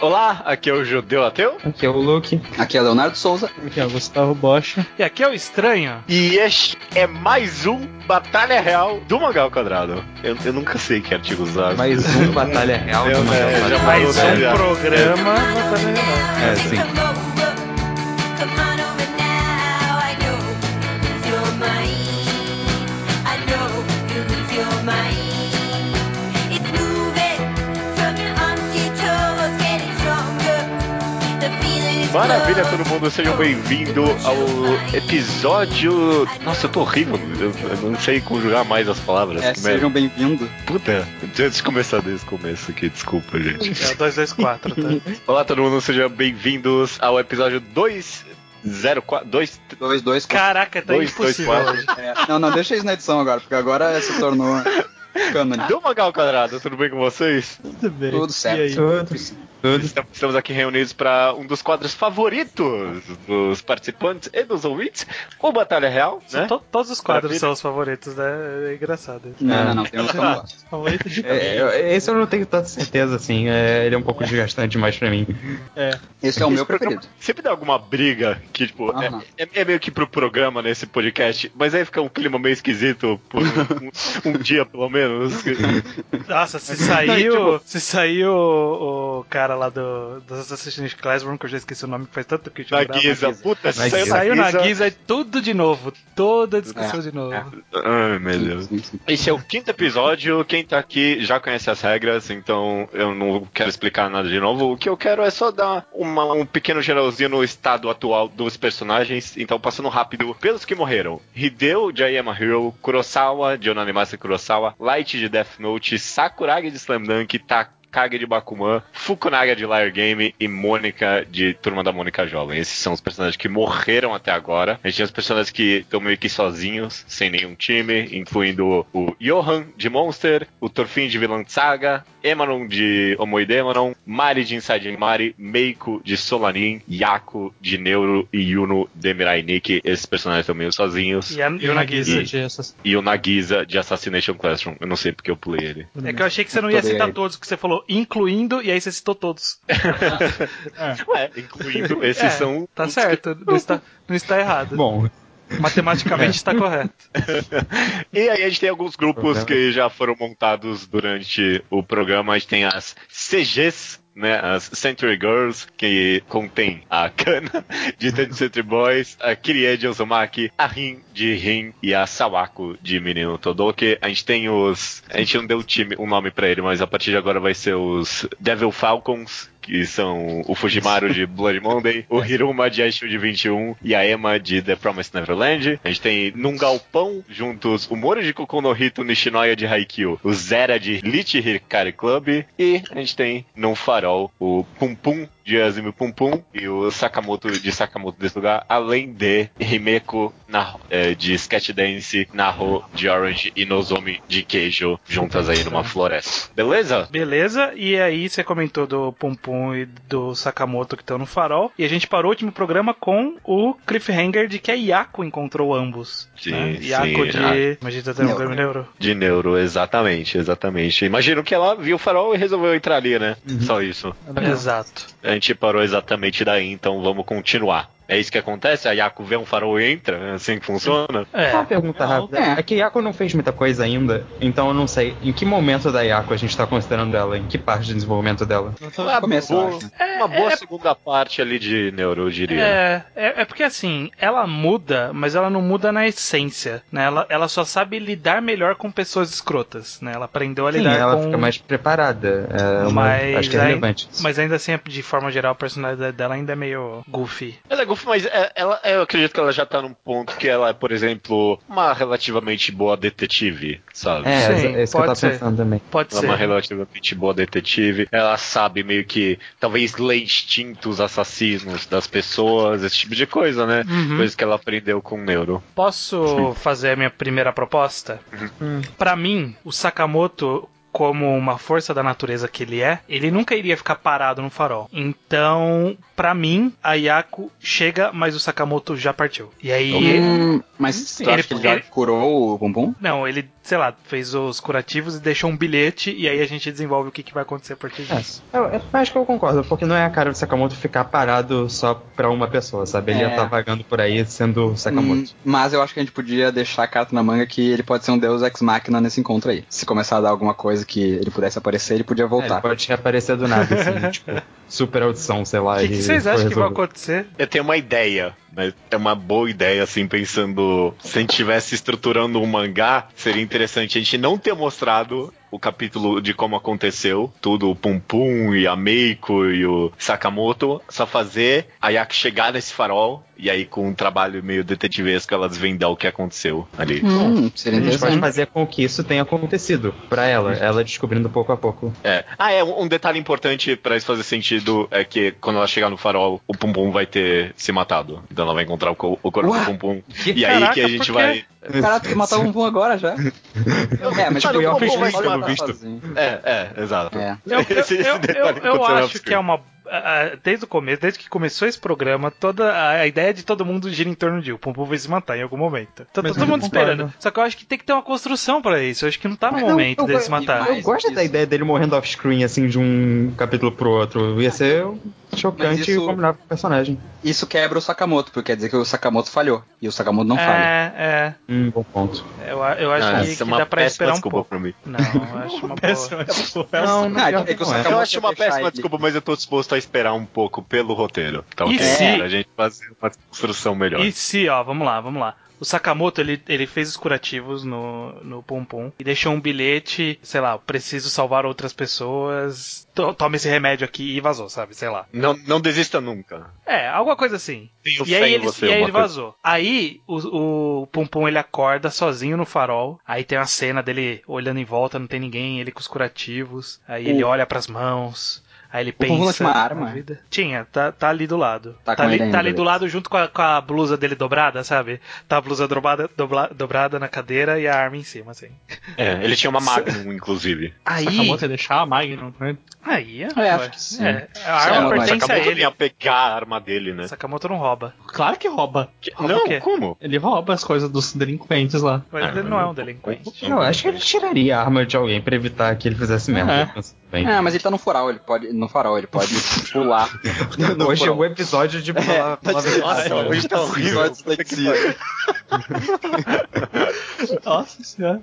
Olá, aqui é o Judeu Ateu. Aqui é o Luke. Aqui é Leonardo Souza. Aqui é o Gustavo Bocha. E aqui é o Estranho. E este é mais um Batalha Real do Mangal Quadrado. Eu, eu nunca sei que artigo usar. Mais um Batalha Real do Mangal é, Quadrado. Mais um programa Batalha Real. É, sim. Maravilha, todo mundo, sejam bem-vindos ao episódio. Nossa, eu tô horrível, eu, eu não sei conjugar mais as palavras. É, sejam bbem-vindos. Puta, antes de começar desde o começo aqui, desculpa, gente. É o 224, tá? Olá, todo mundo, sejam bem-vindos ao episódio 204. 2, 2, 2, Caraca, tá Dois, dois, impossível quatro. hoje. É, não, não, deixa isso na edição agora, porque agora se tornou. do Mangal Quadrado, tudo bem com vocês? Tudo bem. Tudo certo. E aí? Tudo. Tudo. Estamos aqui reunidos para um dos quadros favoritos dos participantes e dos ouvintes, o Batalha Real, né? To- todos os quadros Maravilha. são os favoritos, né? É engraçado. Não, não, não, tem um que eu não gosto. Favorito de É, esse eu não tenho tanta certeza, assim. é, ele é um pouco desgastante demais pra mim. Esse é o meu preferido. Sempre dá alguma briga que, tipo, é- Aham. é, é meio que pro programa nesse podcast, mas aí fica um clima meio esquisito por um, um dia, pelo menos. Nossa, se saiu. Não, Se saiu o, o cara lá do, do Assassin's Classroom, que eu já esqueci o nome, que faz tanto que a gente Na. Guisa, puta, Na saiu Guisa. Saiu na Guisa. E tudo de novo. Toda a discussão É, de novo. Ai, meu Deus. Esse é o quinto episódio. Quem tá aqui já conhece as regras, então eu não quero explicar nada de novo. O que eu quero é só dar uma- um pequeno geralzinho no estado atual dos personagens. Então, passando rápido pelos que morreram: Hideo de I Am a Hero, Kurosawa de Onanimasa Kurosawa, Light de Death Note, Sakuragi de Slam Dunk, Takage de Bakuman, Fukunaga de Liar Game e Mônica de Turma da Mônica Jovem. Esses são os personagens que morreram até agora. A gente tem os personagens que estão meio que sozinhos, sem nenhum time, incluindo o Johan de Monster, o Torfin de Vilã Saga, Emanon de Omoidemanon, Mari de Inside Mari, Meiko de Solanin, Yako de Neuro e Yuno de Mirai Nikki. Esses personagens estão meio sozinhos. E, a, e o Nagisa. de essas. E o Nagisa de Assassination Classroom. Eu não sei porque eu pulei ele. É que eu achei que você não ia citar todos, que você falou incluindo, e aí você citou todos. Ué, incluindo esses É, são. Tá certo, não está, não está errado. Bom, Matematicamente está correto. E aí a gente tem alguns grupos que já foram montados durante o programa. A gente tem as CGs, né? As Century Girls, que contém a Kana de Ten Century Boys, a Kirie de Uzumaki, a Rin de Rin e a Sawako de Menino Todoke. A gente tem os. A gente não deu time, um nome pra ele, mas a partir de agora vai ser os Devil Falcons. Que são o Fujimaru de Blood Monday, o Hiruma de Aishu de 21 e a Emma de The Promised Neverland. A gente tem num galpão juntos o Moro de Kokonohito Nishinoya de Haikyuu, o Zera de Lich Hikari Club e a gente tem num farol o Pum Pum de Azumi Pum Pum e o Sakamoto de Sakamoto desse lugar, além de Himeko na, eh, de Sketch Dance, Naho de Orange e Nozomi de Queijo juntas aí numa floresta. Beleza? Beleza, e aí você comentou do Pum Pum e do Sakamoto que estão no farol. E a gente parou o último programa com o cliffhanger de que a Yako encontrou ambos. Sim, né? sim, Yako de. ah. Imagina até um Neuro. neuro. De neuro, exatamente, exatamente. Imagino que ela viu o farol e resolveu entrar ali, né? Só isso. Exato. A gente parou exatamente daí, então vamos continuar. É isso que acontece? A Yaku vê um farol e entra? É assim que funciona? É. uma pergunta rápida. é. É que Yako não fez muita coisa ainda, então eu não sei em que momento da Yako a gente tá considerando ela, em que parte do desenvolvimento dela. Uma começo, boa, acho. uma boa segunda parte ali de neuro, eu diria. É, é, é porque assim, ela muda, mas ela não muda na essência, né? Ela, ela só sabe lidar melhor com pessoas escrotas, né? Ela aprendeu a Sim, lidar ela com... fica mais preparada. É uma- Mas acho que é relevante. isso. Mas ainda assim, de forma geral, a personalidade dela ainda é meio goofy. Ela é goofy, mas é- ela, eu acredito que ela já tá num ponto que ela é, por exemplo, uma relativamente boa detetive, sabe? É, Sim, é isso que eu pode tava ser. pensando também. Pode Ela é uma ser. relativamente boa detetive. Ela sabe meio que, talvez, ler instintos assassinos das pessoas, esse tipo de coisa, né? Uhum. Coisa que ela aprendeu com o Neuro. Posso fazer a minha primeira proposta? Hum. Pra mim, o Sakamoto como uma força da natureza que ele é, ele nunca iria ficar parado no farol. Então, pra mim, a Yako chega, mas o Sakamoto já partiu. E aí, Hum, mas Sim, tu acha ele- que ele já ele- curou o bumbum? não, ele sei lá, fez os curativos e deixou um bilhete e aí a gente desenvolve o que, que vai acontecer a partir É, disso. eu, eu acho que eu concordo, porque não é a cara do Sakamoto ficar parado só pra uma pessoa, sabe? Ele É. ia estar vagando por aí sendo Sakamoto. Hum, Mas eu acho que a gente podia deixar a carta na manga que ele pode ser um deus ex-máquina nesse encontro aí. Se começar a dar alguma coisa que ele pudesse aparecer, ele podia É, ele voltar. pode reaparecer do nada, assim, tipo, super audição, sei lá. O que, que vocês acham que vai acontecer? Eu tenho uma ideia, mas é uma boa ideia, assim, pensando. Se a gente estivesse estruturando um mangá, seria interessante a gente não ter mostrado o capítulo de como aconteceu, tudo, o Pum Pum e a Meiko e o Sakamoto, só fazer a Yaki chegar nesse farol e aí com um trabalho meio detetivesco elas vendar o que aconteceu ali. Hum, seria A gente pode interessante. fazer com que isso tenha acontecido pra ela, ela descobrindo pouco a pouco. É. Ah, é, um detalhe importante pra isso fazer sentido é que quando ela chegar no farol, o Pum Pum vai ter se matado. Então ela vai encontrar o, co- o corpo do Pum Pum. Que E aí caraca, que a gente por vai. Caraca, tu matou um Pum agora já. é, mas Cara, tipo, o eu Pum Pum isso matar sozinho. É, é, exato. É. Eu, eu- Esse- esse eu- eu- acho que é uma. Desde o começo, desde que começou esse programa, toda a ideia de todo mundo gira em torno de o Pum vai se matar em algum momento. Tá todo mundo esperando. Só que eu acho que tem que ter uma construção pra isso. Eu acho que não tá no Mas não, momento eu dele se matar. Eu gosto da ideia dele morrendo off-screen, assim, de um capítulo pro outro. Ia ser chocante isso- e combinar com o personagem. Isso quebra o Sakamoto, porque quer dizer que o Sakamoto falhou. E o Sakamoto não falha. É, Hum, bom ponto. é. Eu, eu acho Ah, que, é que uma dá pra péssima esperar um desculpa pouco. pra mim. Não, eu acho uma boa. Não, não, pior é que o não Sakamoto- Eu acho uma péssima ele. desculpa, mas eu tô disposto a esperar um pouco pelo roteiro. Tá ok? E se- Pra gente fazer uma construção melhor. E se, ó, vamos lá, vamos lá. O Sakamoto, ele, ele fez os curativos no, no Pum e deixou um bilhete, sei lá, preciso salvar outras pessoas, to- toma esse remédio aqui e vazou, sabe? Sei lá. Não, não desista nunca. É, alguma coisa assim. Tenho E aí ele, você, e aí ele coisa. vazou. Aí o, o Pum ele acorda sozinho no farol. Aí tem uma cena dele olhando em volta, não tem ninguém, ele com os curativos. Aí ele olha pras mãos. Aí ele não pensa. tinha uma na arma? vida. Tinha, tá, tá ali do lado. Tá Tá, com ali, tá ali do lado junto com a, com a blusa dele dobrada, sabe? Tá a blusa dobrada, dobla- dobrada na cadeira e a arma em cima, assim. É, ele tinha uma Magnum, inclusive. Aí. Sakamoto ia deixar a Magnum, né? Aí, é, É, acho que sim. É, a arma mas pertence a Sakamoto ele. ia pegar a arma dele, né? Sakamoto não rouba. Claro que rouba. Rouba não, o quê? como? Ele rouba as coisas dos delinquentes lá. Mas Ah, ele não é um delinquente. Não, acho que ele tiraria a arma de alguém pra evitar que ele fizesse merda. É. Bem. Ah, mas ele tá no farol, ele pode. No farol, ele pode pular. no Hoje é o episódio de falar, tá falar de-. Nossa, hoje tá horrível. Nossa senhora.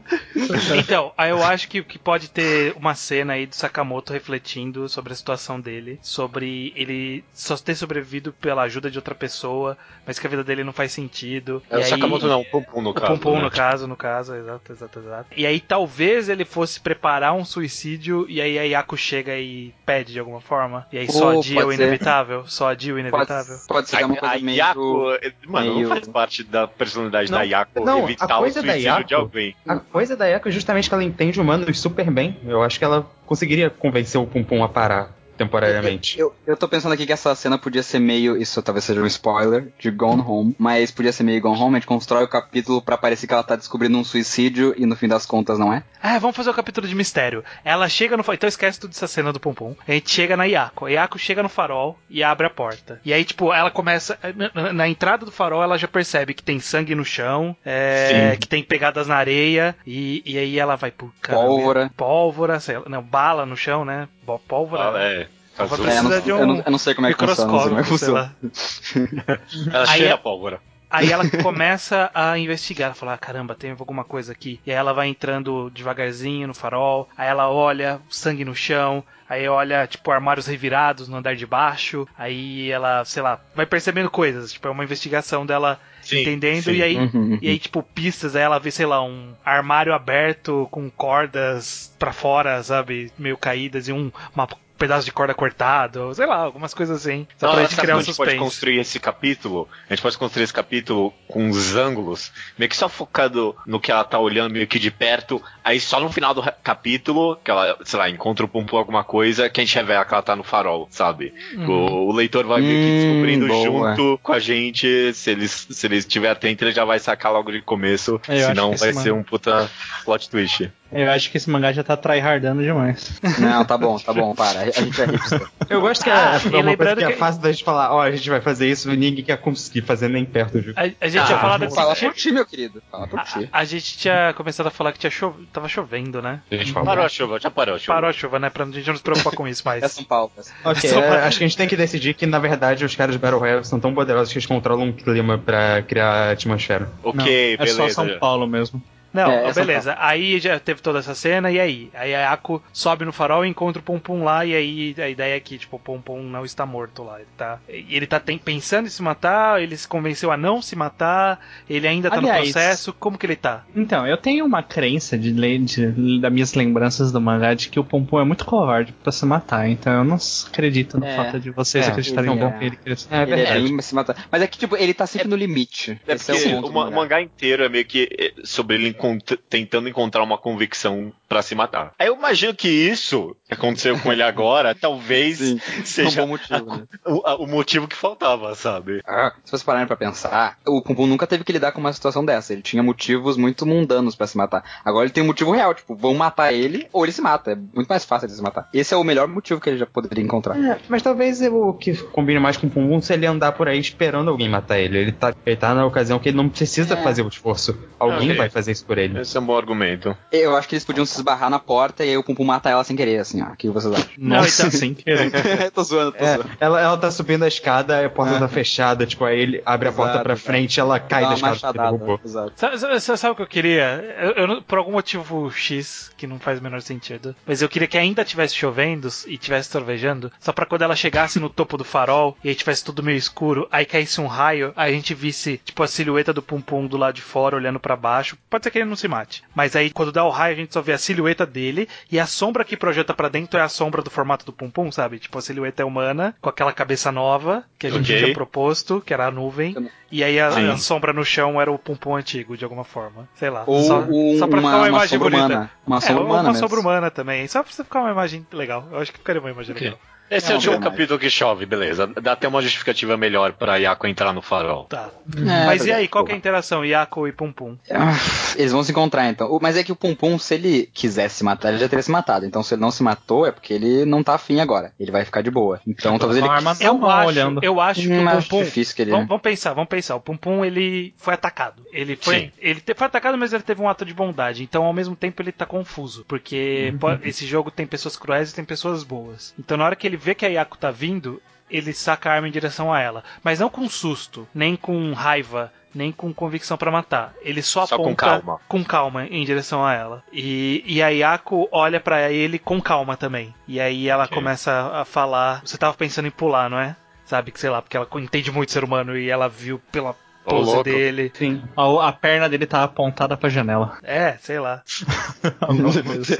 Então, aí eu acho que, que pode ter uma cena aí do Sakamoto refletindo sobre a situação dele, sobre ele só ter sobrevivido pela ajuda de outra pessoa, mas que a vida dele não faz sentido. É E o aí- Sakamoto não, o Pum Pum no O caso. Pum Pum, né? no caso, no caso, exato, exato, exato. E aí talvez ele fosse preparar um suicídio e aí a Yaku chega e pede de alguma forma. E aí só Oh, adia o pode ser. inevitável, só adia o Pode, inevitável. pode ser A, uma a coisa meio. Yako, ele- mano, meio- não faz parte da personalidade Não, da Yako não, evitar a o coisa da suicídio Yako- de alguém. A coisa da Yako é justamente que ela entende humanos super bem. Eu acho que ela conseguiria convencer o Pum Pum a parar temporariamente. Eu, eu tô pensando aqui que essa cena podia ser meio. Isso talvez seja um spoiler de Gone Home. Mas podia ser meio Gone Home. A gente constrói o capítulo pra parecer que ela tá descobrindo um suicídio e no fim das contas não é. Ah, vamos fazer o capítulo de mistério. Ela chega no farol. Então esquece tudo essa cena do Pum. A gente chega na Yako. A Yako chega no farol e abre a porta. E aí, tipo, ela começa. Na, na entrada do farol, ela já percebe que tem sangue no chão, é, que tem pegadas na areia. E, e aí ela vai pro. caramba, Pólvora. Pólvora, sei lá. Não, bala no chão, né? Pólvora. Ah, é. Ela Azul. vai É, eu, não, Precisa de um eu, não, eu não sei como é que funciona. Não sei como é funciona. lá. Ela Aí cheira é- a pólvora. Aí ela começa a investigar, ela fala, ah, caramba, tem alguma coisa aqui. E aí ela vai entrando devagarzinho no farol, aí ela olha sangue no chão, aí olha, tipo, armários revirados no andar de baixo, aí ela, sei lá, vai percebendo coisas, tipo, é uma investigação dela Sim, entendendo, sim. e aí Uhum, e aí, tipo, pistas, aí ela vê, sei lá, um armário aberto com cordas pra fora, sabe? Meio caídas e um uma pedaço de corda cortado, sei lá, algumas coisas assim. Só pra Não, gente sabe criar um como a gente pode suspense. construir esse capítulo? A gente pode construir esse capítulo com os ângulos, meio que só focado no que ela tá olhando meio que de perto, aí só no final do capítulo, que ela, sei lá, encontra o Pum Pum alguma coisa, que a gente revela que ela tá no farol, sabe? Uhum. O, o leitor vai meio que Hum, descobrindo boa. junto com a gente, se ele, se ele estiver atento, ele já vai sacar logo de começo, eu senão vai ser mano- um puta plot twist. Eu acho que esse mangá já tá tryhardando demais. Não, tá bom, tá bom, para. A gente é hipster. Eu gosto que Ah, é, é uma coisa lembrando que é que- fácil da gente falar, ó, a gente vai fazer isso e ninguém quer conseguir fazer nem perto do jogo. A, a gente tinha Ah, falado Fala que por ti, meu querido. Fala por a, ti. a gente tinha começado a falar que tinha cho... tava chovendo, né? A gente fala. Parou a chuva, já parou a chuva. Parou a chuva, né? Pra gente não se preocupar com isso mais. É São Paulo. é São Paulo. Ok, é, pra- acho que a gente tem que decidir que, na verdade, os caras de Battle Royale são tão poderosos que eles controlam o clima pra criar a atmosfera. Ok, Não, é beleza. só São Paulo mesmo. Não, É, beleza. Aí já teve toda essa cena, e aí? Aí a Ako sobe no farol e encontra o Pum Pum lá, e aí a ideia é que, tipo, o Pum Pum não está morto lá. Ele tá, ele tá tem- pensando em se matar, ele se convenceu a não se matar, ele ainda tá Aliás- no processo. Como que ele tá? Então, eu tenho uma crença de, le- de- das minhas lembranças do mangá de que o Pompom é muito covarde pra se matar. Então eu não acredito no É. fato de vocês É, acreditarem ele que é. ele queria se É Ele é verdade. bem se matar. Mas é que, tipo, ele tá sempre no limite. É é porque o o, mangá. inteiro é meio que é, sobre ele encont- tentando encontrar uma convicção pra se matar. Aí eu imagino que isso que aconteceu com ele agora, talvez Sim, seja um motivo, né? o, a- o motivo que faltava, sabe? Ah, se vocês pararem pra pensar, o Pum Pum nunca teve que lidar com uma situação dessa. Ele tinha motivos muito mundanos pra se matar. Agora ele tem um motivo real, tipo, vão matar ele ou ele se mata. É muito mais fácil de se matar. Esse é o melhor motivo que ele já poderia encontrar. É, mas talvez o que combine mais com o Pum Pum se ele andar por aí esperando alguém matar ele. Ele tá, ele tá na ocasião que ele não precisa É. fazer o esforço. Alguém Ok. vai fazer isso por ele. Esse é um bom argumento. Eu acho que eles podiam se esbarrar na porta e aí o Pum Pum mata ela sem querer, assim, ó. O que vocês acham? Não, Nossa, então- sem querer. tô zoando, tô É, zoando. ela, ela tá subindo a escada, a porta É. tá fechada, tipo, aí ele abre a porta Exato, pra exato. frente ela cai da escada. Exato. Sabe, sabe- o que eu queria? Eu, eu por algum motivo X, que não faz o menor sentido, mas eu queria que ainda tivesse chovendo e tivesse torvejando, só pra quando ela chegasse no topo do farol e aí tivesse tudo meio escuro, aí caísse um raio, aí a gente visse, tipo, a silhueta do Pum Pum do lado de fora olhando pra baixo. Pode ser que ele não se mate. Mas aí quando dá o raio, a gente só vê a silhueta dele e a sombra que projeta pra dentro é a sombra do formato do Pum Pum, sabe? Tipo, a silhueta é humana, com aquela cabeça nova que a gente Ok. tinha proposto, que era a nuvem. E aí a, a sombra no chão era o Pum Pum antigo, de alguma forma. Sei lá. Ou só, um- só pra uma, ficar uma uma imagem bonita. humana. Uma É, sombra uma humana mesmo. sombra humana também. Só pra você ficar uma imagem legal. Eu acho que ficaria uma imagem Ok. legal. Esse é, Não, o último capítulo que chove, beleza. Dá até uma justificativa melhor pra Yako entrar no farol. Tá. É, Mas e aí, qual que é a interação? Yako e Pum Pum? Ah, Eles vão se encontrar então. Mas é que o Pum Pum, se ele quisesse se matar, ele já teria se matado. Então se ele não se matou, é porque ele não tá afim agora. Ele vai ficar de boa. Então talvez Com ele. arma Eu acho, olhando. eu acho que Hum, o Pum acho Pum. difícil que ele- Vamos, vamos pensar, vamos pensar. O Pum Pum ele foi atacado. Ele foi, Sim. ele te- foi atacado, mas ele teve um ato de bondade. Então, ao mesmo tempo, ele tá confuso, porque Uhum. esse jogo tem pessoas cruéis e tem pessoas boas. Então, na hora que ele vê que a Yako tá vindo, ele saca a arma em direção a ela, mas não com susto, nem com raiva. Nem com convicção pra matar. Ele só, Só com aponta calma. com calma em direção a ela. E, e a Yako olha pra ele com calma também. E aí ela Ok. começa a falar. Você tava pensando em pular, não é? Sabe que sei lá, porque ela entende muito ser humano e ela viu pela pose louco. dele. Sim. A, a perna dele tá apontada pra janela. É, sei lá. Alguma coisa.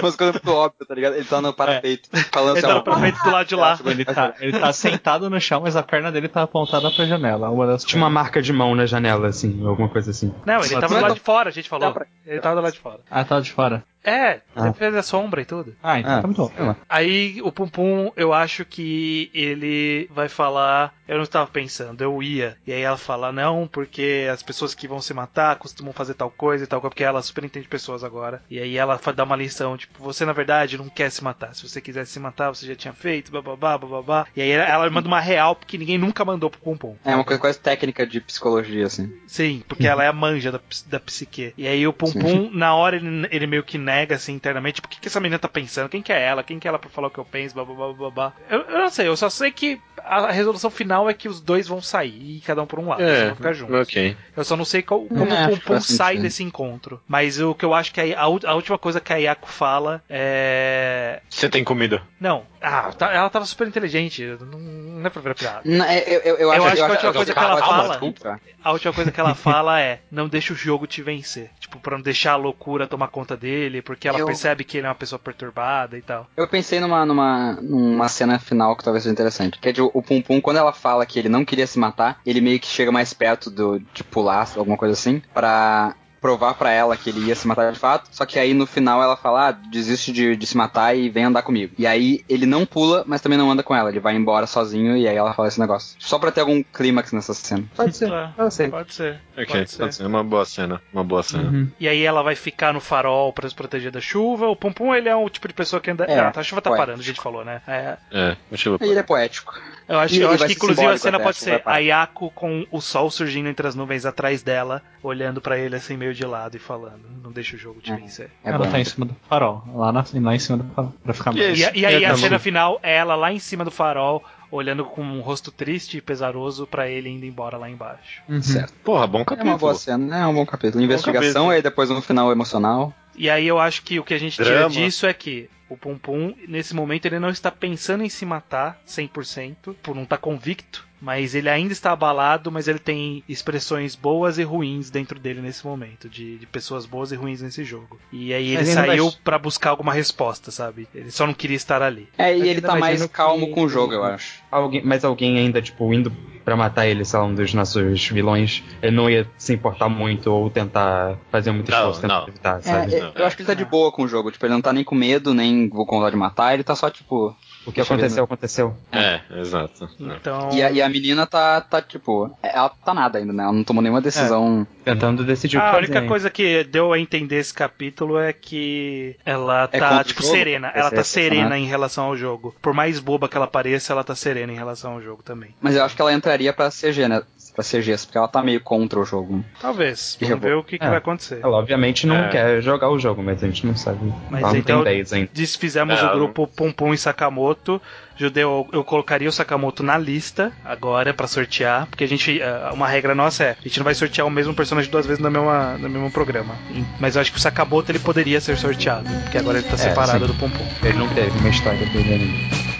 Umas coisas muito óbvias, tá ligado? Ele tá no parapeito, falando Ele assim, tá no prefeito do lado de lá. Ele tá, ele tá sentado no chão, mas a perna dele tá apontada pra janela. Uma das Tinha uma marca de mão na janela, assim, alguma coisa assim. Não, ele tava do Mas lado não- de fora, a gente falou. Pra- Ele tava do lado de fora. Ah, tá de fora. É, Ah. ele fez a sombra e tudo. Ah, então Ah, tá muito bom. Aí o Pum Pum, eu acho que ele vai falar. Eu não estava pensando, eu ia. E aí ela fala, não, porque as pessoas que vão se matar costumam fazer tal coisa e tal coisa, porque ela super entende pessoas agora. E aí ela dá uma lição, tipo, você na verdade não quer se matar. Se você quisesse se matar, você já tinha feito, bababá, bababá. E aí ela, manda uma real, porque ninguém nunca mandou pro Pum Pum. É uma coisa quase técnica de psicologia, assim. Sim, porque ela é a manja da, da psique. E aí o Pum. Pum, na hora, ele, ele meio que nega assim internamente. Tipo, o que, que essa menina tá pensando? Quem que é ela? Quem que é ela pra falar o que eu penso? Blá, blá, blá, blá, blá. Eu, eu não sei, eu só sei que a resolução final é que os dois vão sair, cada um por um lado. eles vão ficar juntos. ok. Eu só não sei qual- como É, o Pum sai sentido. desse encontro. Mas o que eu acho que a, a, a última coisa que a Yako fala é. Você tem comida. Não, ah, tá- ela tava super inteligente. Não, não é pra virar piada. Não, é, eu, eu, eu, Eu acho, acho que a última acho- coisa eu- que ela fala- desculpa. A última coisa que ela fala é: não deixa o jogo te vencer. Tipo, pra não deixar a loucura tomar conta dele, porque ela Eu- percebe que ele é uma pessoa perturbada e tal. Eu pensei numa, numa, numa cena final que talvez seja interessante. Que é de o Pum Pum, quando ela fala que ele não queria se matar, ele meio que chega mais perto do, de pular, alguma coisa assim, pra provar pra ela que ele ia se matar de fato. Só que aí no final ela fala, ah, desiste de, de se matar e vem andar comigo. E aí ele não pula, mas também não anda com ela. Ele vai embora sozinho e aí ela fala esse negócio. Só pra ter algum clímax nessa cena. Pode ser. Tá, Eu sei. Pode ser. Ok, Pode ser. pode ser. Uma boa cena. Uma boa cena. Uhum. E aí ela vai ficar no farol pra se proteger da chuva. O Pum Pum, ele é um tipo de pessoa que anda. É, Ah, tá, a chuva tá poético. parando, a gente falou, né? É, É, eu E ele é poético. eu acho, eu acho que ser inclusive a cena até, pode ser a Yako com o sol surgindo entre as nuvens atrás dela, olhando pra ele assim meio de lado e falando. Não deixa o jogo te É. vencer. É ela bom. tá em cima do farol. Lá, na, lá em cima do farol. Pra ficar mais. E, e aí É, a tá cena final é ela lá em cima do farol, olhando com um rosto triste e pesaroso pra ele indo embora lá embaixo. Uhum. Certo. Porra, bom É capítulo. uma boa cena, é um bom capítulo. Investigação capítulo. aí depois um final emocional. E aí eu acho que o que a gente Drama. tira disso é que o Pum Pum, nesse momento, ele não está pensando em se matar 100%, por não estar convicto, mas ele ainda está abalado, mas ele tem expressões boas e ruins dentro dele nesse momento, de, de pessoas boas e ruins nesse jogo. E aí ele ainda saiu vai- pra buscar alguma resposta, sabe? Ele só não queria estar ali. É, e ele tá mais calmo que- com o jogo, eu acho. Alguém, mas alguém ainda, tipo, indo pra matar ele, sei lá, um dos nossos vilões, ele não ia se importar muito ou tentar fazer muito Não, esforço tentar não. evitar, É, sabe? é, eu acho que ele tá de boa com o jogo. Tipo, ele não tá nem com medo, nem com vontade de matar. Ele tá só, tipo... o que deixa aconteceu, aconteceu. É, exato. Então. E a, e a menina tá, tá, tipo... Ela tá nada ainda, né? Ela não tomou nenhuma decisão... Tentando decidir o que A fazer. única coisa que deu a entender esse capítulo é que ela É tá, contra o tipo, jogo? serena. Ela é tá serena em relação ao jogo. Por mais boba que ela pareça, ela tá serena em relação ao jogo também. Mas eu acho que ela entraria pra CG, né? Pra CGs, porque ela tá meio contra o jogo. Talvez. Que Vamos revol- ver o que, que É. vai acontecer. Ela obviamente não É. quer jogar o jogo, mas a gente não sabe. Mas ela não então- tem ideias ainda. Desfizemos É, o grupo Pum Pum e Sakamoto. Judeu, eu colocaria o Sakamoto na lista agora pra sortear, porque a gente, eh, uma regra nossa é, a gente não vai sortear o mesmo personagem duas vezes no mesmo, no mesmo programa. E- Mas eu acho que o Sakamoto ele poderia ser sorteado, porque agora ele tá separado sim. do Pum Pum. Ele não teve uma história dele ainda.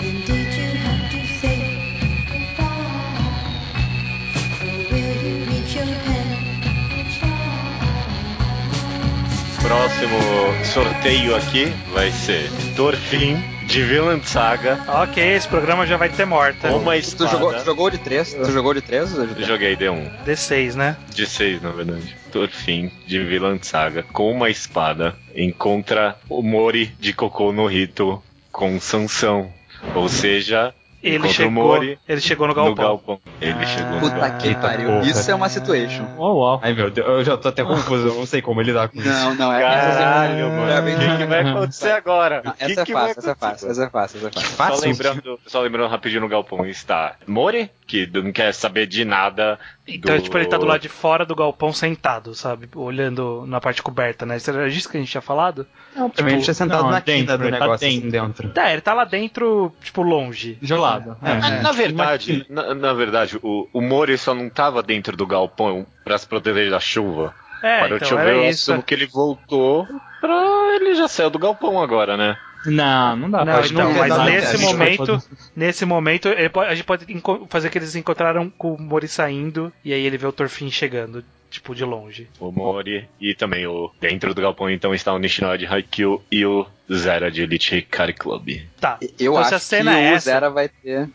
Próximo sorteio aqui vai ser Thorfinn de Vinland Saga Ok, esse programa já vai ter morta. com uma Tu espada. jogou, tu jogou de três? Tu jogou de três? Eu Joguei D1. D6, né? De 6, na verdade. Thorfinn de Vinland Saga com uma espada encontra o Mori de Cocô no Rito com Sansão. Ou seja, Ele chegou, Mori ele chegou no no galpão. galpão. Ele Ah. chegou no Puta galpão. que Eita pariu. porra. Isso é uma situation. Uau, uau. Ai meu Deus, eu já tô até confuso, eu não sei como lidar com isso. Não, não, é. Caralho, É mano. O que, que vai acontecer agora? Não, que essa, é que vai fácil, essa é fácil, essa é fácil, essa é fácil. Só Fácil. lembrando, só lembrando rapidinho no galpão está Mori, que não quer saber de nada. Então, do- tipo, ele tá do lado de fora do galpão sentado, sabe? Olhando na parte coberta, né? Isso era disso que a gente tinha falado? Não, pra mim ele tinha sentado não, na dentro, do ele tá negócio assim dentro. dentro. Tá, ele tá lá dentro, tipo, longe. De lado. É. É. Na, na verdade, na, na verdade, o, o Mori só não tava dentro do galpão pra se proteger da chuva. É, Para então chover, eu assumo que ele voltou pra. Ele já saiu do galpão agora, né? Não, não dá Não, pra então, não mas nesse momento, nesse momento, pode- a gente pode fazer que eles encontraram com o Mori saindo e aí ele vê o Torfin chegando, tipo, de longe. O Mori e também o. Dentro do galpão então está o Nishinoya de Haikyuu e o Zera de Elite Hikari Club. Tá. Eu Então, se acho a cena que é o essa- Zera vai ter.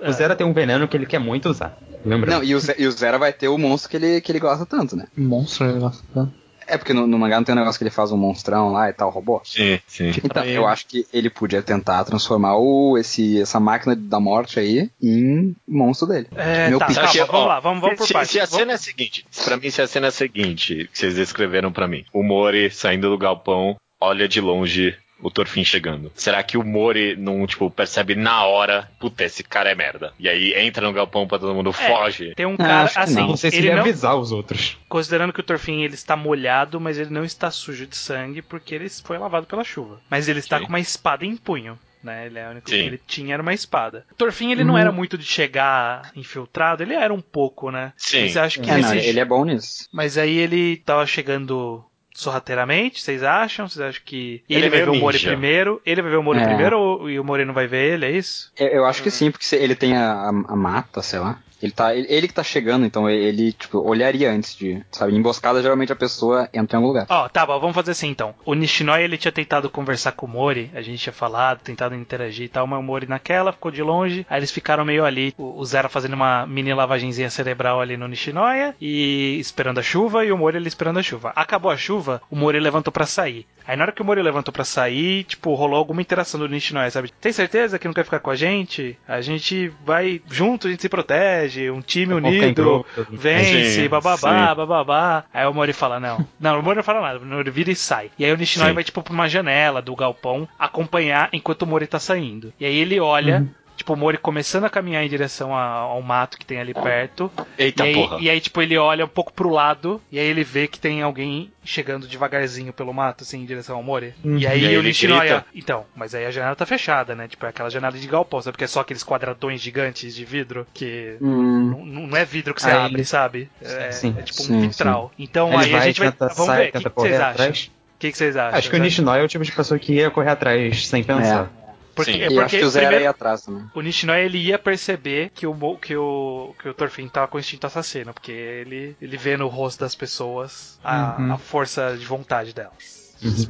O Zera tem um veneno que ele quer muito usar. Lembra? Não, e e o Zera vai ter o monstro que ele, que ele gosta tanto, né? Monstro, ele gosta tanto. É porque no, no mangá não tem um negócio que ele faz um monstrão lá e tal, robô? Sim, sim. Então, eu acho que ele podia tentar transformar o, esse, essa máquina da morte aí em monstro dele. É, Meu tá, que, vamos lá, vamos, vamos por se, partes. se a Vamos- cena é a seguinte, pra mim, se a cena é a seguinte, que vocês descreveram pra mim, o Mori saindo do galpão, olha de longe o Torfin chegando. Será que o Mori não, tipo, percebe na hora, puta, esse cara é merda. E aí entra no galpão pra todo mundo, foge. Tem um Ah, cara, acho que assim, não. Não sei se ele ele ia não, avisar os outros. considerando que o Torfin ele está molhado, mas ele não está sujo de sangue porque ele foi lavado pela chuva. Mas ele está Sim. com uma espada em punho. Né, ele é o único que Sim. ele tinha era uma espada. O Torfin ele não era muito de chegar infiltrado, ele era um pouco, né? Sim. Você acha que É, não, ele é bom nisso. Mas aí ele tava chegando sorrateiramente, vocês acham? Vocês acham que Ele ele, é vai ver o Mori ninja. primeiro? Ele vai ver o Mori É. primeiro ou, e o Mori não vai ver ele, é isso? Eu, eu acho que sim, porque ele tem a, a- a mata, sei lá. Ele, tá, ele, ele que tá chegando, então ele, tipo, olharia antes de. Sabe, em emboscada, geralmente a pessoa entra em algum lugar. Ó, tá bom, vamos fazer assim então. O Nishinoi ele tinha tentado conversar com o Mori, a gente tinha falado, tentado interagir e tal, mas o Mori naquela ficou de longe. Aí eles ficaram meio ali, o, o Zera fazendo uma mini lavagenzinha cerebral ali no Nishinoya e esperando a chuva e o Mori ali esperando a chuva. Acabou a chuva, o Mori levantou pra sair. Aí na hora que o Mori levantou pra sair, tipo, rolou alguma interação do Nishinoya, sabe? Tem certeza que não quer ficar com a gente? A gente vai junto, a gente se protege, um time unido grupo. vence, Sim, bababá, sim. bababá. Aí o Mori fala, não. Não, o Mori não fala nada, o Mori vira e sai. E aí o Nishinoi Sim. vai, tipo, pra uma janela do galpão acompanhar enquanto o Mori tá saindo. E aí ele olha, tipo, o Mori começando a caminhar em direção a- ao mato que tem ali perto. Eita e, aí, porra. e aí, tipo, ele olha um pouco pro lado, e aí ele vê que tem alguém chegando devagarzinho pelo mato, assim, em direção ao Mori. E aí E aí o Nishinoya. Então, mas aí a janela tá fechada, né? Tipo, é aquela janela de galpão, sabe? Porque é só aqueles quadradões gigantes de vidro que. Hum. Não, não é vidro que você Aí abre, ele- sabe? É, Sim. é tipo um Sim, vitral. Então Ele aí a vai, gente vai. tenta, Vamos sai, ver, o que, que correr vocês acham? atrás. O que, que vocês acham? Acho que o Nishinoi é o tipo de pessoa que ia correr atrás sem pensar. Porque, Sim. é E porque acho que o Zera primeiro, ia atrás também. o Nishinoi ele ia perceber que o, que o, que o Torfin tava com instinto assassino, porque ele, ele vê no rosto das pessoas a, Uhum. a força de vontade delas.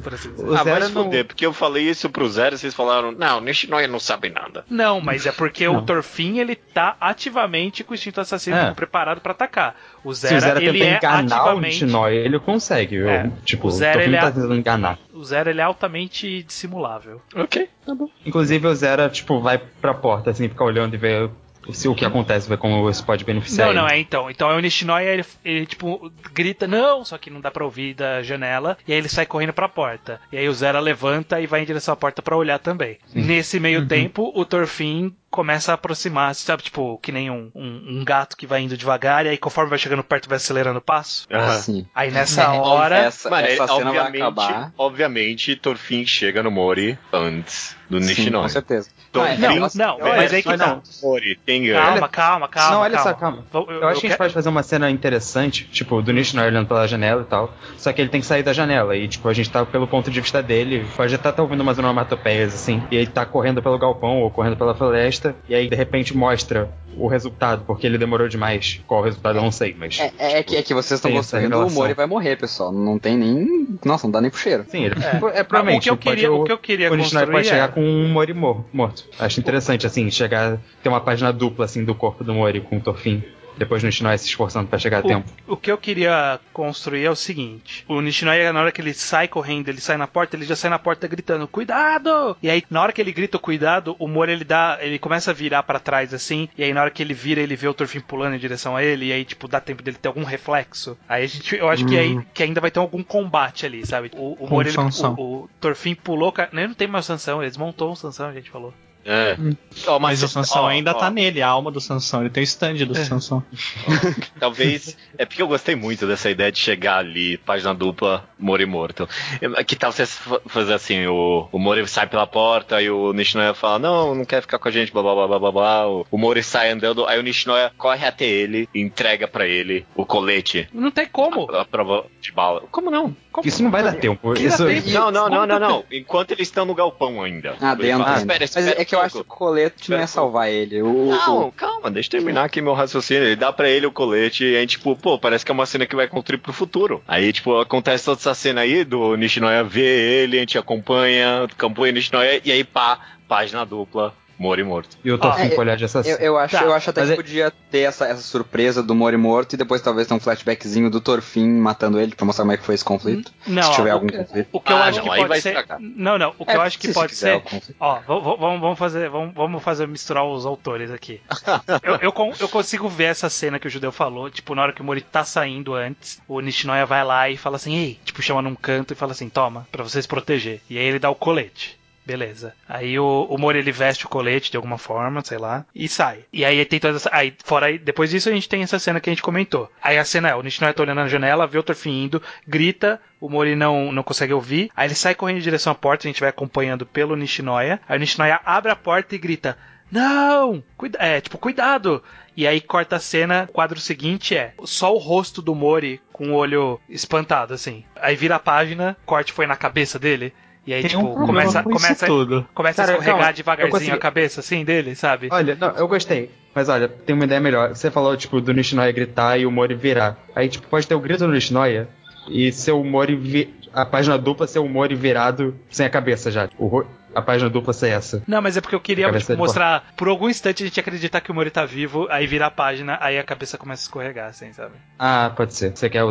Por assim dizer. O Ah, vai se não- fuder, porque eu falei isso pro Zero e vocês falaram, não, Nishinoya não sabe nada. Não, mas é porque o. Torfin ele tá ativamente com o instinto assassino É. preparado pra atacar. O Se Zera, o Zera ele é enganar o ativamente Nishinoi, ele consegue. viu? É. Tipo, O o Tofino ele é- tá tentando enganar. o Zera ele é altamente dissimulável. Ok, tá bom. Inclusive o Zera, tipo, vai pra porta, assim, ficar olhando e ver se o que acontece, ver como isso pode beneficiar Não, não, ele. é então. Então é o Nishinoya, ele, ele, tipo, grita, não, só que não dá pra ouvir da janela, e aí ele sai correndo pra porta. E aí o Zera levanta e vai em direção à porta pra olhar também. Nesse meio Uhum. tempo, o Torfin começa a aproximar, sabe, tipo, que nem um, um, um gato que vai indo devagar, e aí conforme vai chegando perto vai acelerando o passo. Ah. Sim. Aí nessa É, hora. essa, Mano, essa é- cena vai obviamente, acabar. obviamente, Torfin chega no Mori antes do Sim, Nishinoya. com certeza. É, Não, ela- não, ela- mas aí que tá. não. Mori, quem Calma, calma, calma. não, olha calma. só, calma. Vou- Eu, acho que a gente quero- pode fazer uma cena interessante, tipo, do Nishinoi olhando pela janela e tal. Só que ele tem que sair da janela. E, tipo, a gente tá pelo ponto de vista dele. Pode até estar ouvindo umas onomatopeias, assim. E ele tá correndo pelo galpão ou correndo pela floresta. E aí, de repente, mostra o resultado, porque ele demorou demais. Qual o resultado, eu não sei, mas. É, é que, é que vocês estão Tem essa construindo o revelação. Mori vai morrer, pessoal. Não tem nem. Nossa, não dá nem pro cheiro. Sim, ele. É. É, provavelmente. o que eu pode- queria, o que eu queria o construir pode chegar é- com um Mori mor- morto. Acho interessante, assim, chegar. ter uma página dupla, assim, do corpo do Mori com o Torfin. Depois o Nishinoi se esforçando pra chegar a tempo. O, que eu queria construir é o seguinte: o Nishinoya, na hora que ele sai correndo, ele sai na porta, ele já sai na porta gritando, cuidado! E aí, na hora que ele grita cuidado, o Mori ele dá. ele começa a virar pra trás assim, e aí na hora que ele vira, ele vê o Torfin pulando em direção a ele, e aí, tipo, dá tempo dele ter algum reflexo. Aí a gente. Eu acho que aí que ainda vai ter algum combate ali, sabe? O, o ele- Sansão. o, o Torfin pulou. ca- Nem não tem mais Sansão, eles montou um Sansão, a gente falou. É. Ó, Mas o Sansão ó, ainda ó, tá nele, a alma do Sansão. Ele tem o stand do Sansão. Talvez. É porque eu gostei muito dessa ideia de chegar ali, página dupla, Mori morto. É, Que tal você fa- fazer assim: o, o Mori sai pela porta e o Nishinoya fala, não, não quer ficar com a gente, blá blá blá blá blá blá. O, o Mori sai andando, aí o Nishinoya corre até ele e entrega pra ele o colete. Não tem como! A prova de bala. Como não? Como? Isso não vai dar tempo. Isso, dá tempo? Não, não, não, não, não. Enquanto eles estão no galpão ainda. Ah, dentro. fala, ainda. espera, Mas espera é que eu um acho que o colete não ia salvar ele. O, Não, o- calma, deixa eu terminar aqui meu raciocínio. Ele dá pra ele o colete e a gente, tipo, pô, parece que é uma cena que vai construir pro futuro. Aí, tipo, acontece toda essa cena aí do Nishinoya ver ele, a gente acompanha, acompanha Nishinoya e aí pá, página dupla, Mori morto. E o Torfin Ah, com o olhar de assassino. Eu, eu acho, Tá, eu acho até que é- podia ter essa, essa surpresa do Mori morto e depois talvez ter um flashbackzinho do Torfin matando ele pra mostrar como é que foi esse conflito. Não, se tiver ó, algum o que- conflito. O que eu Ah, acho não, que pode ser. estragar. Não, não. O que É, eu acho que se pode quiser ser. Ó, vamos, vamos fazer, vamos, vamos fazer misturar os autores aqui. eu, eu, eu consigo ver essa cena que o judeu falou, tipo, na hora que o Mori tá saindo antes, o Nishinoya vai lá e fala assim, ei, tipo, chama num canto e fala assim, toma, pra vocês proteger. E aí ele dá o colete. Beleza. Aí o, o Mori ele veste o colete de alguma forma, sei lá, e sai. E aí tem toda essa. Aí, fora aí, depois disso a gente tem essa cena que a gente comentou. Aí a cena é: o Nishinoya tá olhando na janela, vê o Torfin indo, grita, o Mori não, não consegue ouvir. Aí ele sai correndo em direção à porta, a gente vai acompanhando pelo Nishinoya. Aí o Nishinoya abre a porta e grita: Não! Cuida é, tipo, cuidado! E aí corta a cena, o quadro seguinte é só o rosto do Mori com o olho espantado, assim. Aí vira a página, corte foi na cabeça dele. E aí, Tem tipo, um começa, com começa, tudo. começa a Cara, escorregar calma, eu devagarzinho a cabeça, assim, dele, sabe? Olha, não, eu gostei. Mas olha, tem uma ideia melhor. Você falou, tipo, do Nishinoya gritar e o Mori virar. Aí, tipo, pode ter o grito do Nishinoya e ser o Mori vi... a página dupla ser o Mori virado sem a cabeça já. O A página dupla ser essa. Não, mas é porque eu queria tipo, mostrar, por algum instante a gente acreditar que o Mori tá vivo, aí vira a página, aí a cabeça começa a escorregar, assim, sabe? Ah, pode ser. Você quer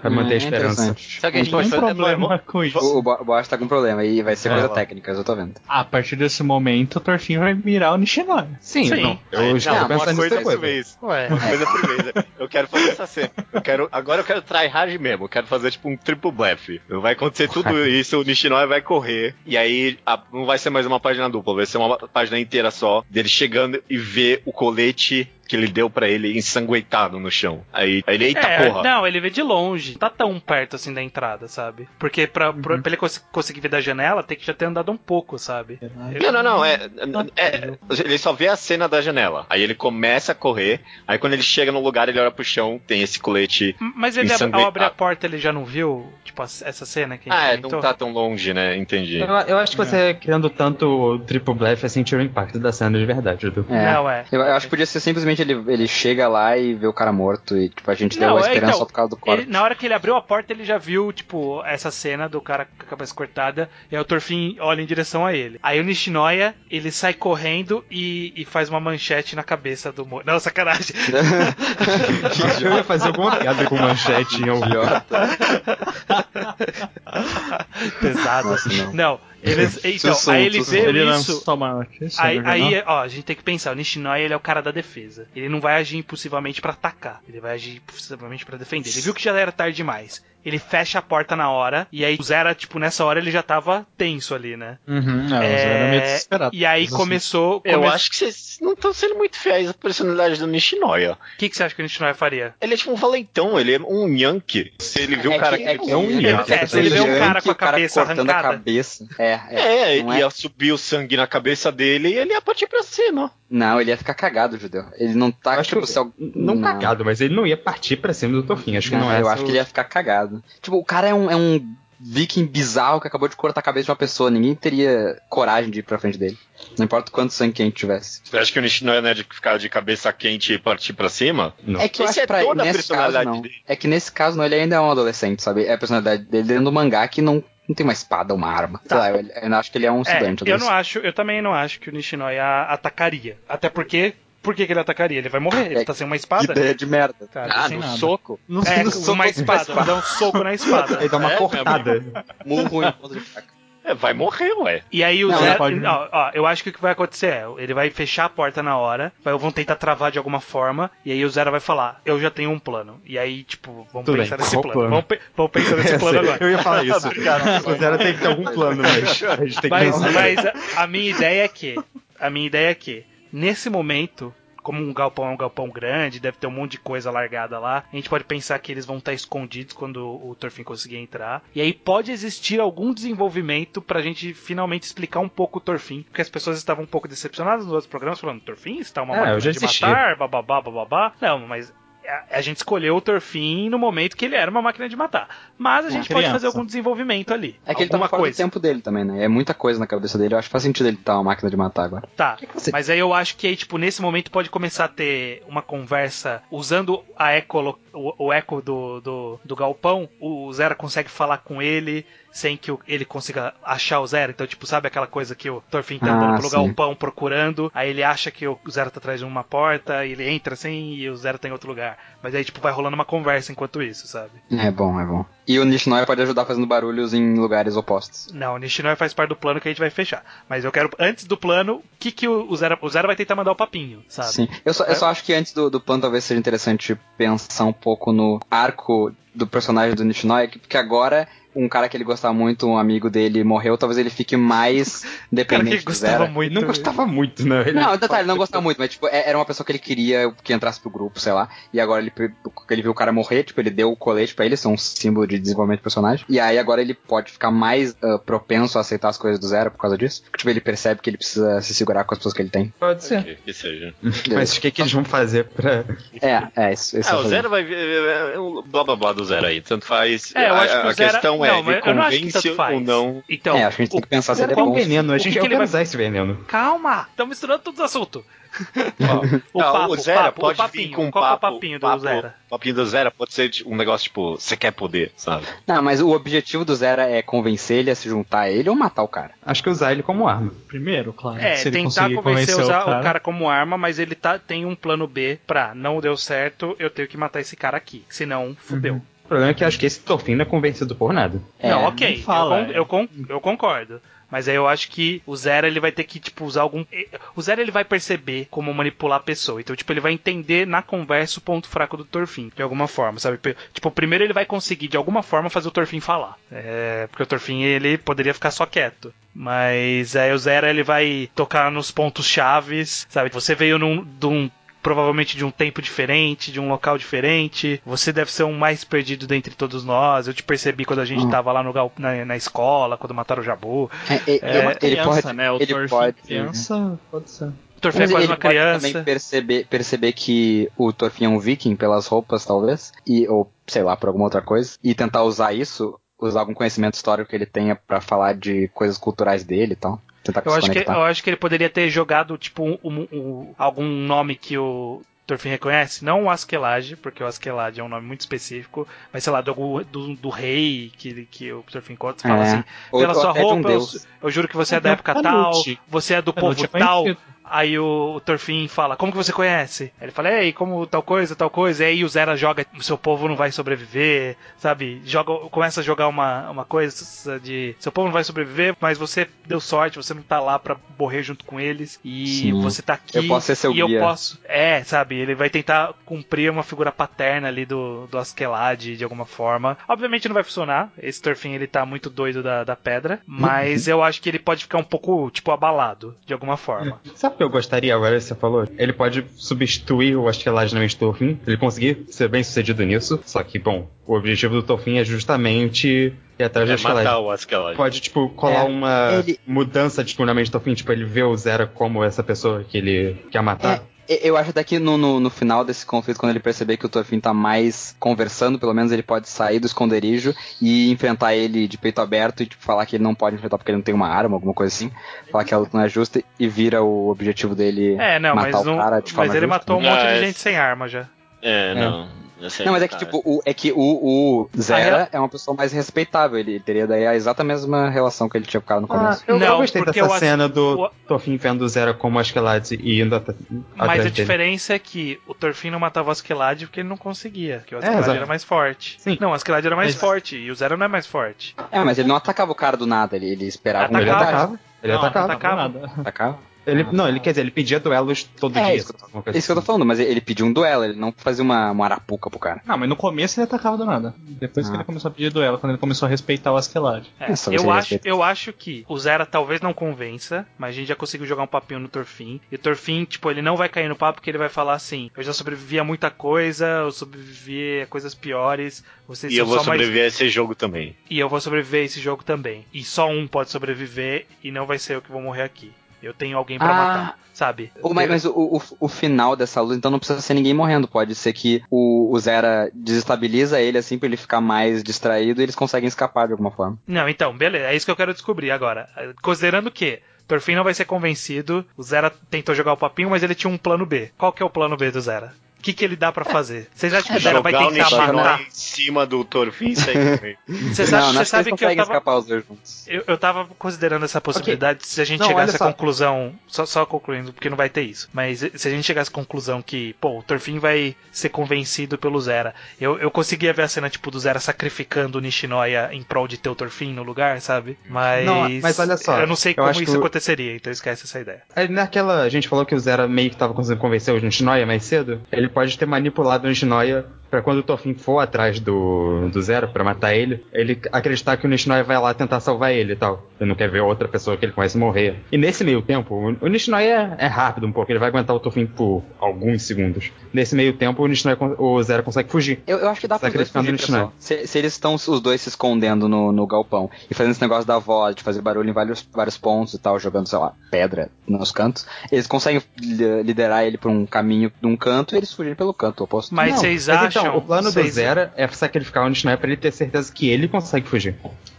pra manter a É esperança. Sabe o que a gente pode um fazer? problema com isso. O, o Bo- Bosch tá com problema e vai ser É, coisa lá. técnica, eu tô vendo. A partir desse momento, o Torfinho vai virar o Nishinoya. Sim, Sim. não. Eu já não, tô uma pensando coisa nisso por depois. vez. Ué. Uma coisa por vez. Eu quero fazer essa cena. Eu quero, agora eu quero try hard mesmo. Eu quero fazer tipo um triple blefe. Vai acontecer tudo isso, o Nishinoya vai correr. E aí a- não vai ser mais uma página dupla, vai ser uma página inteira só dele chegando e ver o colete que ele deu pra ele ensanguentado no chão. Aí, aí ele, eita é, porra. não, ele vê de longe. Tá tão perto assim da entrada, sabe? Porque pra, pra- pra ele cons- conseguir ver da janela, tem que já ter andado um pouco, sabe? Não, não, não. É, é- ele só vê a cena da janela. Aí ele começa a correr. Aí quando ele chega no lugar, ele olha pro chão, tem esse colete. Mas ele, Ensangue- ao abrir a porta, ele já não viu, tipo, essa cena que a gente Ah, é, comentou? não tá tão longe, né? Entendi. Eu, eu acho que você, criando tanto o triple blefe, assim, tira o impacto da cena de verdade, Edu. É. Não, é. Eu, eu acho que podia ser simplesmente ele, ele chega lá e vê o cara morto e tipo, a gente deu Não, a é, esperança então, só por causa do corte. Ele- na hora que ele abriu a porta, ele já viu, tipo, essa cena do cara com a cabeça cortada, e aí o Torfin olha em direção a ele. Aí o Nishinoya, ele sai correndo e, e faz uma manchete na cabeça do Mori. Não, sacanagem. Eu ia fazer alguma piada com manchete em algum. Pesado. Nossa, não. Não, eles, então, Sussum, aí ele não isso. Aí, aí, ó, a gente tem que pensar, o Nishinoya ele é o cara da defesa. Ele não vai agir impulsivamente pra atacar, ele vai agir impulsivamente pra defender. Ele viu que já era tarde demais. Ele fecha a porta na hora, e aí o Zera, tipo, nessa hora ele já tava tenso ali, né? Uhum, é, o Zé era meio desesperado. E aí assim, começou. Eu come- acho que vocês não estão sendo muito fiéis à personalidade do Nishinoya. O que, que você acha que o Nishinoya faria? Ele é tipo um valentão, ele é um Yankee. Se ele viu o cara que, é, que, é um é, Yankee, é, se ele vê um Yankee, cara com a o cara cabeça cortando arrancada. a cabeça. É, é. É, não, é- ia subir o sangue na cabeça dele e ele ia partir pra cima. não, ele ia ficar cagado, judeu. Ele não tá, Eu acho tipo, que- se al- Não, cagado, mas ele não ia partir pra cima do Torfin. Acho que não, Não, é eu acho o- que ele ia ficar cagado. Tipo, o cara é um, é um viking bizarro que acabou de cortar a cabeça de uma pessoa. Ninguém teria coragem de ir pra frente dele. Não importa quanto sangue quente tivesse. Você acha que o Nishinoya não é de ficar de cabeça quente e partir pra cima? Não. É que eu Esse acho é que pra toda a nesse caso não. dele. É que nesse caso não, ele ainda é um adolescente, sabe? É a personalidade dele dentro do mangá que não, não tem uma espada, uma arma. Tá. Sei lá, eu, eu acho que ele é um É, estudante. eu não adolescente. acho, eu também não acho que o Nishinoya atacaria. Até porque. Por que, que ele atacaria? Ele vai morrer, ele É, tá sem uma Que espada. ideia de merda. Cara, Ah, sem no nada. soco? Não É, no soco uma espada, vai dar um soco na espada. Ele dá uma É, cortada. Murro em ponta de faca. É, vai morrer, ué. E aí o Não, Zé. pode- ó, ó, eu acho que o que vai acontecer é, ele vai fechar a porta na hora, vai, vão tentar travar de alguma forma, e aí o Zera vai falar, eu já tenho um plano. E aí, tipo, vamos Tudo pensar bem, nesse qual plano. plano? Vamos, pe- vamos pensar nesse plano Eu sei, agora. Eu ia falar isso. o Zero tem que ter algum plano, mas a gente tem que Mas, pensar. mas a, a minha ideia é que. A minha ideia é que, nesse momento. Como um galpão é um galpão grande, deve ter um monte de coisa largada lá. A gente pode pensar que eles vão estar escondidos quando o Torfin conseguir entrar. E aí pode existir algum desenvolvimento pra gente finalmente explicar um pouco o Torfin. Porque as pessoas estavam um pouco decepcionadas nos outros programas, falando: Torfin está uma É, máquina de matar, bababá, bababá. Não, mas a, a gente escolheu o Torfin no momento que ele era uma máquina de matar. Mas a gente pode criança. fazer algum desenvolvimento ali. É que ele tá fora coisa. do tempo dele também, né? É muita coisa na cabeça dele. Eu acho que faz sentido ele estar uma máquina de matar agora. Tá, você- mas aí eu acho que aí, tipo, nesse momento pode começar a ter uma conversa usando a eco, o, o eco do, do, do galpão, o Zera consegue falar com ele sem que o- ele consiga achar o Zera. Então, tipo, sabe aquela coisa que o Thorfinn tá Ah, andando pelo sim. galpão procurando, aí ele acha que o Zera tá atrás de uma porta, ele entra assim e o Zera tá em outro lugar. Mas aí, tipo, vai rolando uma conversa enquanto isso, sabe? É bom, é bom. E o Nishinoya pode ajudar fazendo barulhos em lugares opostos. Não, o Nishinoya faz parte do plano que a gente vai fechar. Mas eu quero, antes do plano, o que, que o, o Zera. O Zera vai tentar mandar o papinho, sabe? Sim. Eu só, eu só acho que antes do, do plano talvez seja interessante pensar um pouco no arco do personagem do Nishinoya, que- porque agora um cara que ele gostava muito, um amigo dele, morreu, talvez ele fique mais Cara, dependente que do gostava Zera. muito. Não gostava muito, né? Ele- Não, detalhe, ele não gostava muito, mas tipo, é- era uma pessoa que ele queria que entrasse pro grupo, sei lá. E agora ele, ele viu o cara morrer, tipo, ele deu o colete pra ele, isso é um símbolo de desenvolvimento de personagem. E aí agora ele pode ficar mais ah, propenso a aceitar as coisas do zero por causa disso. Tipo, ele percebe que ele precisa se segurar com as pessoas que ele tem. Pode ser. Que, que seja. Mas o que, que eles vão fazer pra. É, é, isso. isso Ah, o Zero vai ver. é, Blá blá blá do Zero aí. Tanto faz. É, eu a, acho que o a Zero- questão não, é, mas ele eu não acho que convence tanto faz. ou não. Então, é, acho que a gente tem que pensar se ele é bom. veneno? A o gente que eu que ele quero vai- usar esse veneno. calma, estão misturando todos os assuntos. o Não, papo, o Zera papo, pode o papinho. vir com um Qual que é o papo, papinho papo, do Zera? papinho do Zera pode ser um negócio tipo, você quer poder, sabe? Não, mas o objetivo do Zera é convencer ele a se juntar a ele ou matar o cara. Acho que usar ele como arma. Primeiro, claro. É, se ele tentar conseguir convencer a convencer usar o cara. como arma, mas ele tá, tem um plano B pra não deu certo, eu tenho que matar esse cara aqui. Senão, fudeu. O problema é que eu acho que esse Torfin não é convencido por nada. É, não, ok, não fala, eu, con- é. eu, con- eu concordo. Mas aí eu acho que o Zera ele vai ter que, tipo, usar algum. O Zera ele vai perceber como manipular a pessoa. Então, tipo, ele vai entender na conversa o ponto fraco do Torfin, de alguma forma, sabe? Tipo, primeiro ele vai conseguir, de alguma forma, fazer o Torfin falar. É, porque o Torfin ele poderia ficar só quieto. Mas aí o Zera ele vai tocar nos pontos chaves, sabe? Você veio num, de um provavelmente de um tempo diferente, de um local diferente. Você deve ser um mais perdido dentre todos nós. Eu te percebi quando a gente Hum. tava lá no, na, na escola, quando mataram o Jabu. É, é, É uma ele criança, pode, né? O ele pode, criança, pode ser. O Torfin é quase ele uma pode criança. também perceber, perceber que o Thorfinn é um viking pelas roupas, talvez, e, ou sei lá, por alguma outra coisa, e tentar usar isso, usar algum conhecimento histórico que ele tenha pra falar de coisas culturais dele e tal. Tentar Eu acho, que, eu acho que ele poderia ter jogado, tipo, um- um- um- algum nome que o Torfin reconhece. Não o Askelage, porque o Askelage é um nome muito específico, mas sei lá, do, algum- do, do rei que, que o Torfin conta, fala É. assim, pela ou sua de um roupa, eu, eu juro que você é É, da época é tal, Lute. você é do É, povo tal. Aí o, o Torfin fala, como que você conhece? Ele fala, ei, como tal coisa, tal coisa. E aí o Zera joga, o seu povo não vai sobreviver, sabe? Joga, começa a jogar uma, uma coisa de, seu povo não vai sobreviver, mas você deu sorte, você não tá lá pra morrer junto com eles. E Sim. você tá aqui. Eu posso ser seu e eu guia. posso. É, sabe? Ele vai tentar cumprir uma figura paterna ali do, do Askelad de alguma forma. Obviamente não vai funcionar. Esse Torfin ele tá muito doido da, da pedra. Mas eu acho que ele pode ficar um pouco, tipo, abalado, de alguma forma. Sabe que eu gostaria agora que você falou? Ele pode substituir o Askeladd na mente do Torfin, ele conseguir ser bem sucedido nisso. Só que, bom, o objetivo do Torfin é justamente ir atrás do É o Askelad. Pode, tipo, colar É, uma ele- mudança tipo, na mente do Torfin. Tipo, ele vê o Zera como essa pessoa que ele quer matar. É, eu acho até que no, no, no final desse conflito, quando ele perceber que o Thorfinn tá mais conversando, pelo menos ele pode sair do esconderijo e enfrentar ele de peito aberto e tipo, falar que ele não pode enfrentar porque ele não tem uma arma, alguma coisa assim. Falar que a luta não é justa e vira o objetivo dele É, não, matar mas, o não, cara de forma mas ele justa. matou um monte de é- gente sem arma já. É, não. Não, mas é que, cara. tipo, o, é que o, o Zera é uma pessoa mais respeitável. Ele teria daí a exata mesma relação que ele tinha com o cara no Ah, começo. eu, eu Não, gostei porque dessa eu acho- cena do o- Torfin vendo o Zera como Askeladd e indo at Mas a dele. diferença é que o Torfin não matava o Askelad porque ele não conseguia. Porque o É, Askelad exato. era mais forte. Sim. Não, o Askelad era mais Mas- forte e o Zero não é mais forte. É, mas ele não atacava o cara do nada, ele, ele esperava um Ele Atacava. atacava. Ele Não, atacava. atacava. Nada. Ele, não, ele quer dizer, ele pedia duelos todo É, dia. isso que É isso que eu tô assim. falando, mas ele pediu um duelo, ele não fazia uma, uma arapuca pro cara. Não, mas no começo ele atacava do nada. Depois que Ah. ele começou a pedir duelo, quando ele começou a respeitar o Askelad. É, eu, acho, respeita. eu acho que o Zera talvez não convença, mas a gente já conseguiu jogar um papinho no Torfin. E o Torfin, tipo, ele não vai cair no papo porque ele vai falar assim: Eu já sobrevivi a muita coisa, eu sobrevivi a coisas piores, vocês E eu vou só mais sobreviver a esse jogo também. e eu vou sobreviver a esse jogo também. E só um pode sobreviver e não vai ser eu que vou morrer aqui. Eu tenho alguém pra Ah. matar, sabe? Mas, mas o, o, o final dessa luta, então não precisa ser ninguém morrendo. Pode ser que o, o Zera desestabiliza ele assim pra ele ficar mais distraído e eles conseguem escapar de alguma forma. Não, então, beleza. É isso que eu quero descobrir agora. Considerando que Torfin não vai ser convencido, o Zera tentou jogar o papinho, mas ele tinha um plano B. Qual que é o plano B do Zera? O que, que ele dá pra fazer? Vocês acham que o Zera vai tentar matar? em cima do Torfin e sair com ele. Vocês acham- não que sabe eles que eu tava, escapar os dois juntos. eu, eu tava considerando essa possibilidade se a gente Não, chegasse à só. conclusão. Só, só concluindo, porque não vai ter isso. Mas se a gente chegasse à conclusão que, pô, o Torfin vai ser convencido pelo Zera. Eu, eu conseguia ver a cena, tipo, do Zera sacrificando o Nishinoya em prol de ter o Torfin no lugar, sabe? Mas. Não, mas olha só, Eu não sei eu como isso que aconteceria, então esquece essa ideia. Aí, Naquela, a gente falou que o Zera meio que tava conseguindo convencer o Nishinoya mais cedo. Ele pode ter manipulado o Nishinoya pra quando o Torfin for atrás do, do Zera pra matar ele, ele acreditar que o Nishinoya vai lá tentar salvar ele e tal. Ele não quer ver outra pessoa que ele conhece morrer. E nesse meio tempo, o, o Nishinoya é, é rápido um pouco, ele vai aguentar o Torfin por alguns segundos. Nesse meio tempo, o, Nishinoya, con- o Zera consegue fugir. Eu, eu acho que dá pra fugir, o Nishinoya. pessoal. Se, se eles estão os dois se escondendo no, no galpão e fazendo esse negócio da voz, de fazer barulho em vários, vários pontos e tal, jogando, sei lá, pedra nos cantos, eles conseguem li- liderar ele pra um caminho de um canto e eles fugirem pelo canto oposto. Mas Não, vocês mas acham acham? o plano do Zera é sacrificar o Nishinoya pra ele ter certeza que ele consegue fugir.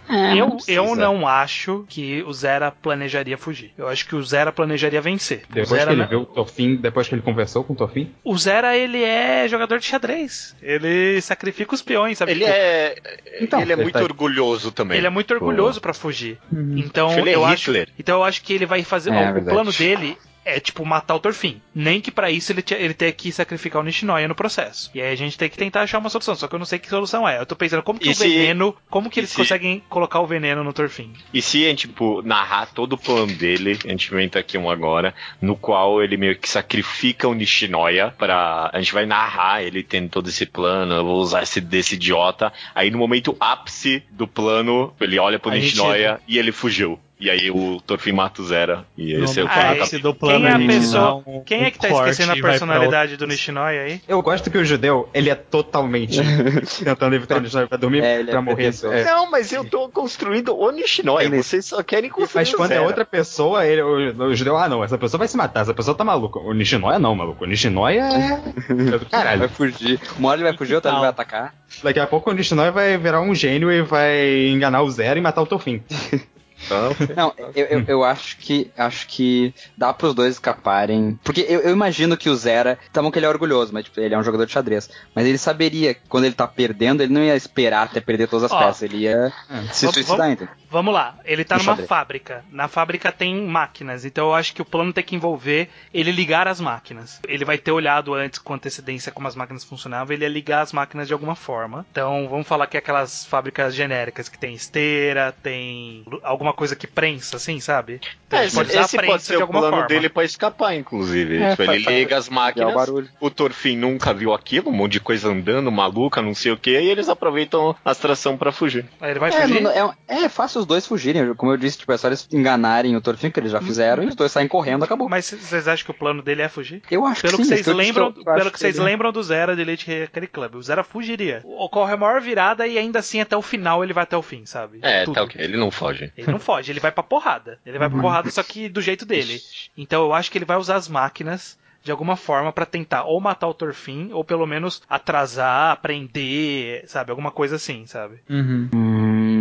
É, Eu, não eu não acho que o Zera planejaria fugir. Eu acho que o Zera planejaria vencer. O Depois Zera, que ele não- viu o Torfin, depois que ele conversou com o Torfin. o Zera, ele é jogador de xadrez. Ele sacrifica os peões, sabe? Ele Tipo, é. Então, ele é ele muito tá- orgulhoso também. ele é muito orgulhoso pra fugir. Então, Ele é eu acho, Hitler. então eu acho que ele vai fazer. É, o verdade. plano dele é tipo matar o Torfin. Nem que pra isso ele, ele tenha que sacrificar o Nishinoya no processo. E aí a gente tem que tentar achar uma solução. Só que eu não sei que solução é. Eu tô pensando como que E o se- veneno. Como que eles se- conseguem colocar o veneno no Torfin? E se a gente, tipo, narrar todo o plano dele, a gente inventa aqui um agora, no qual ele meio que sacrifica o Nishinoya pra. A gente vai narrar ele tendo todo esse plano, eu vou usar esse desse idiota. Aí no momento ápice do plano, ele olha pro A gente- Nishinoya e ele fugiu. E aí o Torfin mata o Zera. E esse é o Ah, plano. esse do plano Quem é gente pessoa- um- Quem é que tá esquecendo a personalidade do Nishinoya aí? Eu gosto que o judeu, ele é totalmente tentando evitar o Nishinoya pra dormir, É, é pra morrer. preguiçoso. É. Não, mas eu tô construindo o Nishinoya. Ele- Vocês só querem construir Mas quando é outra pessoa, ele, o, o judeu, ah não, essa pessoa vai se matar, essa pessoa tá maluca. O Nishinoya não, maluco. O Nishinoya é. é do caralho. Vai fugir. Uma hora ele vai fugir, outra ele Não. vai atacar. Daqui a pouco o Nishinoya vai virar um gênio e vai enganar o Zero e matar o Torfin. Então, Não, eu, eu, eu acho que acho que dá pros dois escaparem. Porque eu, eu imagino que o Zera. Tá bom que ele é orgulhoso, mas tipo, ele é um jogador de xadrez. Mas ele saberia que quando ele tá perdendo, ele não ia esperar até perder todas as Ó. peças. Ele ia se Vamos- suicidar, vamos- entendeu? Vamos lá, ele tá No numa xadrez. fábrica. Na fábrica tem máquinas, então eu acho que o plano tem que envolver ele ligar as máquinas. Ele vai ter olhado antes com antecedência como as máquinas funcionavam, ele ia ligar as máquinas de alguma forma. Então vamos falar que é aquelas fábricas genéricas que tem esteira, tem alguma coisa que prensa, assim, sabe? Então, É, pode usar a esse prensa pode ser de o alguma plano forma. dele pra escapar, inclusive. É, Tipo, ele faz- liga as é o máquinas, barulho. o Torfin nunca viu aquilo, um monte de coisa andando, maluca, não sei o que, e eles aproveitam a atração pra fugir. Aí ele vai É, fugir. não- é, é fácil os dois fugirem. Como eu disse, tipo, é só eles enganarem o Torfin, que eles já fizeram, e os dois saem correndo, acabou. Mas vocês acham que o plano dele é fugir? Eu acho Pelo que que sim. vocês lembram, pelo que vocês ele- lembram do Zera de Elite Aquele Club, o Zera fugiria. Ocorre a maior virada e ainda assim até o final ele vai até o fim, sabe? É, Tudo. tá ok, ele não foge. Ele não foge, ele vai pra porrada. Ele vai pra porrada, só que do jeito dele. Então eu acho que ele vai usar as máquinas de alguma forma pra tentar ou matar o Torfin, ou pelo menos atrasar, prender, sabe? Alguma coisa assim, sabe? Uhum.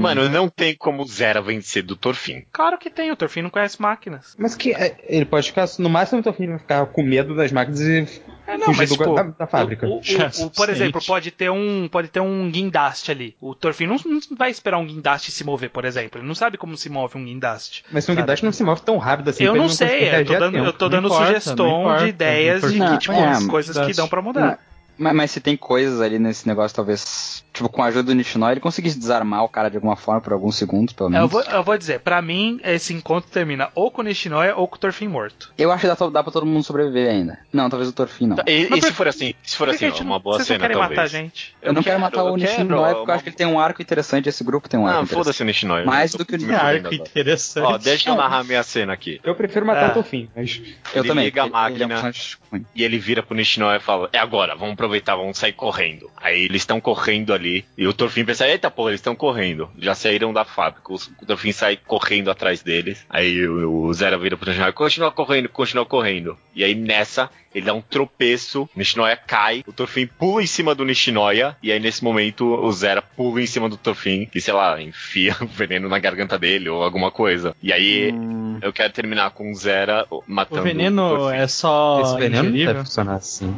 Mano, não tem como Zera vencer do Torfin. Claro que tem, o Torfin não conhece máquinas. Mas que é, ele pode ficar, no máximo o Torfin vai ficar com medo das máquinas e É, não, fugir mas, do- tipo, da, da fábrica. O, o- é o- por exemplo, pode ter um pode ter um guindaste ali. O Torfin não, não vai esperar um guindaste se mover, por exemplo. Ele não sabe como se move um guindaste. Mas se um guindaste não se move tão rápido assim. eu ele não sei, eu tô a dando, eu tô Não dando importa, sugestão não importa. de ideias de Não, que, tipo, é, as coisas que dão pra mudar. Mas, mas se tem coisas ali nesse negócio, talvez. Tipo, com a ajuda do Nishinoya, ele conseguisse desarmar o cara de alguma forma por alguns segundos, pelo Eu menos. vou, eu vou dizer, pra mim, esse encontro termina ou com o Nishinoya ou com o Torfin morto. Eu acho que dá, dá pra todo mundo sobreviver ainda. Não, talvez o Torfin não. E, Mas e se for assim, se for assim, ó, gente uma não- boa Vocês cena, não querem talvez. matar a gente? Eu não quero, quero, matar o eu quero, Nishinoya porque eu acho que ele tem um arco interessante. Esse grupo tem um arco Ah, foda-se o Nishinoya. Mais Eu do que o fudendo arco interessante. Ó, deixa eu narrar minha cena aqui. Eu prefiro matar Ah. o Torfin, mas. Eu Ele também. liga a ele- ele é um máquina. E ele vira pro Nishinoya e fala: É agora, vamos aproveitar, vamos sair correndo. Aí eles estão correndo ali. E o Torfin pensa: Eita porra, eles estão correndo. Já saíram da fábrica. O Torfin sai correndo atrás deles. Aí o, o Zera vira pro Nishinoya: Continua correndo, continua correndo. E aí nessa. Ele dá um tropeço, o Nishinoya cai, o Torfin pula em cima do Nishinoya, e aí nesse momento o Zera pula em cima do Torfin e, sei lá, enfia o veneno na garganta dele ou alguma coisa. E aí Hum, eu quero terminar com o Zera matando O veneno Torfin. é só Esse veneno ingerível? deve funcionar assim.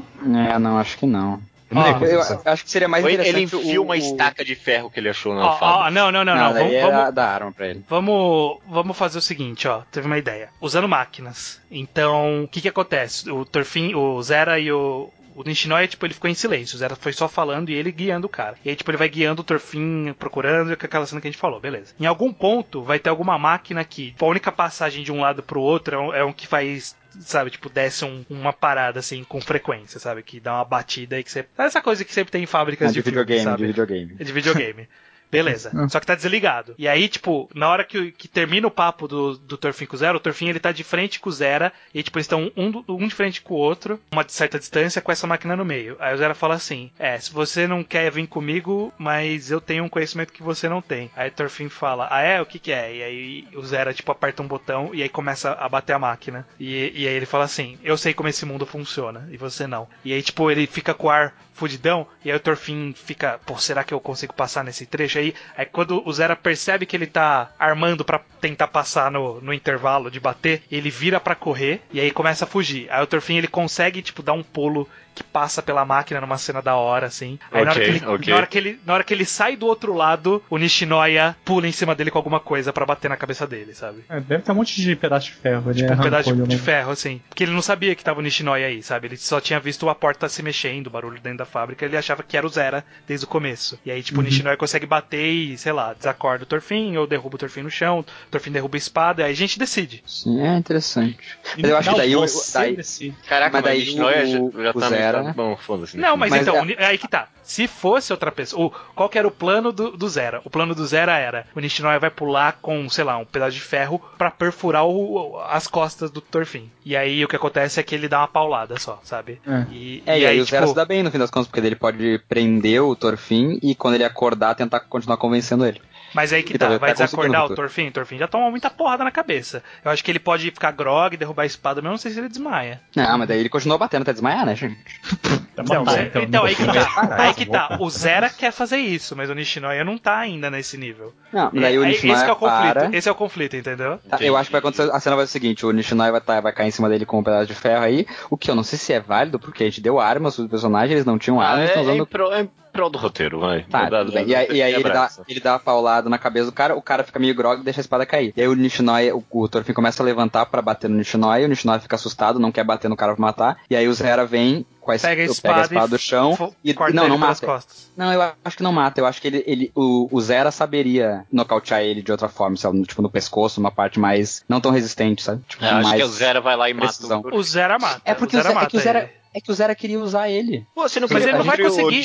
é, não, acho que não. Eu não Ó, lembro Eu, eu acho que seria mais Ou ele, ele interessante. enfia o- uma o- estaca de ferro que ele achou na Ó, ó, fábrica. não, não, não, Não, não. Vamos, é vamos, da, arma pra ele. Vamos, vamos fazer o seguinte, ó. Teve uma ideia. Usando máquinas. Então, o que que acontece? O Torfin, o Zera e o, o Nishinoya, tipo, ele ficou em silêncio. O Zera foi só falando e ele guiando o cara. E aí, tipo, ele vai guiando o Torfin, procurando, com aquela cena que a gente falou, beleza. Em algum ponto, vai ter alguma máquina que, tipo, a única passagem de um lado pro outro é um, é um que faz sabe, tipo, desce um- uma parada assim com frequência, sabe? Que dá uma batida aí que você. Sabe essa coisa que sempre tem em fábricas Ah, de, de filme, videogame, sabe? de videogame. É de videogame. Beleza. Hum. Só que tá desligado. E aí, tipo, na hora que, que termina o papo do, do Torfin com o Zero, o Torfin ele tá de frente com o Zera. E tipo, eles estão um, um de frente com o outro, uma certa distância, com essa máquina no meio. Aí o Zera fala assim: É, se você não quer vir comigo, mas eu tenho um conhecimento que você não tem. Aí o Torfin fala: Ah, é? O que que é? E aí o Zera, tipo, aperta um botão e aí começa a bater a máquina. E, e aí ele fala assim: Eu sei como esse mundo funciona, e você não. E aí, tipo, ele fica com o ar fudidão, e aí o Torfin fica, pô, será que eu consigo passar nesse trecho aí? Aí quando o Zera percebe que ele tá armando pra tentar passar no, no intervalo de bater, ele vira pra correr e aí começa a fugir. Aí o Torfin ele consegue, tipo, dar um pulo que passa pela máquina numa cena da hora, assim. Aí na, hora ele, ok. na, hora que ele, na hora que ele sai do outro lado, o Nishinoya pula em cima dele com alguma coisa pra bater na cabeça dele, sabe? É, deve ter um monte de pedaço de ferro. Ele Tipo, um arrancou pedaço de, de ferro, assim. Porque ele não sabia que tava o Nishinoya aí, sabe? Ele só tinha visto a porta se mexendo, o barulho dentro da fábrica. Ele achava que era o Zera desde o começo. E aí, tipo, Uhum. o Nishinoya consegue bater e, sei lá, desacorda o Torfin, ou derruba o Torfin no chão, o Torfin derruba a espada, aí a gente decide. Sim, é interessante. Mas eu acho que daí o- você daí- decide. Caraca, Mas mas, daí o Nishinoya o- já, já o tá Zera- meio- Bom, foda-se. né? Não, mas, Mas então, é- o Ni- aí que tá. Se fosse outra pessoa. O, qual que era o plano do, do Zera? O plano do Zera era: o Nishinoya vai pular com, sei lá, um pedaço de ferro pra perfurar o- as costas do Torfin. E aí o que acontece é que ele dá uma paulada só, sabe? É. E, É, e, aí o Zera tipo, se dá bem no fim das contas, porque ele pode prender o Torfin e quando ele acordar tentar continuar convencendo ele. Mas aí que Então, tá, ele vai tá desacordar o. Torfin? O Torfin já toma muita porrada na cabeça. Eu acho que ele pode ficar grog, derrubar a espada, mas eu não sei se ele desmaia. Não, mas daí ele continua batendo até desmaiar, né, gente? Tá Então, bom, cê- então, então, aí que tá. parar, Aí que tá. O Zera quer fazer isso, mas o Nishinoya não tá ainda nesse nível. Não, mas daí o É, Nishinoya esse que é o conflito. para... Esse é o conflito, entendeu? Tá, eu acho que vai acontecer, a cena vai ser o seguinte, o Nishinoya vai, tá, vai cair em cima dele com um pedaço de ferro aí, o que eu não sei se é válido, porque a gente deu armas pro personagem, eles não tinham Ah, armas, é, estão é usando... em é prol do roteiro, vai. Tá, Dá- tudo bem. dá- E aí, e aí ele, dá, ele dá a paulada na cabeça do cara, o cara fica meio grog e deixa a espada cair. E aí o Nishinoya, o, o Torfin começa a levantar pra bater no Nishinoya, o Nishinoya fica assustado, não quer bater no cara pra matar, e aí o Zera vem com a, es- Pega a espada, pega a espada do chão e corta não, não mata. costas. Não, eu acho que não mata. Eu acho que ele, ele o, o Zera saberia nocautear ele de outra forma, sei lá, no- tipo no pescoço, uma parte mais não tão resistente, sabe? Tipo, É, acho mais que o Zera vai lá e mata precisão. o... O Zera mata. É porque o o Zera é mata que o Zera, ele. é que o Zera queria usar ele. Pô, você não Mas ele não vai construir o conseguir.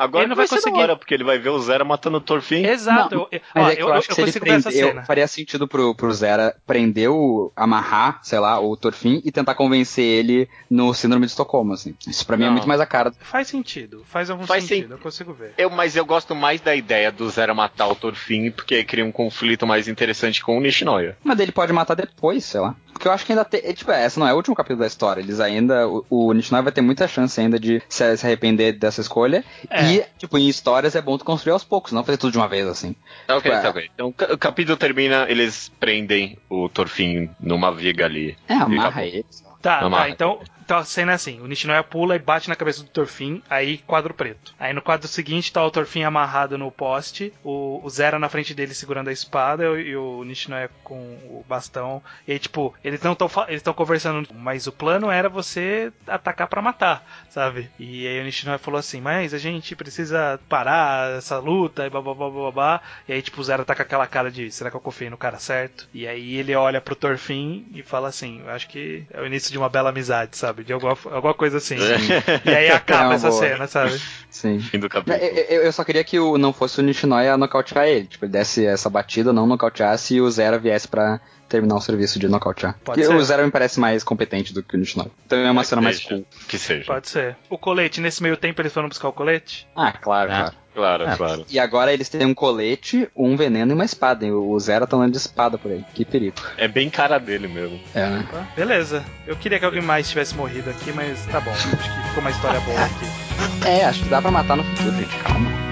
Agora Ele não vai conseguir. hora, porque ele vai ver o Zera matando o Torfin. Exato. Não, eu, eu, Mas ó, é que eu, acho que se ele cena. faria sentido pro, pro Zera prender o, amarrar, sei lá, o Torfin e tentar convencer ele no síndrome de Estocolmo, assim. Isso pra mim é Não. muito mais a cara. Faz sentido. Faz algum Faz sentido. sim. Eu consigo ver. Eu, mas eu gosto mais da ideia do Zera matar o Torfin, porque cria um conflito mais interessante com o Nishinoya. Mas ele pode matar depois, sei lá. Porque eu acho que ainda tem. é, Tipo, é, essa não é o último capítulo da história. Eles ainda. O, o Nishinoya vai ter muita chance ainda de se, se arrepender dessa escolha. É. E, tipo, em histórias é bom tu construir aos poucos, não fazer tudo de uma vez, assim. Tá ok, Ué. tá ok. Então o capítulo termina, eles prendem o Torfin numa viga ali. É, amarra ele. Tá, Amarra. tá, então, então a cena é assim: o Nishinoya pula e bate na cabeça do Torfin, aí quadro preto. Aí no quadro seguinte tá o Torfin amarrado no poste, o, o Zera na frente dele segurando a espada e, o Nishinoya com o bastão. E aí, tipo, eles não estão eles estão conversando, mas o plano era você atacar pra matar, sabe? E aí o Nishinoya falou assim: Mas a gente precisa parar essa luta e blá blá blá blá blá. E aí, tipo, o Zera tá com aquela cara de será que eu confiei no cara certo? E aí ele olha pro Torfin e fala assim: acho que é o início de uma bela amizade, sabe? De alguma, alguma coisa assim. E aí É acaba uma essa boa. cena, sabe? Sim. Fim do Eu, capítulo. eu- eu só queria que o, não fosse o Nishinoya nocautear ele. Tipo, ele desse essa batida, não nocauteasse e o Zera viesse pra terminar o serviço de nocautear. Pode Porque ser. o Zera me parece mais competente do que o Nishinoya. Então é uma cena mais seja, cool. Que seja. Pode ser. O colete, nesse meio tempo eles foram buscar o colete? Ah, claro, É. claro. Claro, É. claro. E agora eles têm um colete, um veneno e uma espada. E o Zera tá andando de espada por aí. Que perigo. É bem cara dele mesmo. É, né? Ah, Beleza. Eu queria que alguém mais tivesse morrido aqui, mas tá bom. Acho que ficou uma história boa aqui. É, acho que dá pra matar no futuro, gente. Calma.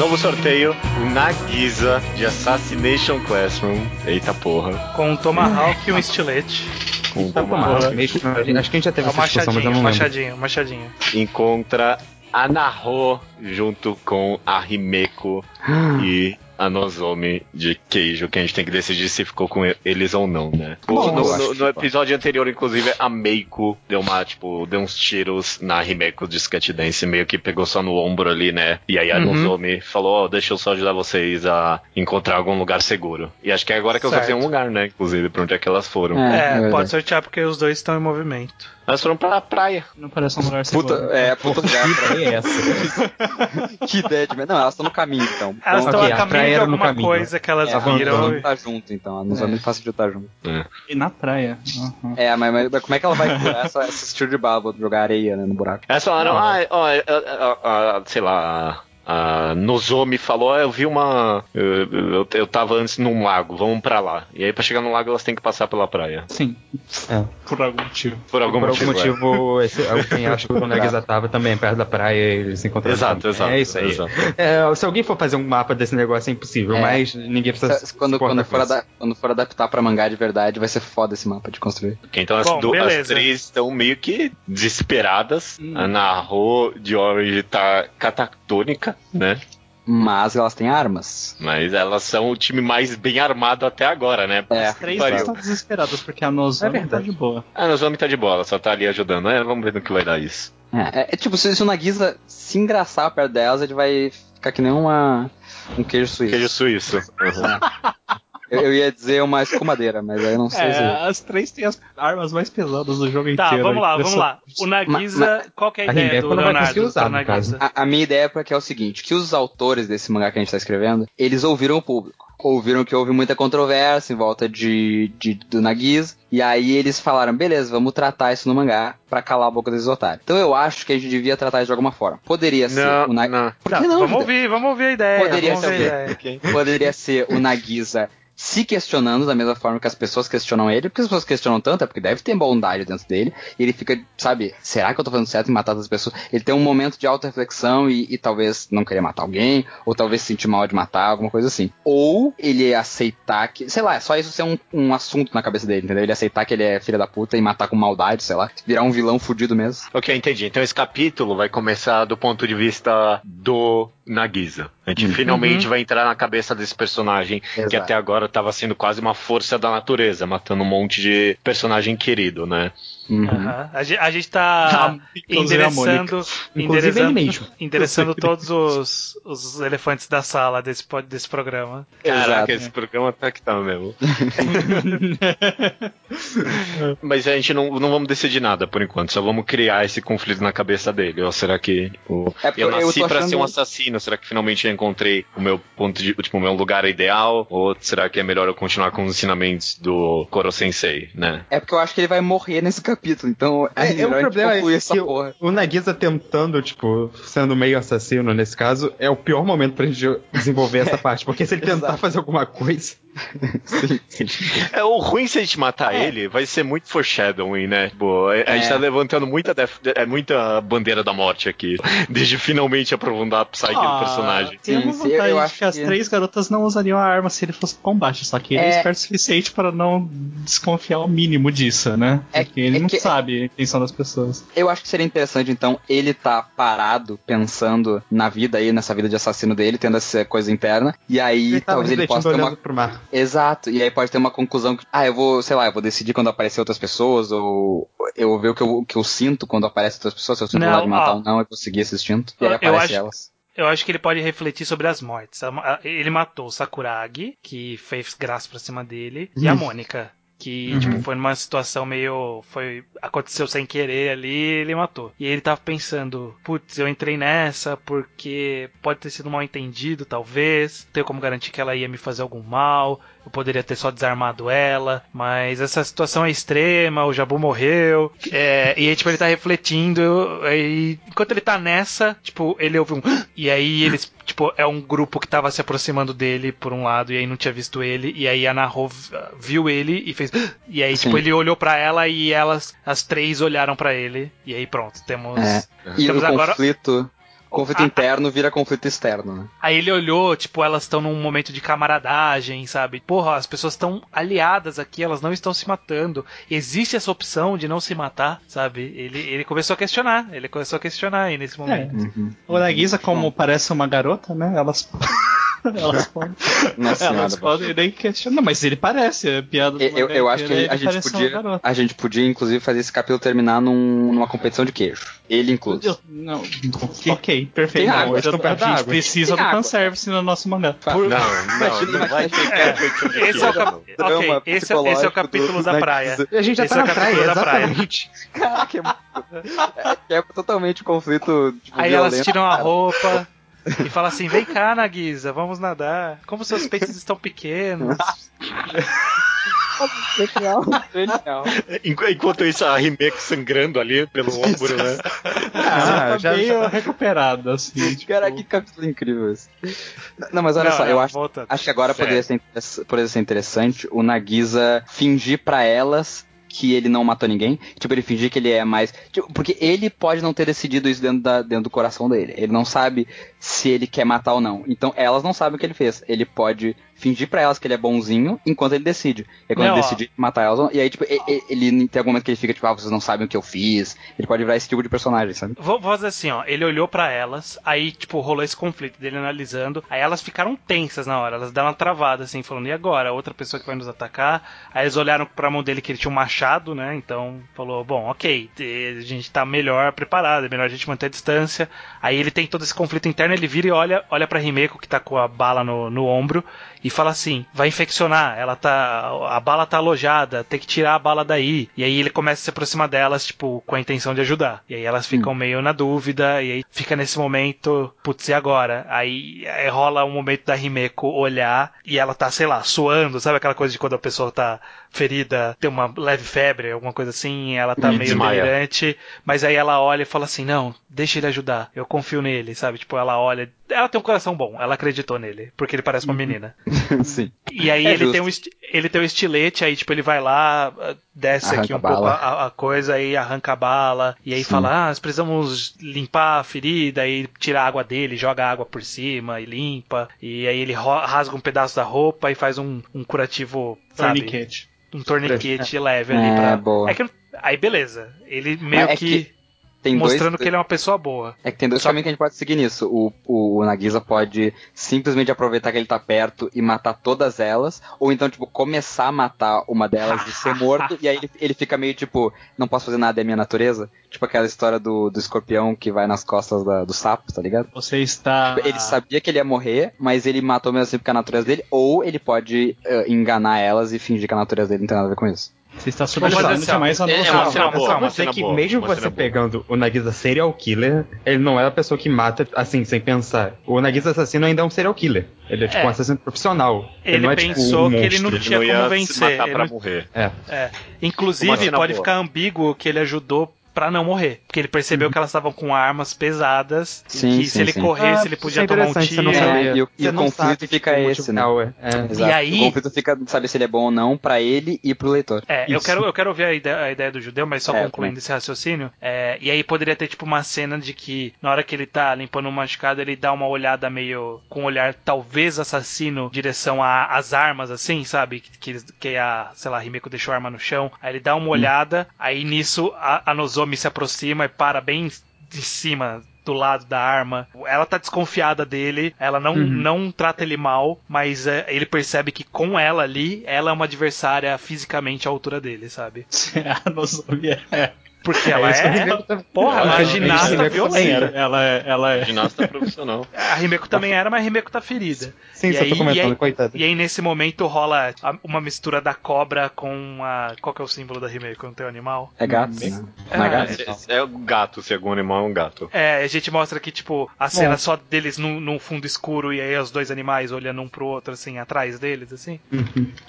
Novo sorteio, o Nagisa de Assassination Classroom. Eita porra. Com um Tomahawk e um estilete. Com uma- bom, acho que a gente- já teve É o essa discussão, mas eu machadinho, não lembro. machadinho, machadinho. Encontra a Naho junto com a Himeko e a Nozomi de queijo, que a gente tem que decidir se ficou com eles ou não, né? Bom, no, eu no- no episódio anterior, inclusive, a Meiko deu uma, tipo, deu uns tiros na Himeko de Sketch Dance, meio que pegou só no ombro ali, né? E aí a Uhum. Nozomi falou, ó, deixa eu só ajudar vocês a encontrar algum lugar seguro. E acho que é agora que eu só Certo. sei um lugar, né? Inclusive, pra onde é que elas foram. É, É, verdade. pode sortear porque os dois estão em movimento. Elas foram pra praia. Não parece um lugar seguro. Puta, é, puta lugar. Que ideia é essa? Que ideia de... Não, elas estão no caminho, então. Elas estão ok, a caminho praia de alguma caminho. coisa que elas é, viram. Nozomi e- tá junto, então. Nozomi é fácil de estar junto. E na praia. Uhum. É, mas, mas- mas como é que ela vai curar essa, essa estilo de baba, jogar areia né, no buraco? Elas falaram, ah, ó, é, é, é, é, sei lá, a Nozomi falou, ah, eu vi uma. Eu, eu, eu tava antes num lago, vamos pra lá. E aí pra chegar no lago elas têm que passar pela praia. Sim, É. por algum motivo. Por algum Por algum motivo. é. motivo, esse, alguém acha que o Nagisa tava também perto da praia e eles se encontraram. Exato, exato. É isso aí. exato. É, se alguém for fazer um mapa desse negócio é impossível, É. mas ninguém precisa Se- Quando, quando, for quando for adaptar pra mangá de verdade, vai ser foda esse mapa de construir. Então as, Bom, du- as três estão meio que desesperadas. A Naho de Orange tá catatônica, né? Mas elas têm armas. Mas elas são o time mais bem armado até agora, né? É, As três pariu. estão desesperadas porque a É Nozomi tá verdade. de boa. A Nozomi tá de bola, ela só tá ali ajudando. É, vamos ver no que vai dar isso. É, é- é tipo, se, se o Nagisa se engraçar perto delas, ele vai ficar que nem uma, um queijo suíço. Queijo suíço. Uhum. Eu, eu ia dizer uma escumadeira, mas aí eu não sei se... É, as três têm as armas mais pesadas do jogo Tá, inteiro. vamos lá, vamos lá. O Nagisa, qual que é a a ideia do não vai Leonardo? usar? A, a minha ideia é porque é o seguinte, que os autores desse mangá que a gente tá escrevendo, eles ouviram o público. Ouviram que houve muita controvérsia em volta de, de- do Nagisa, e aí eles falaram, beleza, vamos tratar isso no mangá pra calar a boca desses otários. Então eu acho que a gente devia tratar isso de alguma forma. Poderia ser Não, o Nagisa... não. Por Tá, que não, vamos Judeu? ouvir, vamos ouvir a ideia. Poderia vamos ser a ideia. Poderia ser o Nagisa se questionando da mesma forma que as pessoas questionam ele, porque as pessoas questionam tanto, é porque deve ter bondade dentro dele, e ele fica, sabe, será que eu tô fazendo certo em matar as pessoas? Ele tem um momento de auto-reflexão e, e talvez não querer matar alguém, ou talvez se sentir mal de matar, alguma coisa assim. Ou ele aceitar que, sei lá, é só isso ser um, um assunto na cabeça dele, entendeu? Ele aceitar que ele é filho da puta e matar com maldade, sei lá, virar um vilão fudido mesmo. Ok, entendi. Então esse capítulo vai começar do ponto de vista do Nagisa. A gente Uhum. finalmente vai entrar na cabeça desse personagem que Exato. até agora estava sendo quase uma força da natureza, matando um monte de personagem querido, né? Uhum. Aham. A, gente, a gente tá Inclusive a Mônica. endereçando, endereçando, mesmo. endereçando todos os, os elefantes da sala desse, desse programa. Caraca, Exato. esse programa tá que tá mesmo. Mas a gente não, não vamos decidir nada por enquanto, só vamos criar esse conflito na cabeça dele. Ou será que tipo, É eu eu- eu nasci tô pra achando- ser um assassino? Será que finalmente eu encontrei o meu ponto de, tipo, o meu lugar ideal? Ou será que é melhor eu continuar com os ensinamentos do Koro Sensei, né? É porque eu acho que ele vai morrer nesse capítulo, então É, é, melhor o gente problema é que porra. o Nagisa tentando, tipo, sendo meio assassino nesse caso, é o pior momento pra gente desenvolver essa parte. Porque se ele tentar fazer alguma coisa. É, o ruim se a gente matar ele vai ser muito foreshadowing, né? Tipo, a, a É. gente tá levantando muita, def- é, muita bandeira da morte aqui. Desde finalmente aprofundar a psyche do personagem. Tem uma Sim, sim, vantagem eu de acho que as que- três garotas não usariam a arma se ele fosse combate, só que ele é, É. esperto o suficiente para não desconfiar o mínimo disso, né? É- Porque ele é não que- sabe a intenção das pessoas. Eu acho que seria interessante, então, ele tá parado, pensando na vida aí, nessa vida de assassino dele, tendo essa coisa interna, e aí Ele tava talvez ele possa ter uma. pro mar. Exato, e aí pode ter uma conclusão que, ah, eu vou, sei lá, eu vou decidir quando aparecer outras pessoas, ou eu vou ver o que eu, o que eu sinto quando aparecem outras pessoas, se eu sinto vontade de matar ou não, eu vou seguir esse instinto, e aí Eu aparece acho- elas. Eu acho que ele pode refletir sobre as mortes. Ele matou o Sakuragi, que fez graça pra cima dele, e a Mônica. Que, Uhum. tipo, foi numa situação meio. Foi. Aconteceu sem querer ali ele matou. E ele tava pensando, putz, eu entrei nessa porque pode ter sido mal entendido, talvez. Não tenho como garantir que ela ia me fazer algum mal. Eu poderia ter só desarmado ela. Mas essa situação é extrema, o Jabu morreu. É, e aí, tipo, ele tá refletindo. Aí, enquanto ele tá nessa, tipo, ele ouve um. E aí eles. Tipo, é um grupo que tava se aproximando dele por um lado, e aí não tinha visto ele, e aí a Naho viu ele e fez. E aí, tipo, Sim. ele olhou pra ela e elas, as três olharam pra ele. E aí, pronto, temos. É. E Temos no agora- conflito, conflito Ah, interno vira conflito externo, né? Aí ele olhou, tipo, elas estão num momento de camaradagem, sabe? Porra, as pessoas estão aliadas aqui, elas não estão se matando. Existe essa opção de não se matar, sabe? Ele, ele começou a questionar, ele começou a questionar aí nesse momento. Uhum. O Nagisa, como parece uma garota, né? Elas Elas podem, Nossa elas senhora. podem nem questionar, mas ele parece, é piada do Eu, eu, eu acho que ele a gente, um podia, a gente podia, inclusive, fazer esse capítulo terminar num- numa competição de queijo. Ele incluso. Eu- não, ok, perfeito. Tem água, estão a da gente água. precisa Tem do fanservice no nosso mangá. Não, não, Imagina, não vai ter de Esse é o cap... não. Ok, Drama esse, é- esse é o capítulo da praia. A gente já Esse tá é o na praia, capítulo da praia. exatamente. Caraca, é, muito- é, quebra totalmente o conflito tipo, Aí elas violento. tiram a roupa e falam assim: vem cá, Nagisa, vamos nadar. Como seus peitos estão pequenos. Genial, genial. Enqu- Enquanto isso, a Himeko sangrando ali pelo ombro, né? Ah, tá já- meio recuperado, assim. tipo, Cara, que capítulo incrível esse. Não, mas olha Não, só, eu acho, volta. acho que agora poderia ser, poderia ser interessante o Nagisa fingir pra elas que ele não matou ninguém. Tipo, ele fingir que ele é mais. tipo, porque ele pode não ter decidido isso dentro, da- dentro do coração dele. Ele não sabe se ele quer matar ou não. Então elas não sabem o que ele fez. Ele pode fingir pra elas que ele é bonzinho enquanto ele decide. E aí, quando Não, ele decide matar elas. E aí, tipo, e- e- ele, tem algum momento que ele fica, tipo, ah, vocês não sabem o que eu fiz. Ele pode virar esse tipo de personagem, sabe? Vou, fazer assim, ó. Ele olhou pra elas, aí, tipo, rolou esse conflito dele analisando. Aí elas ficaram tensas na hora, elas deram uma travada, assim, falando, e agora? Outra pessoa que vai nos atacar. Aí eles olharam pra mão dele que ele tinha um machado, né? Então falou, bom, ok, a gente tá melhor preparado, é melhor a gente manter a distância. Aí ele tem todo esse conflito interno, ele vira e olha, olha pra Rimeko, que tá com a bala no, no ombro, e fala assim: vai infeccionar, ela tá. A bala tá alojada, tem que tirar a bala daí. E aí ele começa a se aproximar delas, tipo, com a intenção de ajudar. E aí elas ficam meio na dúvida, e aí fica nesse momento, putz, e agora? Aí, aí rola um momento da Rimeko olhar, e ela tá, sei lá, suando, sabe aquela coisa de quando a pessoa tá ferida, tem uma leve febre, alguma coisa assim, e ela tá E meio desmaia. delirante, mas aí ela olha e fala assim: não, deixa ele ajudar, eu confio nele, sabe? Tipo, ela olha. Ela tem um coração bom, ela acreditou nele, porque ele parece uma menina. Sim. E aí É ele, justo. tem um ele tem um estilete, aí tipo ele vai lá, ah, desce Arranca aqui um a pouco a, a coisa, aí arranca a bala, e aí Sim. fala, ah, nós precisamos limpar a ferida, aí tira a água dele, joga a água por cima e limpa, e aí ele rasga um pedaço da roupa e faz um, um curativo, sabe? Torniquete. Um torniquete leve ali É, pra... boa. É que, aí beleza, ele meio é que, que Tem dois, mostrando que ele é uma pessoa boa. É que tem dois caminhos que a gente pode seguir nisso. O, o, o Nagisa pode simplesmente aproveitar que ele tá perto e matar todas elas, ou então, tipo, começar a matar uma delas e ser morto, e aí ele, ele fica meio tipo, não posso fazer nada, é minha natureza. Tipo aquela história do, do escorpião que vai nas costas da- do sapo, tá ligado? Você está. Tipo, Ele sabia que ele ia morrer, mas ele matou mesmo assim porque é a natureza dele, ou ele pode eh, enganar elas e fingir que a natureza dele não tem nada a ver com isso. Você está subestimando assim, ó. demais a É, nossa. é uma cena boa, uma cena que boa, mesmo uma você cena boa. pegando o Nagisa serial killer, ele não é a pessoa que mata assim, sem pensar. O Nagisa assassino ainda é um serial killer. Ele é tipo É. um assassino profissional. Ele não é, tipo, pensou um que ele não tinha Ele não ia como se vencer, matar ele pra não- morrer. É. Inclusive, pode boa. ficar ambíguo que ele ajudou pra não morrer. Porque ele percebeu que elas estavam com armas pesadas. e Sim, que sim, se ele sim. corresse, Ah, ele podia é tomar um você não tiro. sabe. sabia. e o- e o não conflito sabe, fica tipo, o esse, né? é. É. Exato. aí- O conflito fica saber se ele é bom ou não pra ele e pro leitor. É, eu quero, eu quero ouvir a ideia, a ideia do judeu, mas só É, concluindo esse raciocínio. É, e aí poderia ter, tipo, uma cena de que, na hora que ele tá limpando o machucado, ele dá uma olhada meio. com um olhar talvez assassino, em direção a- às armas, assim, sabe? Que, que, que a, sei lá, a Himeko deixou a arma no chão. Aí ele dá uma olhada, aí nisso a, a Nozomi se aproxima e para bem de cima do lado da arma. Ela tá desconfiada dele, ela não, Uhum. não trata ele mal, mas é, ele percebe que com ela ali, ela é uma adversária fisicamente à altura dele, sabe? a Nozomi é. Porque ela que eu é. também. Porra, ela é Ela é ginasta violenta. Ela é. Ela é. Ginasta profissional. A Rimeko também era, mas a Rimeko tá ferida. Sim, E só aí- tô comentando, coitado. E aí nesse momento rola a- uma mistura da cobra com a. Qual que é o símbolo da Rimeko? Não tem o animal? É gato, né? É É, gato? É, é o gato, se algum animal é um gato. É, a gente mostra que, tipo, a cena só deles num, num fundo escuro e aí os dois animais olhando um pro outro, assim, atrás deles, assim.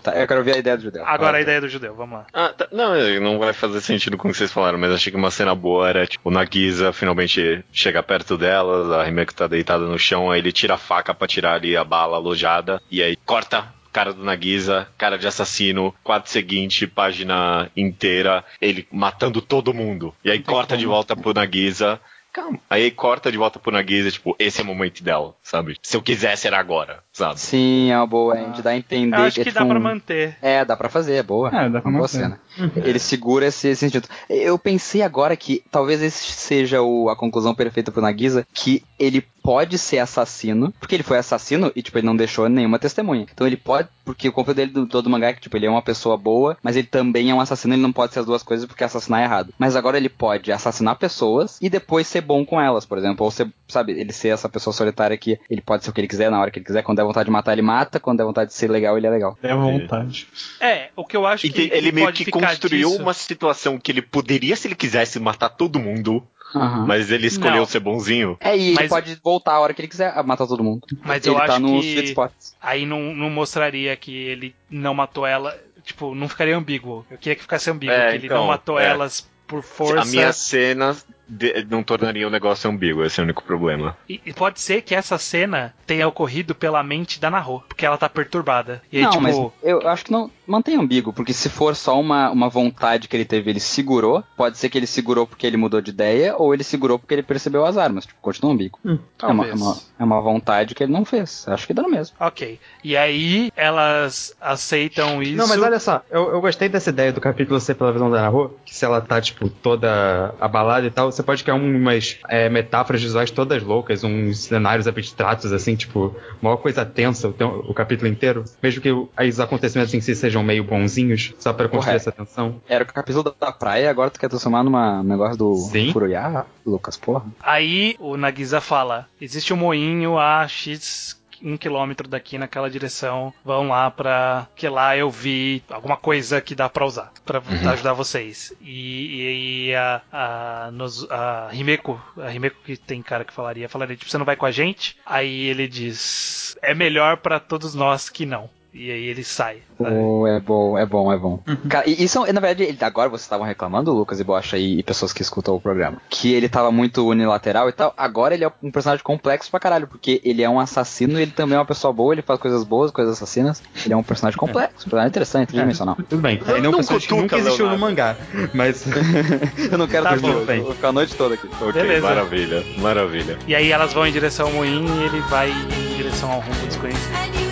Tá, eu quero ouvir a ideia do judeu. Agora a Fala. ideia do judeu, vamos lá. Ah, tá- não, não vai fazer sentido com o que vocês falaram, mas achei que uma cena boa era, tipo, o Nagisa finalmente chega perto delas, a Himeko tá deitada no chão, aí ele tira a faca pra tirar ali a bala alojada, e aí corta cara do Nagisa, cara de assassino, quadro seguinte, página inteira, ele matando todo mundo. E aí corta de volta pro Nagisa. Calma. Aí corta de volta pro Nagisa, tipo, esse é o momento dela, sabe? Se eu quisesse era agora, sabe? Sim, é uma boa. A gente dá a entender Eu acho é que tipo dá pra um- manter. É, dá pra fazer, é boa. É, dá pra uma boa manter. cena. Ele segura esse, esse sentido. Eu pensei agora que talvez esse seja o- a conclusão perfeita pro Nagisa, que ele pode ser assassino, porque ele foi assassino e, tipo, ele não deixou nenhuma testemunha. Então ele pode, porque o conflito dele do todo mangá é que, tipo, ele é uma pessoa boa, mas ele também é um assassino, ele não pode ser as duas coisas porque assassinar é errado. Mas agora ele pode assassinar pessoas e depois ser bom com elas, por exemplo. Ou ser, sabe, ele ser essa pessoa solitária que ele pode ser o que ele quiser na hora que ele quiser. Quando der vontade de matar, ele mata. Quando der vontade de ser legal, ele é legal. É vontade. É, o que eu acho que, que ele meio pode que ficar construiu disso- uma situação que ele poderia, se ele quisesse, matar todo mundo, Aham. mas ele escolheu Não. ser bonzinho. É, e ele Mas- pode voltar a hora que ele quiser a matar todo mundo. Mas ele eu tá acho nos que-. Aí não, não mostraria que ele não matou ela. Tipo, não ficaria ambíguo. Eu queria que ficasse ambíguo, É, que ele então, não matou é. elas por força. A minha cena de- não tornaria o negócio ambíguo, esse é o único problema. E, e pode ser que essa cena tenha ocorrido pela mente da Naho, porque ela tá perturbada. E aí, não, tipo, mas eu acho que não mantém ambíguo, porque se for só uma, uma vontade que ele teve, ele segurou, pode ser que ele segurou porque ele mudou de ideia, ou ele segurou porque ele percebeu as armas, tipo, continua ambíguo. é, uma, é, uma, é uma vontade que ele não fez. Acho que dá no mesmo. Ok. E aí elas aceitam isso. Não, mas olha só, eu, eu gostei dessa ideia do capítulo ser pela visão da Naru, que se ela tá, tipo, toda abalada e tal, você pode criar umas é, metáforas visuais todas loucas, uns cenários abstratos, assim, tipo, uma coisa tensa o, o capítulo inteiro, mesmo que os acontecimentos em si sejam meio bonzinhos, só pra construir Correto. essa tensão. Era o capítulo da- praia, agora tu quer transformar numa um negócio do Sim. Furuya, Lucas, porra. Aí o Nagisa fala: existe um moinho a X um quilômetro daqui naquela direção. Vão lá pra. que lá eu vi alguma coisa que dá pra usar pra Uhum. ajudar vocês. E, e a, a, nos- a Himeko, a Himeko que tem cara que falaria, falaria tipo, você não vai com a gente? Aí ele diz: é melhor pra todos nós que não. E aí ele sai. Oh, é bom, é bom, é bom. Cara, e isso, na verdade, agora vocês estavam reclamando, Lucas e Bocha e, e pessoas que escutam o programa, que ele tava muito unilateral e tal. Agora ele é um personagem complexo pra caralho, porque ele é um assassino e ele também é uma pessoa boa, ele faz coisas boas, coisas assassinas. Ele é um personagem complexo, um personagem interessante, tridimensional. Tudo bem, ele é um Não personagem que nunca existiu no Leonardo. mangá, mas... Eu não quero Tá ter bom, vou, bem. vou ficar a noite toda aqui. Ok, Beleza. maravilha, maravilha. E aí elas vão em direção ao moinho e ele vai em direção ao rumo desconhecido.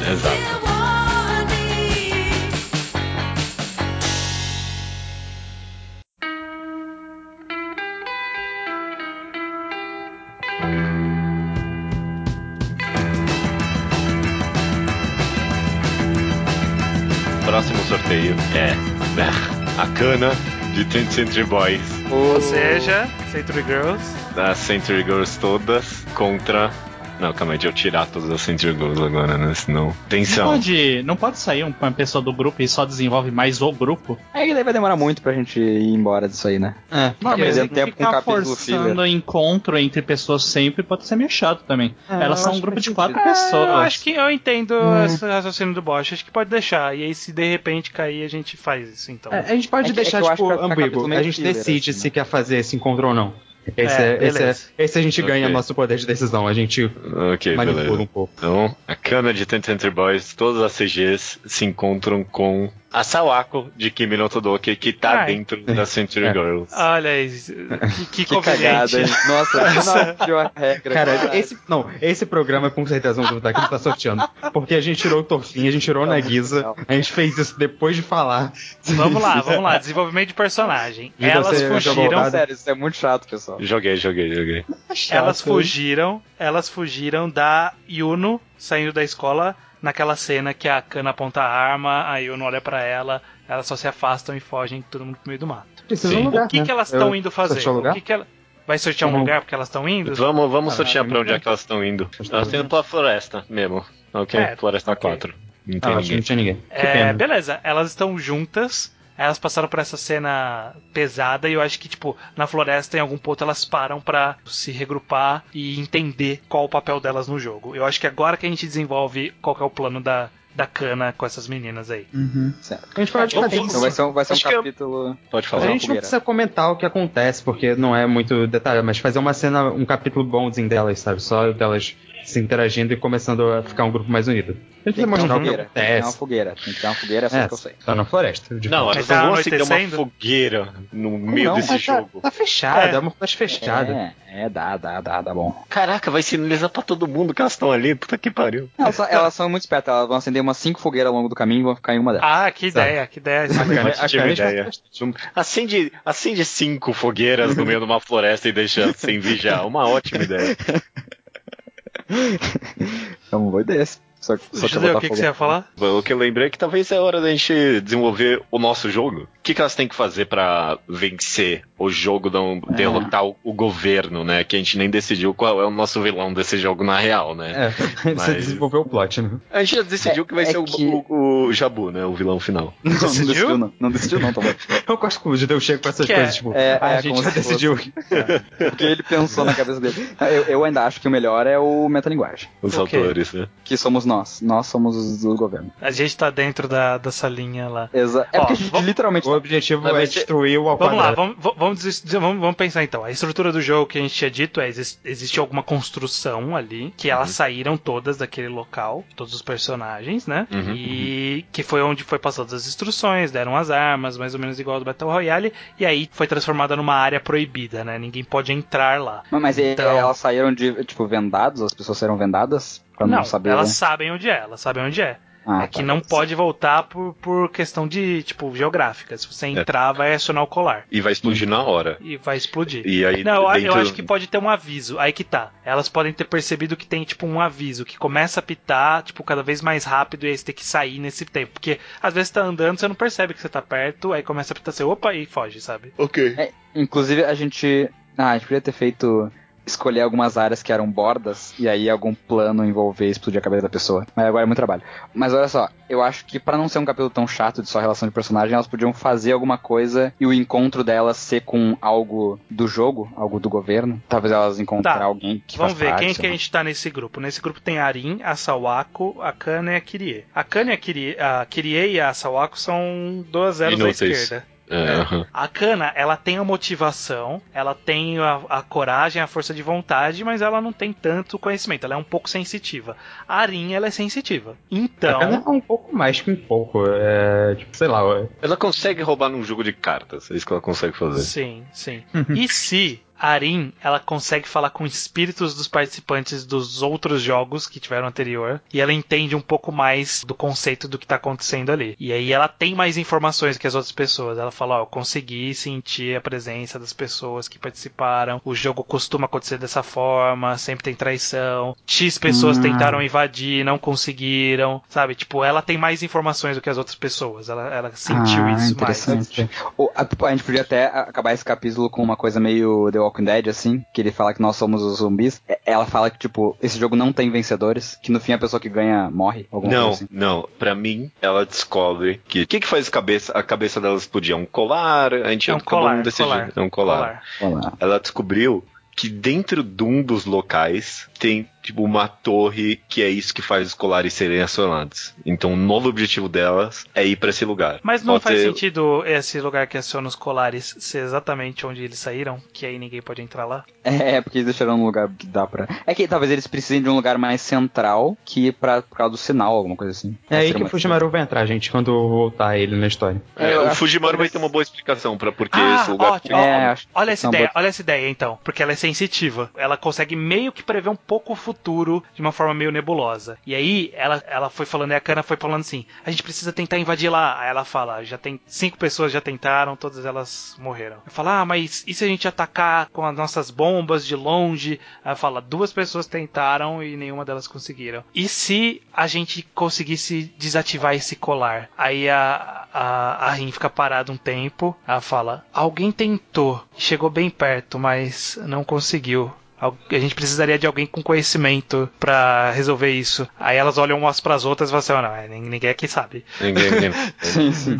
Exato. Próximo sorteio é a cana de 20th Century Boys Ou seja, Century Girls. das Century Girls todas contra. Não, calma aí, deixa eu tirar todas as Century Girls agora, né? Senão. Não Tensão. pode, não pode sair um- uma pessoa do grupo e só desenvolve mais o grupo? É que daí vai demorar muito pra gente ir embora disso aí, né? É, Ficar perdendo tempo com capítulo forçando encontro entre pessoas sempre pode ser meio chato também. É, Elas são um grupo de quatro É, pessoas. eu acho que eu entendo esse raciocínio do Bosch. Acho que pode deixar. E aí, se de repente cair, a gente faz isso, então. É, a gente pode É que- deixar, é acho tipo, ambíguo. A gente decide assim, se né? quer fazer esse encontro ou não. Esse, É, é, esse, é, esse a gente ganha nosso poder de decisão. A gente Ok, manipula beleza. um pouco. Então, a cana de 20th Century Boys, todas as CGs se encontram com a Sawako de Kimi no Todoke, que tá Ai. dentro da Century É. Girls. Olha isso. Que, que, Que cagada, hein? Nossa, não a regra. Cara, esse, não, esse programa com certeza vamos botar aqui não tá sorteando. Porque a gente tirou o Torfinho, a gente tirou o Nagisa, a gente fez isso depois de falar. Vamos lá, vamos lá. Desenvolvimento de personagem. E Elas fugiram. Sério, isso é muito chato, pessoal. Joguei, joguei, joguei. Elas fugiram. Elas fugiram da Yuno saindo da escola naquela cena que a Kana aponta a arma, a Yuno olha pra ela, elas só se afastam e fogem todo mundo pro meio do mato. Precisa Sim. um lugar, o que, né? que elas estão indo fazer? um lugar? O que que ela... Vai sortear um Uhum. lugar porque elas estão indo? Vamos, vamos Ah, sortear pra onde é que elas estão indo. Elas estão indo pra floresta mesmo. Ok? É, floresta ok. 4. Não Ah, tem que ninguém. não tinha ninguém. É, beleza, elas estão juntas. Elas passaram por essa cena pesada e eu acho que, tipo, na floresta, em algum ponto, elas param pra se regrupar e entender qual o papel delas no jogo. Eu acho que agora que a gente desenvolve qual que é o plano da, da cana com essas meninas aí. Uhum. Certo. A gente pode fazer Então isso. vai ser um, vai ser um que eu- capítulo. Pode A falar. Uma gente não precisa comentar o que acontece, porque não é muito detalhe, mas fazer uma cena, um capítulo bonzinho delas, sabe? Só delas se interagindo e começando a ficar um grupo mais unido. Tem que o. Tem que ter uma acontece. fogueira. Tem que ter uma fogueira, é só É, que eu sei. tá na floresta. de Não, elas tá não vão acender uma fogueira no meio não? desse Mas tá, jogo. tá fechado, É. é, uma floresta fechada. É, é, dá, dá, dá, dá bom. Caraca, vai sinalizar pra todo mundo que elas estão ali. Puta que pariu. Elas, são- elas são muito espertas, elas vão acender umas cinco fogueiras ao longo do caminho e vão ficar em uma delas. Ah, que Sabe. ideia, que ideia. A ideia. Acende, acende cinco fogueiras no meio de uma floresta e deixa sem vigiar. Uma ótima ideia. É uma boa ideia. Só, que- só vou o que, que você ia falar? O que eu lembrei é que talvez é hora da gente desenvolver o nosso jogo. O que, que elas têm que fazer pra vencer o jogo, não derrotar o, o governo, né? Que a gente nem decidiu qual é o nosso vilão desse jogo na real, né? É, você Mas- desenvolveu o plot, né? A gente já decidiu É- que vai é ser o- que- O, o Jabu, né? O vilão final. Não, não decidiu? decidiu, não. Não decidiu, não, tá bom. Eu gosto que o judeu chega com essas Que é- coisas, tipo, é- ah, é a gente como já decidiu. Porque ele pensou na cabeça dele. Eu, eu ainda acho que o melhor é o metalinguagem. Os O quê? autores, né? Que somos nós. Nós somos os do governo. A gente tá dentro da, da salinha lá. Exa é Ó, porque a gente vamos- literalmente. O objetivo é destruir o ao Vamos lá, vamos, vamos, vamos, vamos pensar então. A estrutura do jogo que a gente tinha dito é: exis- existe alguma construção ali, que elas saíram todas daquele local, todos os personagens, né? Uhum, e que foi onde foi passadas as instruções, deram as armas, mais ou menos igual ao do Battle Royale, e aí foi transformada numa área proibida, né? Ninguém pode entrar lá. Mas, mas Então- elas saíram de, tipo, vendados? As pessoas saíram vendadas? Pra não, não, saber. elas sabem onde é, elas sabem onde é. Ah, é que tá. não pode voltar por, por questão de, tipo, geográfica. Se você entrar, vai acionar o colar. E vai explodir na hora. E vai explodir. E aí, Não, eu- eu dentro- acho que pode ter um aviso. Aí que tá. Elas podem ter percebido que tem, tipo, um aviso que começa a pitar, tipo, cada vez mais rápido e aí você tem que sair nesse tempo. Porque às vezes tá andando, você não percebe que você tá perto, aí começa a pitar assim, opa, e foge, sabe? Ok. Inclusive, a gente. Ah, a gente podia ter feito. Escolher algumas áreas que eram bordas e aí algum plano envolver e explodir a cabeça da pessoa. Mas agora é muito trabalho. Mas olha só, eu acho que pra não ser um capítulo tão chato de só relação de personagem, elas podiam fazer alguma coisa e o encontro delas ser com algo do jogo, algo do governo. Talvez elas encontrem Tá. alguém que Vamos faz ver, parte, quem sei que a lá. gente tá nesse grupo? Nesse grupo tem a Arin, a Sawako, a Kana e a Kirie. A Kana e a Kirie, a Kirie e a Sawako são duas zeros da Inúteis. esquerda. É, aham. A Kana, ela tem a motivação, ela tem a, a coragem, a força de vontade, mas ela não tem tanto conhecimento, ela é um pouco sensitiva. A Arin, ela é sensitiva. Então, Ela é um pouco mais que um pouco. É, tipo, sei lá. é- Ela consegue roubar num jogo de cartas. É isso que ela consegue fazer. sim, sim. e se a Arin, ela consegue falar com espíritos dos participantes dos outros jogos que tiveram anterior, e ela entende um pouco mais do conceito do que tá acontecendo ali. E aí ela tem mais informações que as outras pessoas. Ela fala, ó, eu consegui sentir a presença das pessoas que participaram. O jogo costuma acontecer dessa forma, sempre tem traição. X pessoas Hum. tentaram invadir, não conseguiram, sabe? Tipo, ela tem mais informações do que as outras pessoas. Ela, ela sentiu Ah, isso mais. O- a, a gente podia até acabar esse capítulo com uma coisa meio The Walking Dead, assim, que ele fala que nós somos os zumbis. É- Ela fala que, tipo, esse jogo não tem vencedores, que no fim a pessoa que ganha morre. Não, coisa assim. não. Pra mim, ela descobre que. O que, que faz a cabeça, a cabeça dela explodir? É um colar? A gente É um colar, colar, É um colar. Lá. Ela descobriu que dentro de um dos locais tem tipo uma torre que é isso que faz os colares serem acionados. Então o novo objetivo delas é ir pra esse lugar. Mas não Pode faz ser- sentido esse lugar que aciona os colares ser exatamente onde eles saíram, que aí ninguém pode entrar lá? É, porque eles deixaram um lugar que dá pra. É que talvez eles precisem de um lugar mais central que pra, por causa do sinal, alguma coisa assim. É aí que o Fujimaru vai entrar, gente, quando voltar ele na história. É, Eu o Fujimaru que vai ter uma boa explicação pra por que Ah, esse lugar. ótimo. É, olha essa é ideia, boa- olha essa ideia então, porque ela é sensitiva. Ela consegue meio que prever um pouco o futuro de uma forma meio nebulosa. E aí ela, ela foi falando, e a Kana foi falando assim: a gente precisa tentar invadir lá. Aí ela fala: já tem cinco pessoas já tentaram, todas elas morreram. Eu falo: ah, mas e se a gente atacar com as nossas bombas de longe? Ela fala: duas pessoas tentaram e nenhuma delas conseguiram. E se a gente conseguisse desativar esse colar? Aí a, a, a Rin fica parada um tempo. Ela fala: alguém tentou, chegou bem perto, mas não conseguiu. A gente precisaria de alguém com conhecimento pra resolver isso. Aí elas olham umas pras outras e falam assim: "Ah, não, é, nin- ninguém aqui sabe. Ninguém, ninguém- Sim, sim.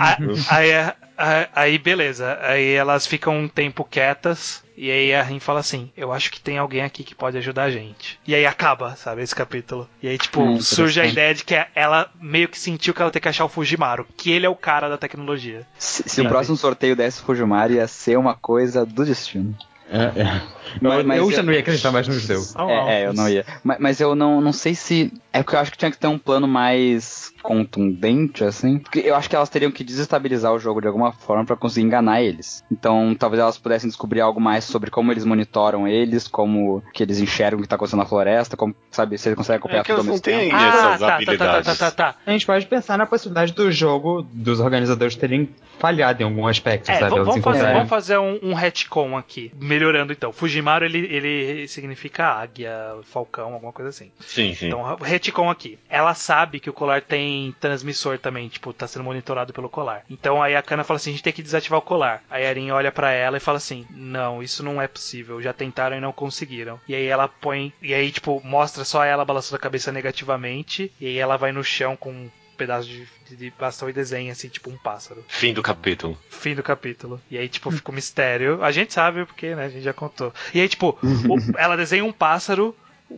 Aí, é- a- aí, beleza. Aí elas ficam um tempo quietas. E aí a Rin fala assim: Eu acho que tem alguém aqui que pode ajudar a gente. E aí acaba, sabe, esse capítulo. E aí, tipo, Hum, surge a ideia de que ela meio que sentiu que ela tem que achar o Fujimaru, que ele é o cara da tecnologia. Se, se o próximo sorteio desse Fujimari ia ser uma coisa do destino. É, é. Mas- mas eu eu- já não ia acreditar mais no judeu. São É, é, eu não ia. Mas, mas eu não, não sei se. É porque eu acho que tinha que ter um plano mais contundente, assim. Porque eu acho que elas teriam que desestabilizar o jogo de alguma forma pra conseguir enganar eles. Então, talvez elas pudessem descobrir algo mais sobre como eles monitoram eles, como que eles enxergam o que tá acontecendo na floresta, como, sabe, se eles conseguem acompanhar É que tudo ao elas não têm essas Ah, tá, tá, tá, tá, habilidades. tá, tá. A gente pode pensar na possibilidade do jogo, dos organizadores terem falhado em algum aspecto, É, sabe? vamos fazer, vamos fazer um, um retcon aqui. Melhorando então. Fujimaru ele, ele significa águia, falcão, alguma coisa assim. Sim, sim. Então, retcon aqui. Ela sabe que o colar tem transmissor também, tipo, tá sendo monitorado pelo colar. Então aí a Kana fala assim: a gente tem que desativar o colar. Aí a Arin olha pra ela e fala assim: não, isso não é possível. Já tentaram e não conseguiram. E aí ela põe. E aí, tipo, mostra só ela balançando a cabeça negativamente. E aí ela vai no chão com um pedaço de, de, de bastão e desenha assim, tipo um pássaro. Fim do capítulo. Fim do capítulo. E aí, tipo, fica um mistério. A gente sabe porque, né? A gente já contou. E aí, tipo, o- ela desenha um pássaro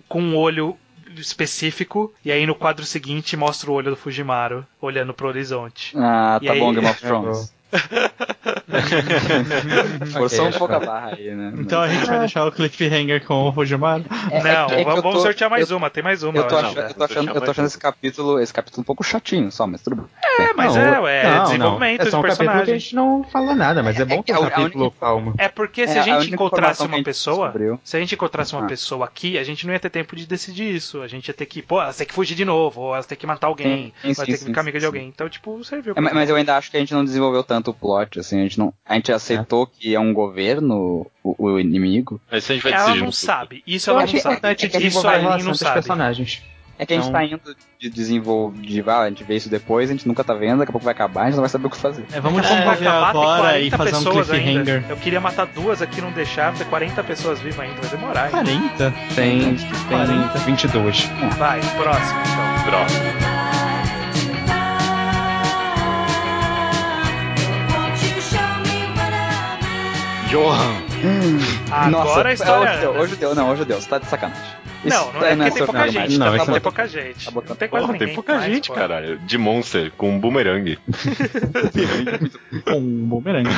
com um olho específico. E aí no quadro seguinte mostra o olho do Fujimaru olhando pro horizonte. Ah, E tá aí- bom, Game of Thrones. Forçou um Ok, pouco a barra aí, né? Então a gente vai deixar o cliffhanger com o Fujimaru. É- Não, é que- é vamos, tô- sortear mais eu- uma. Tem mais uma. Eu tô, achando, né? eu tô achando, eu tô achando esse capítulo, esse capítulo um pouco chatinho só, mas tudo bem. É, mas Não, é, ué, não, é não. desenvolvimento É só um de capítulo que a personagem. gente não fala nada, mas é bom É ter que um capítulo única- calmo. É porque se É, a gente encontrasse uma gente pessoa, descobriu- se a gente encontrasse uma Ah. pessoa aqui, a gente não ia ter tempo de decidir isso. A gente ia ter que, pô, elas têm que fugir de novo, ou elas têm que matar alguém, Sim, ou sim, elas têm que ficar amiga de alguém. Então, tipo, serviu. É, mas eu ainda acho que a gente não desenvolveu tanto o plot, assim, a gente não. A gente aceitou que é um governo o, o inimigo. Mas a gente vai Ela não junto. sabe. Isso Eu ela acho não sabe. importante É que a Isso a Aline não dos sabe. personagens. É que a gente Não. tá indo de desenvolver, de, ah, a gente vê isso depois, a gente nunca tá vendo, daqui a pouco vai acabar, a gente não vai saber o que fazer. É, vamos vai desenvolver agora e 40 fazer um pessoas ainda. cliffhanger. Eu queria matar duas aqui, não deixar, ter 40 pessoas vivas ainda, vai demorar. hein? 40? Tem, tem 40. 22. Vai, próximo então. Próximo. Johan. Agora a história. Hoje deu, hoje deu, não, hoje deu, você tá de sacanagem. Não, não é porque tem pouca gente. Não, Não, isso tem não. pouca gente. Tá botando- Não tem quase Porra, ninguém. tem pouca mais, gente, pô. caralho. De Monster com um boomerang Com um bumerangue.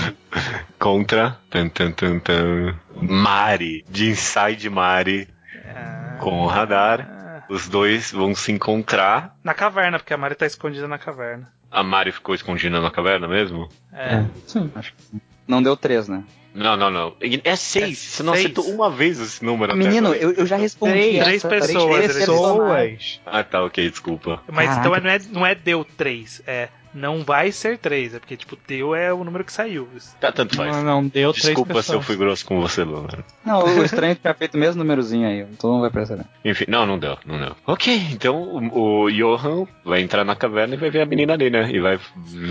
contra tan, tan, tan, tan, Mari, de Inside Mari Ah, com o radar. ah. Os dois vão se encontrar. Na caverna, porque a Mari tá escondida na caverna. A Mari ficou escondida na caverna mesmo? É. É, sim. Não deu três, né? Não, não, não. É seis. É Você não seis. acertou uma vez esse número Menino, eu, eu já respondi. Três- essa, três três pessoas, três. Pessoas. Ah, tá, ok, desculpa. Mas Caraca. então é- não é, não é deu 3, é não vai ser 3, é porque, tipo, deu é o número que saiu. Tá, tanto faz. Não, não deu três Desculpa se eu fui grosso com você, Luna. Não, o estranho tinha feito o mesmo númerozinho aí, então não vai perceber. Enfim, não, não deu, não deu. Ok, então o, o Johan vai entrar na caverna e vai ver a menina ali, né? E vai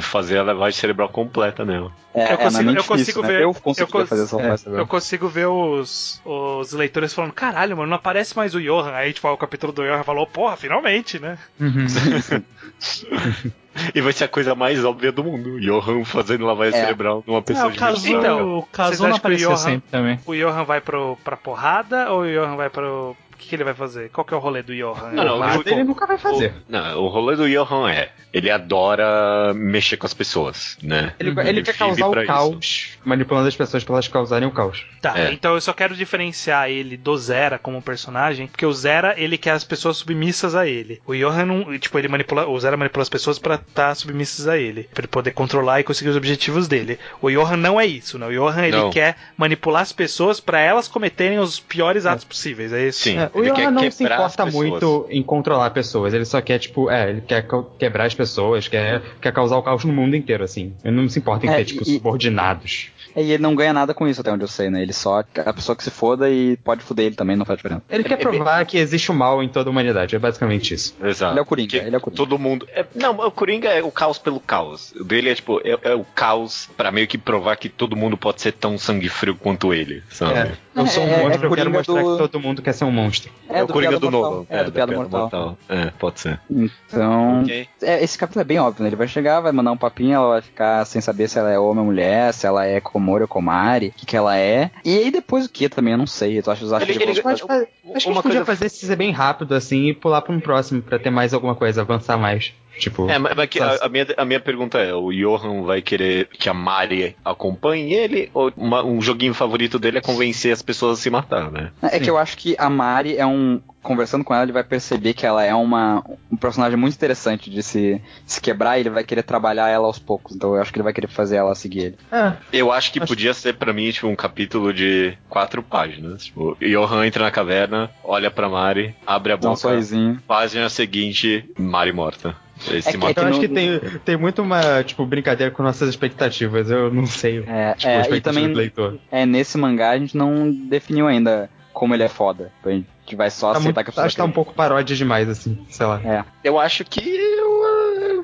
fazer a lavagem cerebral completa nela. É, Eu consigo- é, não é eu difícil, consigo né? ver- Eu consegui eu cons- fazer essa é. Eu consigo ver os, os leitores falando, caralho, mano, não aparece mais o Johan. Aí, tipo, o capítulo do Johan falou, porra, finalmente, né? Uhum. E vai ser a coisa mais óbvia do mundo. Johan fazendo lavagem É. cerebral numa pessoa o de Kazu, Então, o Kazu não o Johan- sempre também. O Johan vai pro, pra porrada ou o Johan vai pro. O que, que ele vai fazer? Qual que é o rolê do Johan? Não, não, o- ele nunca vai fazer. O, não, o rolê do Johan é, ele adora mexer com as pessoas, né? Ele, Uhum. ele quer vive causar o isso. caos, manipulando as pessoas pra elas causarem o caos. Tá, É. então eu só quero diferenciar ele do Zera como personagem, porque o Zera, ele quer as pessoas submissas a ele. O Johan não, tipo, ele manipula, o Zera manipula as pessoas pra estar submissas a ele, pra ele poder controlar e conseguir os objetivos dele. O Johan não é isso, né? O Johan, ele Não. quer manipular as pessoas pra elas cometerem os piores atos possíveis, é isso? Sim, É, o ele quer Johan não se importa muito em controlar pessoas. Ele só quer, tipo, é, ele quer quebrar as pessoas, quer, quer causar o caos no mundo inteiro, assim. Ele não se importa em É, ter, tipo, e- subordinados. E ele não ganha nada com isso, até onde eu sei, né? Ele só é a pessoa que se foda e pode foder ele também, não faz diferença. Ele quer provar que existe o mal em toda a humanidade. É basicamente isso. Exato. Ele é o Coringa, Que ele é o Coringa. Todo mundo. é- não, o Coringa é o caos pelo caos. O dele é tipo, é, é o caos pra meio que provar que todo mundo pode ser tão sangue frio quanto ele, sabe? É, eu sou um É, é monstro, eu quero Coringa mostrar do- que todo mundo quer ser um monstro. É, o Coringa do Mortal. novo. É, do da Piada Piada Mortal. É, pode ser. Então, Ok. é, esse capítulo é bem óbvio, né? Ele vai chegar, vai mandar um papinho, ela vai ficar sem saber se ela é homem ou mulher, se ela é Komori ou Komari, o que, que ela é. E aí depois o que também, eu não sei. Eu acho, eu acho Ele- que ele- vão- Pode fa- Acho que a Uma gente podia coisa- fazer esse ser bem rápido, assim, e pular pra um próximo, pra ter mais alguma coisa, avançar mais. Tipo, É, mas, mas que a, a minha, a minha pergunta é: o Johan vai querer que a Mari acompanhe ele? Ou uma- um joguinho favorito dele é convencer as pessoas a se matar, né? É que eu acho que a Mari é um. Conversando com ela, ele vai perceber que ela é uma, um personagem muito interessante de se, se quebrar e ele vai querer trabalhar ela aos poucos. Então eu acho que ele vai querer fazer ela seguir ele. é, Eu acho que Acho- podia ser pra mim tipo, um capítulo de quatro páginas. Tipo, Johan entra na caverna, olha pra Mari, abre a Dá um boca, sorrisinho. página seguinte, Mari morta. Ele se que- eu no- acho que tem, tem muito uma, tipo, brincadeira com nossas expectativas. Eu não sei. É, tipo, é, e expectativa também do leitor. é, nesse mangá a gente não definiu ainda como ele é foda. A gente vai só Tá aceitar muito, que a pessoa acho que tá um pouco paródia demais, assim, sei lá. É. Eu acho que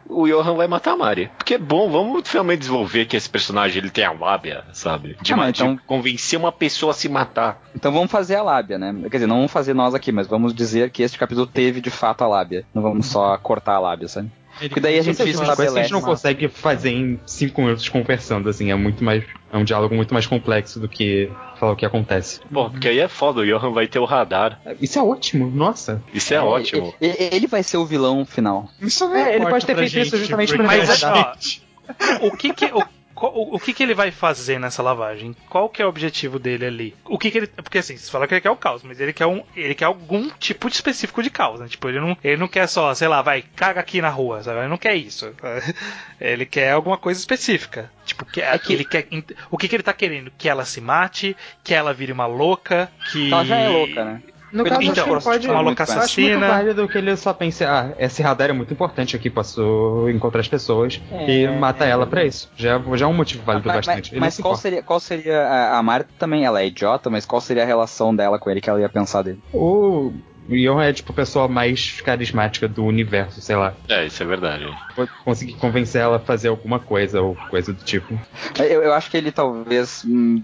o, o Johan vai matar a Mari. Porque é bom, vamos finalmente desenvolver que esse personagem ele tem a lábia, sabe? De, Ah, então- de convencer uma pessoa a se matar. Então vamos fazer a lábia, né? Quer dizer, não vamos fazer nós aqui, mas vamos dizer que este capítulo teve de fato a lábia. Não vamos só cortar a lábia, sabe? Porque daí a gente coisas que a estabelece. gente não consegue fazer em cinco minutos conversando, assim, é muito mais. É um diálogo muito mais complexo do que falar o que acontece. Pô, porque aí é foda, o Johan vai ter o radar. Isso é ótimo, nossa. Isso é, ótimo. Ele, ele vai ser o vilão final. Isso É, ele pode ter feito isso justamente pra Mas, Mas, ó, o que que. O, qual- o, o que que ele vai fazer nessa lavagem? Qual que é o objetivo dele ali? O que que ele. Porque assim, você fala que ele quer o caos, mas ele quer um. Ele quer algum tipo de específico de caos, né? Tipo, ele não, ele não quer só, sei lá, vai, caga aqui na rua, sabe? Ele não quer isso. Ele quer alguma coisa específica. Tipo, que, que- ele quer. O que que ele tá querendo? Que ela se mate, que ela vire uma louca, que. Ela já é louca, né? No Ele caso, tem acho que pode. uma. Eu acho muito assassina. válido que ele só pense, ah, esse radar é muito importante aqui, posso encontrar as pessoas É, e mata ela pra isso. Já, já é um motivo válido Mas, mas- bastante. Mas se qual importa. seria, qual seria a, a Marta também? Ela é idiota, mas qual seria a relação dela com ele que ela ia pensar dele? O Johan é tipo a pessoa mais carismática do universo, sei lá. É, isso é verdade. Vou conseguir convencer ela a fazer alguma coisa ou coisa do tipo. Eu, eu acho que ele talvez hum,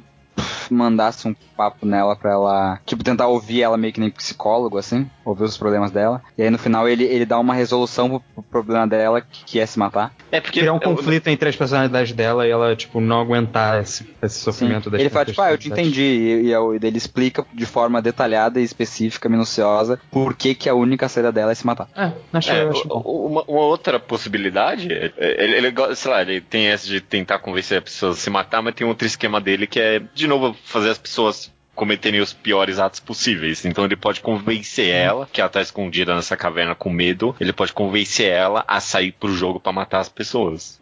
mandasse um papo nela pra ela, tipo, tentar ouvir ela meio que nem psicólogo, assim, ouvir os problemas dela. E aí no final ele, ele dá uma resolução pro, pro problema dela, que, que é se matar. É porque. Criar um eu- conflito entre as personalidades dela e ela, tipo, não aguentar esse, esse Sim. sofrimento das Ele fala, tipo, ah, eu te entendi. E, e, aí ele explica de forma detalhada e específica, minuciosa, por que, que a única saída dela é se matar. É, acho, É, eu acho bom. uma, uma outra possibilidade, ele, ele, sei lá, ele tem essa de tentar convencer as pessoas a se matar, mas tem outro esquema dele que é, de novo, fazer as pessoas cometerem os piores atos possíveis. Então ele pode convencer ela, que ela tá escondida nessa caverna com medo, ele pode convencer ela a sair pro jogo pra matar as pessoas.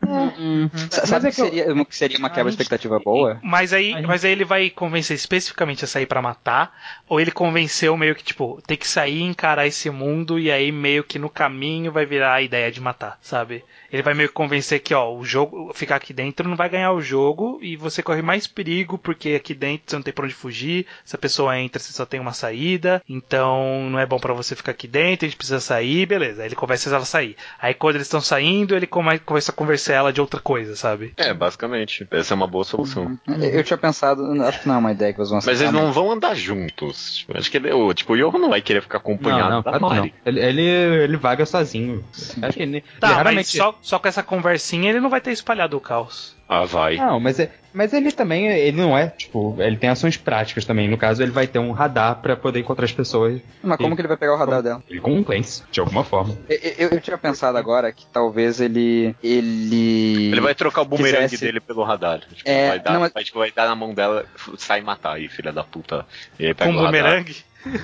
Sa- Sabe é que eu- seria, o que seria uma quebra de gente- expectativa boa? Mas aí, Aí- mas aí ele vai convencer especificamente a sair pra matar, ou ele convenceu meio que, tipo, ter que sair e encarar esse mundo, e aí meio que no caminho vai virar a ideia de matar, sabe? Ele vai meio que convencer que, ó, o jogo, ficar aqui dentro não vai ganhar o jogo, e você corre mais perigo, porque aqui dentro você não tem pra onde fugir, se a pessoa entra, você só tem uma saída, então não é bom pra você ficar aqui dentro, a gente precisa sair, beleza. Aí ele convence ela sair. Aí quando eles estão saindo, ele come- começa a conversar ela de outra coisa, sabe? É, basicamente. Essa é uma boa solução. Eu, eu tinha pensado, acho que não é uma ideia que eles vão Mas eles não vão andar juntos. Tipo, Acho que ele, o, tipo, o Yoho não vai querer ficar acompanhado Não, não, da não. Ele, ele, ele vaga sozinho. Acho que ele, Tá, ele mas só, só com essa conversinha ele não vai ter espalhado o caos. Ah, vai. Não, mas, é, mas ele também, ele não é, tipo, ele tem ações práticas também. No caso, ele vai ter um radar pra poder encontrar as pessoas. Mas como Sim. que ele vai pegar o radar dela? Ele com um Clancy, de alguma forma. Eu, eu, eu tinha pensado agora que talvez ele. Ele. Ele vai trocar o bumerangue Quisesse- dele pelo radar. Tipo, É, vai, dar, não, mas- vai, tipo, vai dar na mão dela, sai e matar aí, filha da puta. E Com radar. bumerangue.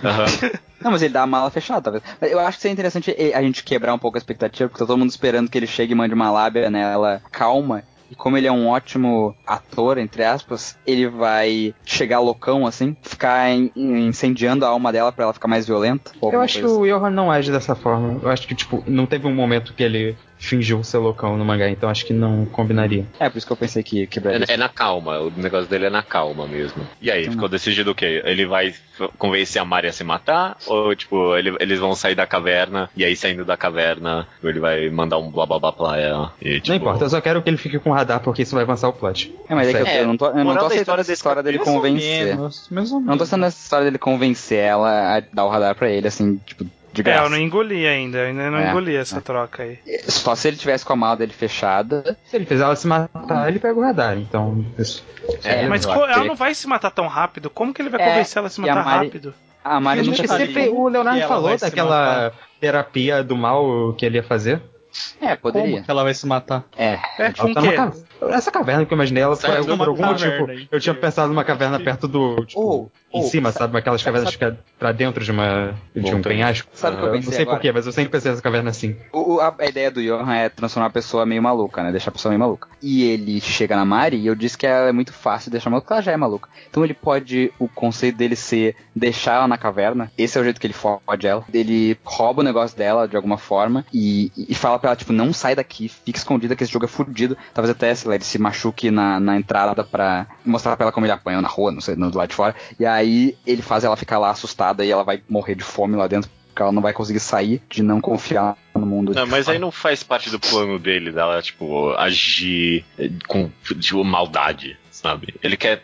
Aham. Não, mas ele dá a mala fechada, talvez. Eu acho que seria interessante a gente quebrar um pouco a expectativa, porque tá todo mundo esperando que ele chegue e mande uma lábia nela calma. E como ele é um ótimo ator, entre aspas, ele vai chegar loucão, assim, ficar in- incendiando a alma dela pra ela ficar mais violenta. Eu acho que o Johan não age dessa forma. Eu acho que, tipo, não teve um momento que ele fingiu ser loucão no mangá, então acho que não combinaria. É, por isso que eu pensei que quebraria. É, é na calma, o negócio dele é na calma mesmo. E aí, Então- ficou decidido o quê? Ele vai convencer a Mari a se matar? Ou, tipo, ele- eles vão sair da caverna, e aí saindo da caverna, ele vai mandar um blá blá blá pra ela? E, tipo, Não importa, eu só quero que ele fique com radar, porque isso vai avançar o plot. É, mas é que eu, É, eu não tô, eu não tô da aceitando história essa história dele ou convencer. menos, ou Não tô menos. sendo essa história dele convencer ela a dar o radar pra ele, assim, tipo, de É, graça. eu não engoli ainda, eu ainda não É, engoli essa troca aí. Só se ele tivesse com a mala dele fechada. Se ele fizer ela se matar, ele pega o radar, então. Isso. É, Mas co- acho ela não vai se matar tão rápido, como que ele vai É, convencer ela a se a matar Mari- rápido? A Mari nunca sempre o Leonardo falou daquela terapia do mal que ele ia fazer. É, poderia. Como que ela vai se matar? É. É, com Ela o tá ca- Essa caverna que eu imaginei, ela foi por algum caverna, motivo. hein? Eu tinha pensado numa caverna perto do. Tipo, Ou- em ou- cima, sabe? Aquelas cavernas que ficam pra dentro de uma. de um penhasco. Sabe o que eu Eu não pensei sei porquê, mas eu sempre pensei nessa caverna assim. O- a, a ideia do Johan é transformar a pessoa meio maluca, né? Deixar a pessoa meio maluca. E ele chega na Mari e eu disse que ela é muito fácil deixar maluca, porque ela já é maluca. Então ele pode, o conceito dele ser deixar ela na caverna. Esse é o jeito que ele fode ela. Ele rouba o negócio dela de alguma forma e, e fala pra ela, tipo, não sai daqui, fica escondida que esse jogo é fudido. Talvez até, sei lá, ele se machuque na, na entrada pra mostrar pra ela como ele apanhou na rua, não sei, do lado de fora. E aí ele faz ela ficar lá assustada e ela vai morrer de fome lá dentro. Porque ela não vai conseguir sair de não confiar no mundo. Não, mas fora. aí não faz parte do plano dele, dela, tipo, agir eh, com, tipo, maldade, sabe? Ele quer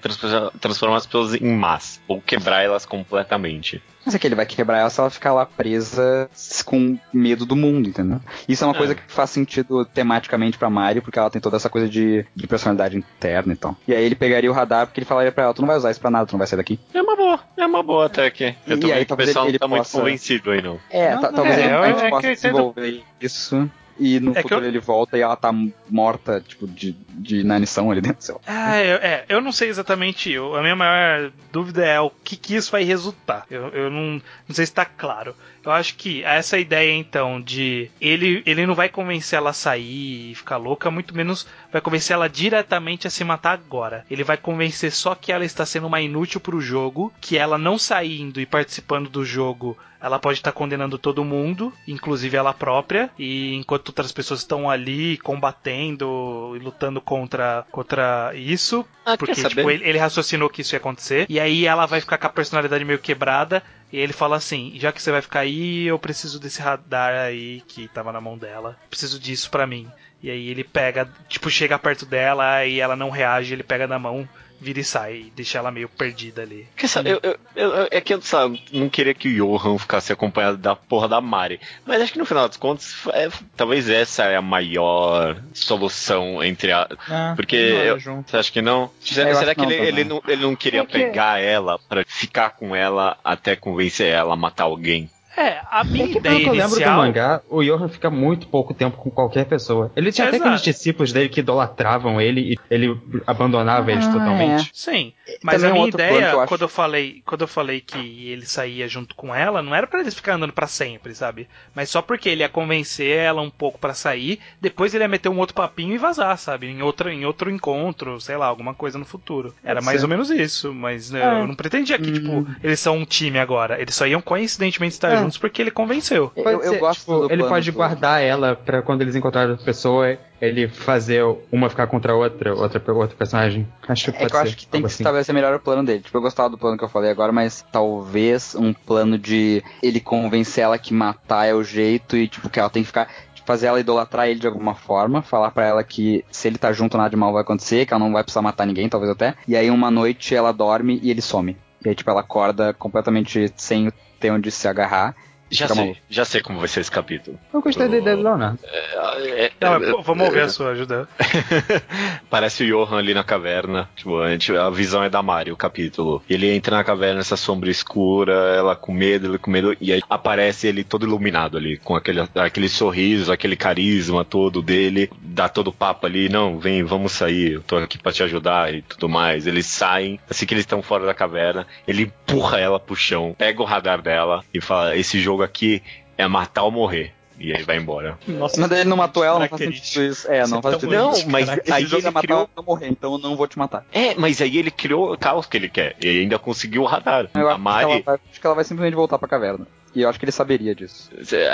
transformar, as pessoas em más, ou quebrar elas completamente. Mas é que ele vai quebrar ela se ela ficar lá presa com medo do mundo, entendeu? Isso é uma É. coisa que faz sentido tematicamente pra Mario, porque ela tem toda essa coisa de, de personalidade interna e tal. E aí ele pegaria o radar porque ele falaria pra ela, tu não vai usar isso pra nada, tu não vai sair daqui. É uma boa, é uma boa até que. Eu E tô aí, que o talvez pessoal ele- não tá ele muito possa- convencido aí, não. É, Não, ta- não, talvez é, a gente é que possa entendo- desenvolver isso. E no É futuro eu- ele volta e ela tá morta, tipo, de, de inanição ali dentro. sei lá. Ah, eu, é, eu não sei exatamente. Eu, a minha maior dúvida é o que, que isso vai resultar. Eu, eu não, não sei se tá claro. Eu acho que essa ideia, então, de ele, ele não vai convencer ela a sair e ficar louca, muito menos vai convencer ela diretamente a se matar agora. Ele vai convencer só que ela está sendo uma inútil pro jogo, que ela não saindo e participando do jogo, ela pode estar condenando todo mundo, inclusive ela própria, e enquanto outras pessoas estão ali combatendo e lutando contra, contra isso, Ah, porque tipo, ele, ele raciocinou que isso ia acontecer, e aí ela vai ficar com a personalidade meio quebrada, e ele fala assim: já que você vai ficar aí, eu preciso desse radar aí que tava na mão dela, preciso disso pra mim. E aí ele pega, tipo, chega perto dela e ela não reage, ele pega na mão, vira e sai, e deixa ela meio perdida ali. Quer saber, eu, eu- eu- é que eu sabe, não queria que o Johan ficasse acompanhado da porra da Mari. Mas acho que no final dos contos, é, talvez essa é a maior solução entre a. Ah, Porque não eu- junto. Você acha que não? Será, É, eu será acho que que ele, não ele não, ele não queria É que- pegar ela pra ficar com ela até convencer ela a matar alguém? É, a minha É que pelo ideia que eu lembro do inicial. mangá, o Johan fica muito pouco tempo com qualquer pessoa. Ele tinha até Exato. aqueles discípulos dele que idolatravam ele e ele abandonava eles Ah, totalmente. Sim, mas Também a minha ideia, que eu acho- quando eu falei, quando eu falei que ele saía junto com ela, não era pra eles ficar andando pra sempre, sabe? Mas só porque ele ia convencer ela um pouco pra sair, depois ele ia meter um outro papinho e vazar, sabe? Em outro, em outro encontro, sei lá, alguma coisa no futuro. Era mais ou menos isso, mas né, É. eu não pretendia que, Hum. tipo, eles são um time agora. Eles só iam coincidentemente estar É. porque ele convenceu. Eu, eu ser, gosto tipo, do ele pode do- guardar ela pra quando eles encontrarem outra pessoa, ele fazer uma ficar contra a outra, outra, outra personagem. Acho que É pode que eu ser. acho que tem que assim. estabelecer melhor o plano dele. Tipo, eu gostava do plano que eu falei agora, mas talvez um plano de ele convencer ela que matar é o jeito e, tipo, que ela tem que ficar. tipo, Fazer ela idolatrar ele de alguma forma, falar pra ela que se ele tá junto nada de mal vai acontecer, que ela não vai precisar matar ninguém, talvez até. E aí uma noite ela dorme e ele some. E aí, tipo, ela acorda completamente sem ter onde se agarrar. Já Fica sei, maluco. já sei como vai ser esse capítulo. Eu gostei da ideia do Leonardo. É, é, Não, é, vamos ouvir a sua ajuda. Parece o Johan ali na caverna. Tipo, a, gente- a visão é da Mari, o capítulo. Ele entra na caverna, essa sombra escura, ela com medo, ele com medo, e aí aparece ele todo iluminado ali, com aquele, aquele sorriso, aquele carisma todo dele, dá todo o papo ali, não, vem, vamos sair, eu tô aqui pra te ajudar e tudo mais. Eles saem, assim que eles estão fora da caverna, ele empurra ela pro chão, pega o radar dela e fala: esse jogo aqui é matar ou morrer. E aí vai embora. Nossa, Mas ele não matou ela, não faz sentido isso. É, não Você faz sentido Não, isso. mas aí ele é matar criou- ela pra morrer, então eu não vou te matar. É, mas aí ele criou o caos que ele quer. E ainda conseguiu o radar. Eu a acho, Mari. que ela vai, acho que ela vai simplesmente voltar pra caverna. E eu acho que ele saberia disso.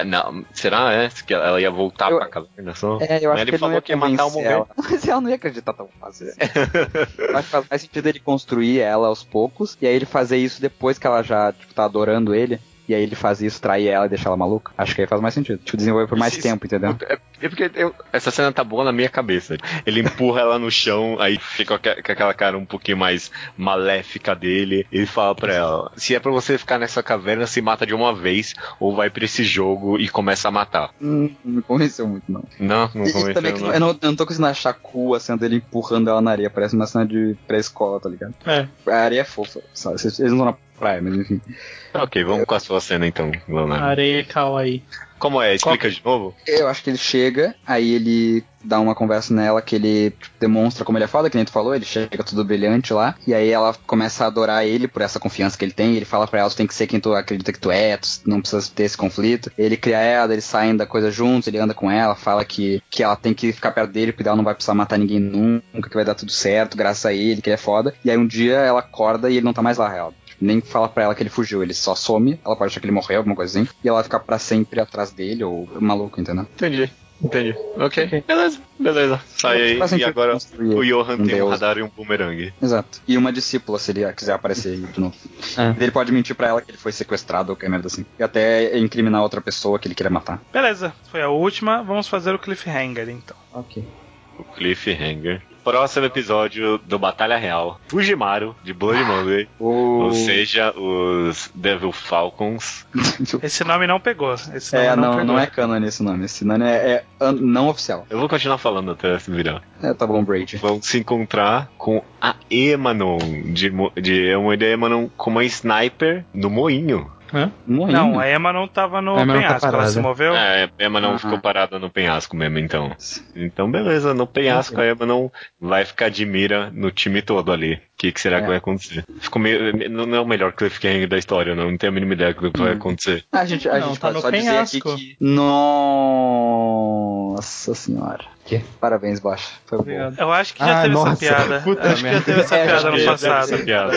Não, será, é? Que ela ia voltar Eu- pra caverna só? É, eu Mas acho ele que ele falou que ia matar ou convencer morrer. Mas ela não ia acreditar tão fácil. eu acho que faz mais sentido ele construir ela aos poucos, e aí ele fazer isso depois que ela já, tipo, tá adorando ele. E aí ele faz isso, trair ela e deixar ela maluca. Acho que aí faz mais sentido. Tipo, desenvolver por mais Isso- tempo, entendeu? É, é porque eu- essa cena tá boa na minha cabeça. Ele empurra ela no chão, aí fica com aque- com aquela cara um pouquinho mais maléfica dele. Ele fala pra ela: se é pra você ficar nessa caverna, se mata de uma vez, ou vai pra esse jogo e começa a matar. Hum, não me convenceu muito, não. Não, não convenceu, também que não. eu não, eu não tô conseguindo achar cool a cena dele empurrando ela na areia. Parece uma cena de pré-escola, tá ligado? É. A areia é fofa, sabe? Eles não estão na praia, mas enfim. Ok, vamos com a sua cena então, Leonardo. Areia kawaii. Como é? Explica de novo. Eu acho que ele chega, aí ele dá uma conversa nela que ele tipo, demonstra como ele é foda, que nem tu falou, ele chega tudo brilhante lá, e aí ela começa a adorar ele por essa confiança que ele tem, e ele fala pra ela, tu tem que ser quem tu acredita que tu é, tu não precisa ter esse conflito. Ele cria ela, eles saem da coisa juntos, ele anda com ela, fala que, que ela tem que ficar perto dele, porque ela não vai precisar matar ninguém nunca, que vai dar tudo certo, graças a ele, que ele é foda. E aí um dia ela acorda e ele não tá mais lá, ela nem fala pra ela que ele fugiu, ele só some, ela pode achar que ele morreu, alguma coisa assim, e ela vai ficar pra sempre atrás dele, ou maluco, entendeu? Entendi. Entendi. Ok. Beleza, beleza. Sai aí. E agora o Johan um tem um deus. radar e um boomerang. Exato. E uma discípula, se ele quiser aparecer aí de novo. É. Ele pode mentir pra ela que ele foi sequestrado ou que merda assim. E até incriminar outra pessoa que ele queira matar. Beleza, foi a última. Vamos fazer o cliffhanger então. Ok. O Cliffhanger. Próximo episódio do Batalha Real. Fujimaru, de Blood Monday. Ou seja, os Devil Falcons. Esse nome não pegou. Esse nome é, não, pegou. não é canon esse nome. Esse nome é, é an- não oficial. Eu vou continuar falando até se virar. É, tá bom, Brady. Vão se encontrar com a Emanon, de, de uma ideia Emanon com uma sniper no moinho. Morrendo. Não, a Emma não tava no Emma não tá penhasco, ela parada. se moveu. É, a Emanon Ah. ficou parada no penhasco mesmo, então. Então, beleza, no penhasco a Emanon vai ficar de mira no time todo ali. O que, que será É. que vai acontecer? Ficou meio, não é o melhor cliffhanger da história, não. Não tenho a mínima ideia do que vai Hum. acontecer. A gente, a Não, gente tá pode no só dizer aqui penhasco. que. Nossa senhora. Quê? Parabéns, Bosch. Foi bom. Obrigado. Eu acho que já Ah, teve nossa, essa piada. puta acho que já teve essa É, piada no que passado. Essa piada.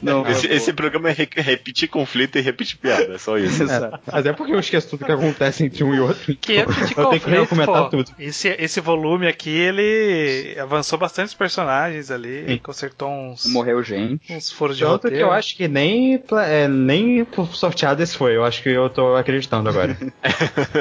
Não, Esse, esse programa é re- repetir conflito e repetir piada, é só isso. É, mas é porque eu esqueço tudo que acontece entre um e outro. Que é que de eu tenho que conflito, pô. tudo. Esse, esse volume aqui, ele avançou bastante os personagens ali, Sim. consertou uns, Morreu gente. uns furos de Tanto que roteiro. eu acho que nem, é, nem sorteado esse foi. Eu acho que eu tô acreditando agora.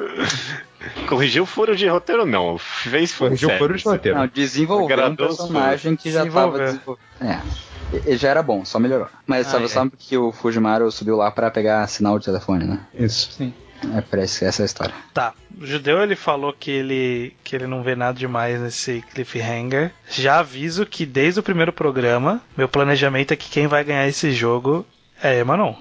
Corrigiu o furo de roteiro, não. Fez furo Corrigiu o furo de roteiro. Não, desenvolveu um personagem que já tava Desenvolver. desenvolvido. É. Já era bom, só melhorou. Mas Ah, sabe, é. sabe que o Fujimaru subiu lá pra pegar sinal de telefone, né? Isso. Sim. É isso, essa é a história. Tá. O judeu ele falou que ele que ele não vê nada demais nesse cliffhanger. Já aviso que desde o primeiro programa, meu planejamento é que quem vai ganhar esse jogo é Emanon.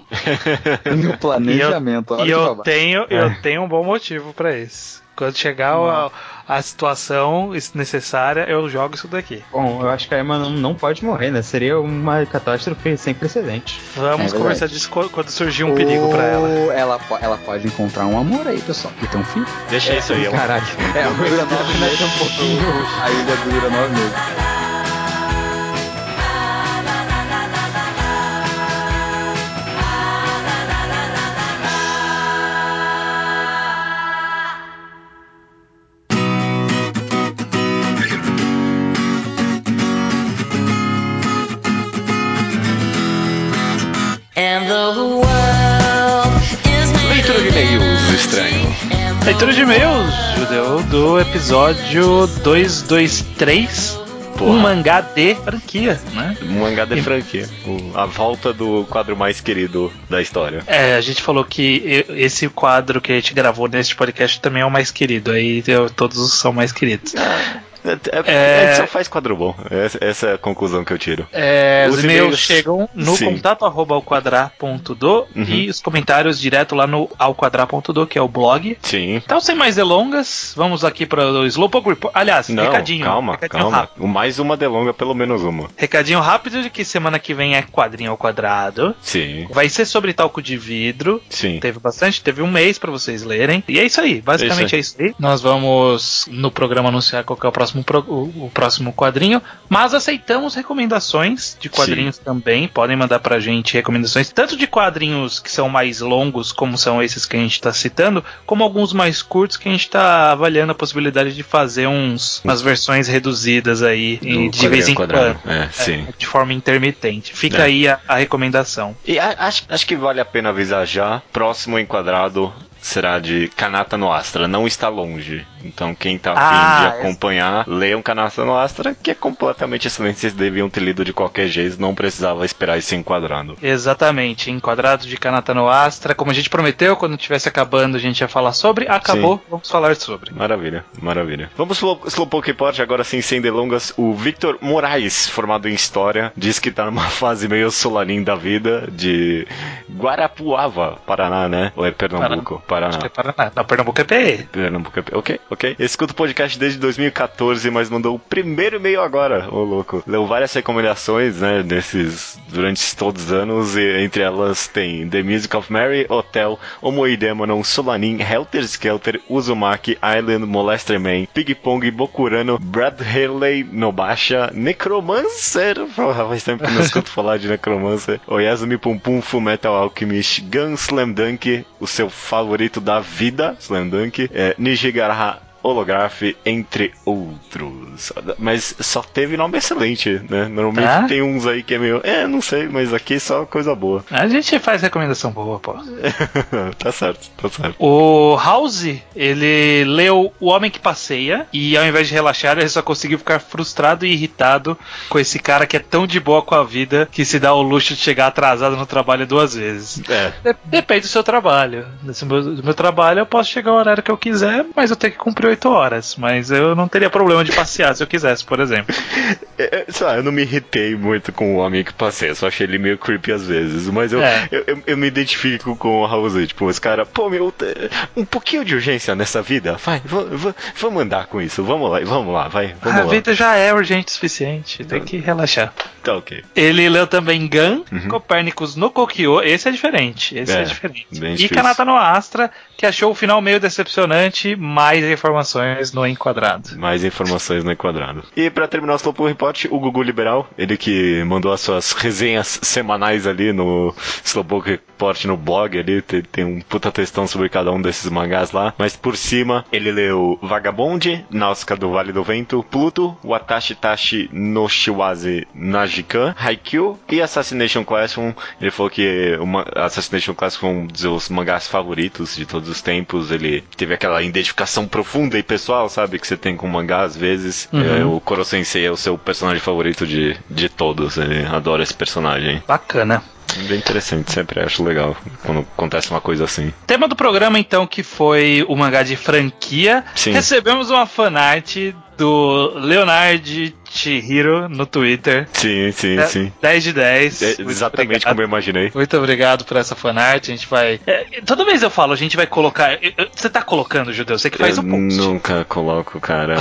No planejamento, olha E que eu babado. tenho, eu tenho um bom motivo pra isso. Quando chegar a, a situação necessária, eu jogo isso daqui. Bom, eu acho que a Emma não, pode morrer, né? Seria uma catástrofe sem precedente. Vamos É conversar disso quando surgir um perigo pra ela. Ela. Ela pode encontrar um amor aí, pessoal. E ter um filho. Deixa isso aí. é Caralho. É, dura nove meses. um pouquinho. A ilha dura nove meses. Leitura de e-mails, estranho. Leitura de e-mails, judeu, do episódio 223. Porra. Um mangá de franquia, né? Um mangá de franquia. O- a volta do quadro mais querido da história. É, a gente falou que esse quadro que a gente gravou neste podcast também é o mais querido. Aí eu- todos são mais queridos. É, é, É. Só faz quadro bom. Essa, essa é a conclusão que eu tiro. É, os, Os e-mails e-mails- chegam no Sim. contato arroba alquadrá.do Uhum. e os comentários direto lá no alquadrá.do, que é o blog. Sim. Então, sem mais delongas, vamos aqui para o Slowpoke Report. Aliás, Não, recadinho. calma, recadinho calma. rápido. Mais uma delonga, pelo menos uma. Recadinho rápido de que semana que vem é quadrinho ao quadrado. Sim, Vai ser sobre talco de vidro. sim. Teve bastante, teve um mês pra vocês lerem. E é isso aí, basicamente é É isso isso aí. Nós vamos no programa anunciar qual que é o próximo, pro- o, o próximo quadrinho. Mas aceitamos recomendações de quadrinhos também. Podem mandar pra gente recomendações, tanto de quadrinhos que são mais longos, como são esses que a gente tá citando, como alguns mais curtos que a gente tá avaliando a possibilidade de fazer uns, umas versões reduzidas aí Do de vez em quando. É, sim. de forma intermitente. Fica É. aí a, a recomendação. E a- acho, acho que vale a pena avisar já. Próximo enquadrado será de Kanata no Astra. Não está longe. Então quem tá afim Ah, de essa- acompanhar, leiam Canasta no Astra, que é completamente excelente. Vocês deviam ter lido de qualquer jeito, não precisava esperar isso enquadrando. Exatamente, enquadrado de Kanata no Astra, como a gente prometeu, quando estivesse acabando a gente ia falar sobre, acabou, vamos falar sobre. Maravilha, maravilha. Vamos slow, Slowpoke Report, agora sim, sem delongas. O Victor Moraes, formado em História, diz que tá numa fase meio solarim da vida, de Guarapuava, Paraná, né? Ou é Pernambuco? Paraná. Acho que é Paraná. Não, Pernambuco é PE. Pernambuco. é- Ok, ok. Escuta o podcast desde 2014, mas mandou o primeiro e-mail agora, ô louco. Leu várias recomendações, né, desses, durante todos os anos, e entre elas tem The Music of Mary, Hotel, Omoidemonon, Solanin, Helter Skelter, Uzumaki, Island, Molester Man, Ping Pong, Bokurano, Brad Haley, Nobasha, Necromancer, porra, faz tempo que não escuto falar de Necromancer, Oyasumi Pum Pum, Fullmetal Alchemist, Gun Slam Dunk, o seu favorito da vida, Slam Dunk, é, Holograph, entre outros. Mas só teve nome excelente, né? Normalmente Tá. tem uns aí que é meio. É, não sei, mas aqui só coisa boa. A gente faz recomendação boa, pô. tá certo, tá certo. O House, ele leu O Homem que Passeia e ao invés de relaxar, ele só conseguiu ficar frustrado e irritado com esse cara que é tão de boa com a vida que se dá o luxo de chegar atrasado no trabalho duas vezes. É, De- Depende do seu trabalho. Desse meu, do meu trabalho, eu posso chegar ao horário que eu quiser, mas eu tenho que cumprir oito horas. Mas eu não teria problema de passear se eu quisesse, por exemplo. É, é, sei lá, eu não me irritei muito com o homem que passei, só achei ele meio creepy às vezes. Mas eu, É. eu, eu, eu me identifico com o Raulzito, tipo, esse cara, pô, meu, um pouquinho de urgência nessa vida, vai, va- va- vamos andar com isso, vamos lá, vamos lá, vai, vamos a lá. vida já é urgente o suficiente, tem que relaxar. Tá ok. Ele leu também Gun, Copérnicos no Kokyo, esse é diferente, esse é, É, diferente. E. Kanata no Astra, que achou o final meio decepcionante, mais informações no enquadrado. Mais informações no enquadrado. E pra terminar o Slowpoke Report, o Gugu Liberal, ele que mandou as suas resenhas semanais ali no Slowpoke Report no blog ali, tem, tem um puta textão sobre cada um desses mangás lá, mas por cima ele leu Vagabond, Náusea do Vale do Vento, Pluto, Watashi Tashi no Shiwaze Najikan, Haikyuu e Assassination Classroom. Ele falou que o ma- Assassination Classroom foi um dos mangás favoritos de todos os tempos, ele teve aquela identificação profunda e pessoal, sabe, que você tem com o mangá às vezes. É, o Koro Sensei é o seu personagem favorito de, de todos, ele adora esse personagem. Bacana. Bem interessante, sempre acho legal quando acontece uma coisa assim. Tema do programa, então, que foi o mangá de franquia. Sim. Recebemos uma fanart do Leonard Chihiro no Twitter. Sim, sim, É, sim. 10 de 10. É exatamente obrigado. como eu imaginei. Muito obrigado por essa fanart. A gente vai. é, toda vez eu falo, a gente vai colocar. Você tá colocando, Judeu? Você que faz eu o post. nunca coloco, cara.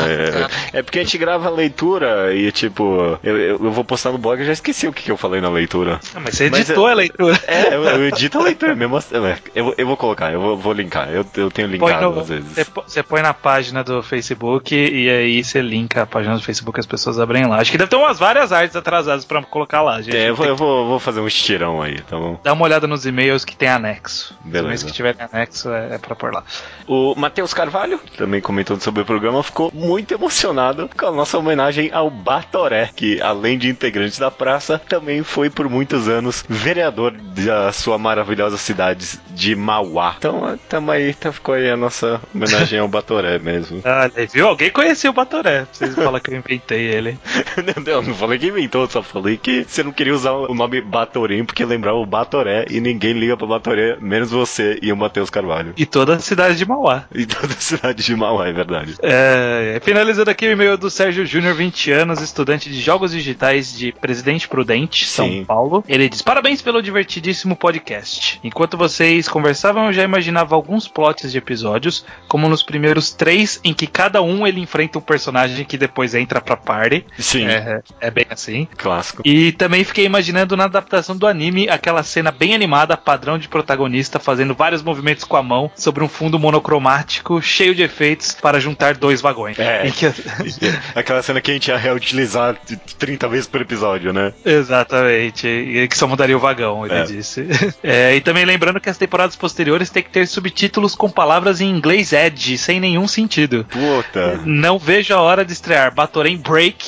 É, é porque a gente grava a leitura e, tipo, eu, eu, vou postar no blog e já esqueci o que, que eu falei na leitura. Ah, mas você Mas editou é- a leitura. É, eu, eu edito a leitura mesmo. assim, é, Eu, vou- eu vou colocar, eu vou, vou linkar. Eu, eu tenho linkado no- às vezes. Você põe na página do Facebook e aí você linka a página do Facebook e as pessoas abrem lá. Acho que deve ter umas várias artes atrasadas pra colocar lá, gente. É, eu vou, eu vou, vou fazer um estirão aí, tá bom? Dá uma olhada nos e-mails que tem anexo. Os Beleza. e-mails que tiverem anexo é, é pra pôr lá. O Matheus Carvalho, também comentando sobre o programa, ficou muito emocionado com a nossa homenagem ao Batoré, que além de integrante da praça, também foi por muitos anos vereador da sua maravilhosa cidade de Mauá. Então, tamo aí, tá, ficou aí a nossa homenagem ao Batoré mesmo. Olha, viu? Alguém conhecia o Batoré. Vocês falam que eu inventei ele. não, eu não falei que inventou, só falei que você não queria usar o nome Batorém porque lembrava o Batoré e ninguém liga pra Batoré, menos você e o Matheus Carvalho. E toda a cidade de Mauá. E toda a cidade de Mauá, é verdade. É, finalizando aqui o e-mail do Sérgio Júnior, 20 anos, estudante de jogos digitais de Presidente Prudente, São Sim. Paulo. Ele diz: Parabéns pelo divertidíssimo podcast. Enquanto vocês conversavam, eu já imaginava alguns plots de episódios, como nos primeiros três, em que cada um ele enfrenta um personagem que depois entra pra party. Sim, É, é bem assim. clássico. E também fiquei imaginando na adaptação do anime aquela cena bem animada, padrão de protagonista, fazendo vários movimentos com a mão sobre um fundo monocromático cheio de efeitos para juntar dois vagões. É. Que- Aquela cena que a gente ia reutilizar 30 vezes por episódio, né? Exatamente, e que só mudaria o vagão, ele É. disse. É, e também lembrando que as temporadas posteriores têm que ter subtítulos com palavras em inglês edge, sem nenhum sentido. Puta. Não vejo a hora de estrear Batorém Break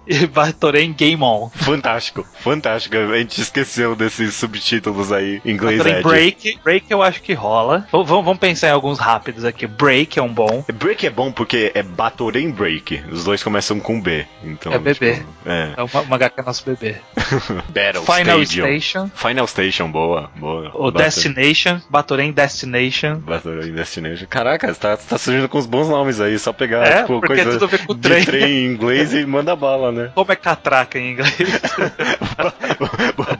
e Batorém Game On. Fantástico, fantástico. A gente esqueceu desses subtítulos aí em inglês. Batorém. Break, Break eu acho que rola. V- vamos, pensar em alguns rápidos aqui. Break é um bom. Break é bom porque é Batorém Break. Os dois começam com B. Então, É bebê. tipo, é. É uma, uma HQ nosso bebê. Battle Final Stadium. Station. Final Station, boa, boa. O Bator- Destination. Batorém Destination. Batorém Destination. Caraca, você tá, tá surgindo com os bons nomes aí, só pegar, É, tipo, coisa tudo a ver com de trem. trem em inglês e manda bala, né? Como é catraca em inglês?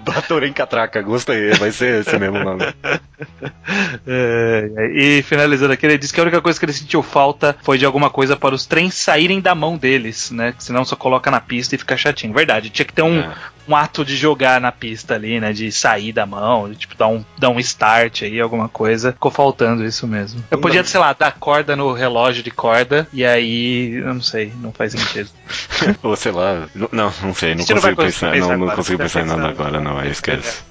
Batorém Catraca, gostei, vai ser esse mesmo nome. É, e finalizando aqui, ele disse que a única coisa que ele sentiu falta foi de alguma coisa para os trens saírem da mão deles, né? Que senão só coloca na pista e fica chatinho. Verdade, tinha que ter um, É. um ato de jogar na pista ali, né? De sair da mão, de, tipo, dar um, dar um start aí, alguma coisa. Ficou faltando isso mesmo. Eu podia, sei lá, dar corda no relógio de corda, e aí, eu não sei, não faz sentido. Ou sei lá, não, não, não sei, não não consigo pensar, conseguir não, pensar não consigo pensar em nada agora, não, aí esquece.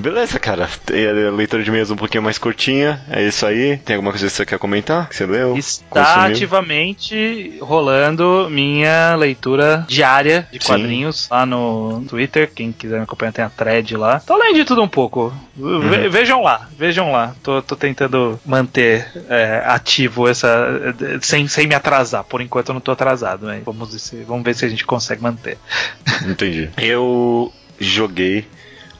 Beleza, cara. A leitura de e-mails um pouquinho mais curtinha. É isso aí. Tem alguma coisa que você quer comentar? Que você leu? Está Consumiu? ativamente rolando minha leitura diária de Sim. quadrinhos lá no Twitter. Quem quiser me acompanhar tem a thread lá. Tô lendo de tudo um pouco. Ve- Vejam lá, vejam lá. Tô, tô tentando manter é, ativo essa. Sem, sem me atrasar. Por enquanto eu não tô atrasado, mas vamos, ver se- vamos ver se a gente consegue manter. Entendi. Eu joguei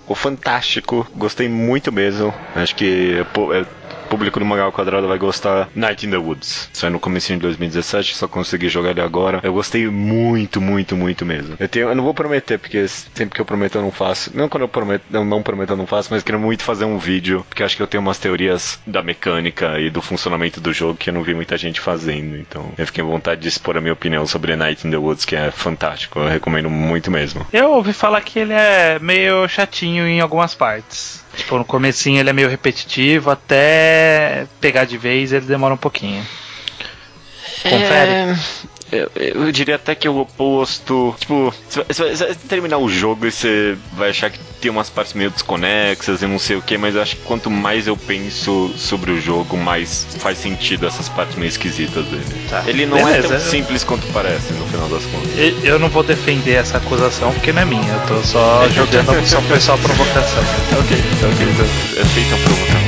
o Fantástico, gostei muito mesmo. Acho que pô, é, público do Mangá Quadrado vai gostar. Night in the Woods. Saiu no comecinho de 2017, só consegui jogar ele agora. Eu gostei muito, muito, muito mesmo. Eu, tenho, eu não vou prometer, porque sempre que eu prometo eu não faço. Não quando eu prometo, eu não prometo eu não faço, mas quero muito fazer um vídeo, porque acho que eu tenho umas teorias da mecânica e do funcionamento do jogo que eu não vi muita gente fazendo. Então eu fiquei com vontade de expor a minha opinião sobre Night in the Woods, que é fantástico. Eu recomendo muito mesmo. Eu ouvi falar que ele é meio chatinho em algumas partes. Tipo, no comecinho ele é meio repetitivo, até pegar de vez ele demora um pouquinho. Confere. É, eu, eu diria até que é o oposto. Tipo, você vai, terminar o jogo e você vai achar que tem umas partes meio desconexas e não sei o que, mas eu acho que quanto mais eu penso sobre o jogo, mais faz sentido essas partes meio esquisitas dele. Tá. Ele não é Beleza. tão simples quanto parece, no final das contas. Eu não vou defender essa acusação porque não é minha, eu tô só jogando só foi só provocação. Ok, ok, então é feita a provocação.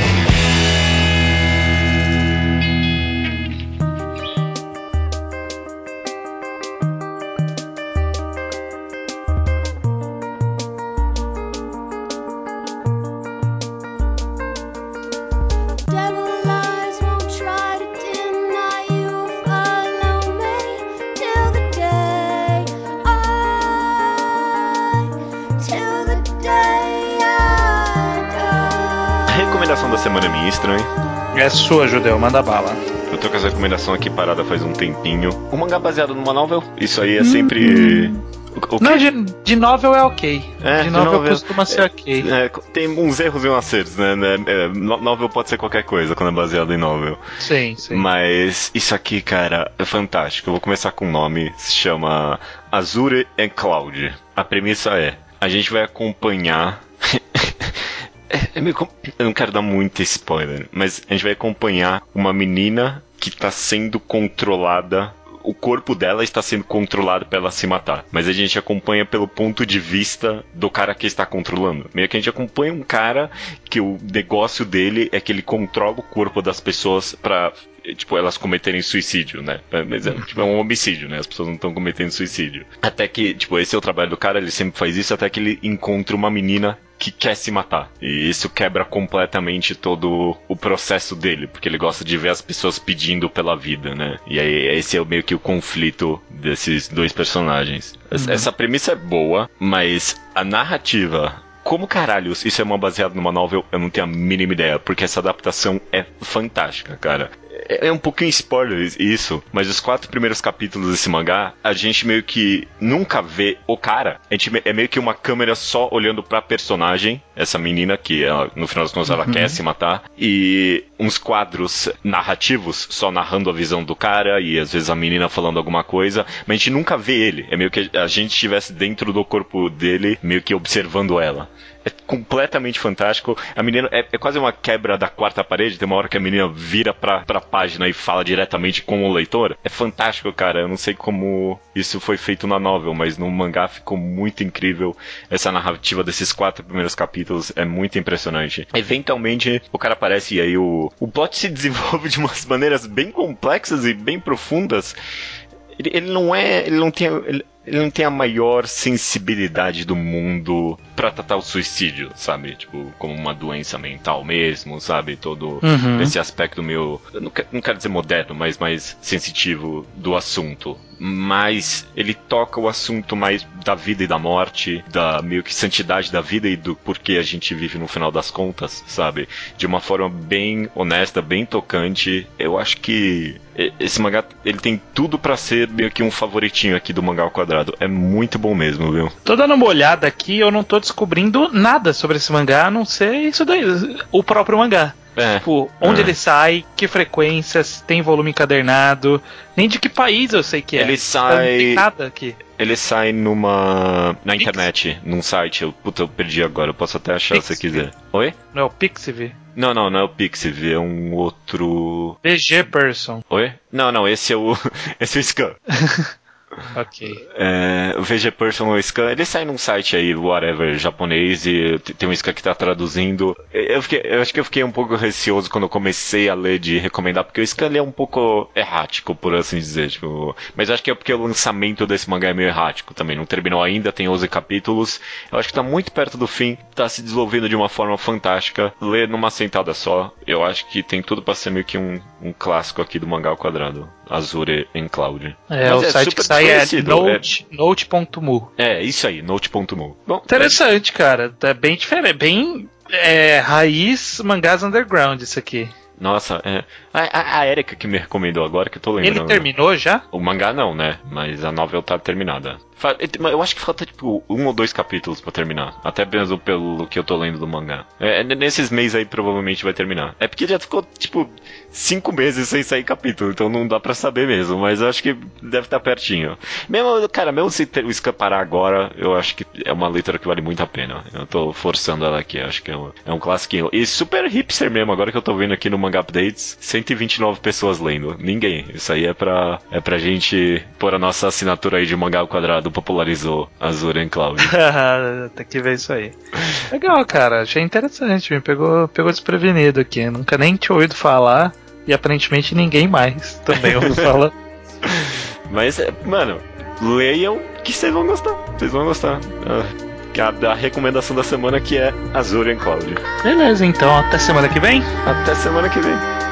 Sua, Judeu, manda bala. Eu tô com essa recomendação aqui parada faz um tempinho. Um mangá baseado numa novel. Isso aí é sempre. O, o Não, de, de novel é ok. É, de de novel novel- costuma ser ok. É, tem uns erros e uns acertos, né? né, é, no- novel pode ser qualquer coisa quando é baseado em novel. Sim, sim. Mas isso aqui, cara, é fantástico. Eu vou começar com um nome, se chama Azure and Cloud. A premissa é: a gente vai acompanhar. É, é meio com- Eu não quero dar muito spoiler, mas a gente vai acompanhar uma menina que tá sendo controlada. O corpo dela está sendo controlado pra ela se matar. Mas a gente acompanha pelo ponto de vista do cara que está controlando. Meio que a gente acompanha um cara que o negócio dele é que ele controla o corpo das pessoas pra tipo, elas cometerem suicídio, né? Mas é, tipo, é um homicídio, né? As pessoas não estão cometendo suicídio. Até que, tipo, esse é o trabalho do cara, ele sempre faz isso até que ele encontra uma menina que quer se matar. E isso quebra completamente todo o processo dele, porque ele gosta de ver as pessoas pedindo pela vida, né? E aí esse é meio que o conflito desses dois personagens. Essa- Essa premissa é boa, mas a narrativa como caralhos isso é uma baseado numa novel, eu não tenho a mínima ideia, porque essa adaptação é fantástica, cara. É é um pouquinho spoiler isso, mas os quatro primeiros capítulos desse mangá, a gente meio que nunca vê o cara. A gente é meio que uma câmera só olhando pra personagem, essa menina que ela, no final das contas ela quer se matar, e uns quadros narrativos só narrando a visão do cara e às vezes a menina falando alguma coisa, mas a gente nunca vê ele. É meio que a gente estivesse dentro do corpo dele, meio que observando ela. É completamente fantástico. A menina é, é quase uma quebra da quarta parede. Tem uma hora que a menina vira pra, pra página e fala diretamente com o leitor. É fantástico, cara. Eu não sei como isso foi feito na novel, mas no mangá ficou muito incrível. Essa narrativa desses quatro primeiros capítulos é muito impressionante. Eventualmente, o cara aparece e aí o, o plot se desenvolve de umas maneiras bem complexas e bem profundas. Ele, ele não é. Ele não tem. Ele, ele não tem a maior sensibilidade do mundo pra tratar o suicídio, sabe? Tipo, como uma doença mental mesmo, sabe? Todo Uhum. esse aspecto meio. Eu não, quero, não quero dizer moderno, mas mais sensitivo do assunto. Mas ele toca o assunto mais da vida e da morte, da meio que santidade da vida e do porquê a gente vive no final das contas, sabe? De uma forma bem honesta, bem tocante. Eu acho que esse mangá ele tem tudo pra ser meio que um favoritinho aqui do mangá ao quadrado. É muito bom mesmo, viu? Tô dando uma olhada aqui, eu não tô descobrindo nada sobre esse mangá, a não ser isso daí, o próprio mangá. É. Tipo, onde É. ele sai, que frequências, tem volume encadernado, nem de que país eu sei que é. Ele Não sai. tem nada aqui. Ele sai numa. na Pix? internet, num site. Eu, puta, eu perdi agora, eu posso até achar se você Pixiv. quiser. Oi? Não é o Pixiv? Não, não, não é o Pixiv, é um outro. VG Person. Oi? Não, não, esse é o. esse é o Scan. Ok. É, VG Person ou Scan, ele sai num site aí, whatever, japonês, e tem um Scan que tá traduzindo. Eu, fiquei- eu acho que eu fiquei um pouco receoso quando eu comecei a ler de recomendar, porque o Scan é um pouco errático, por assim dizer. Tipo, mas acho que é porque o lançamento desse mangá é meio errático também. Não terminou ainda, tem 11 capítulos. Eu acho que tá muito perto do fim, tá se desenvolvendo de uma forma fantástica. Ler numa sentada só, eu acho que tem tudo pra ser meio que um, um clássico aqui do mangá ao quadrado. Azure em Cloud. É, Mas o é site que sai é note- note.mu. É, isso aí, note.mu. Bom, Interessante, cara. É bem diferente. Bem é, raiz mangás underground isso aqui. Nossa, é. A, a, a Erika que me recomendou agora, que eu tô lembrando. Ele terminou já? O mangá não, né? Mas a novel tá terminada. Eu acho que falta, tipo, um ou dois capítulos pra terminar. Até mesmo pelo que eu tô lendo do mangá. É, n- nesses meses aí provavelmente vai terminar. É porque já ficou, tipo, cinco meses sem sair capítulo, então não dá pra saber mesmo. Mas eu acho que deve estar pertinho. Mesmo, cara, mesmo se ter- o Scan parar agora, eu acho que é uma leitura que vale muito a pena. Eu tô forçando ela aqui, acho que é um, é um classiquinho. E super hipster mesmo, agora que eu tô vendo aqui no Manga Updates, 129 pessoas lendo. Ninguém. Isso aí é pra, é pra gente pôr a nossa assinatura aí de mangá ao quadrado, popularizou Azure em Cloud. Tem que ver isso aí. Legal, cara. Achei interessante. Me pegou, pegou desprevenido aqui. Nunca nem tinha ouvido falar. E aparentemente ninguém mais também ouviu falar. Mas, é, mano, leiam que vocês vão gostar. Vocês vão gostar. Ah, a, a recomendação da semana que é Azure em Cloud. Beleza, então até semana que vem. Até semana que vem.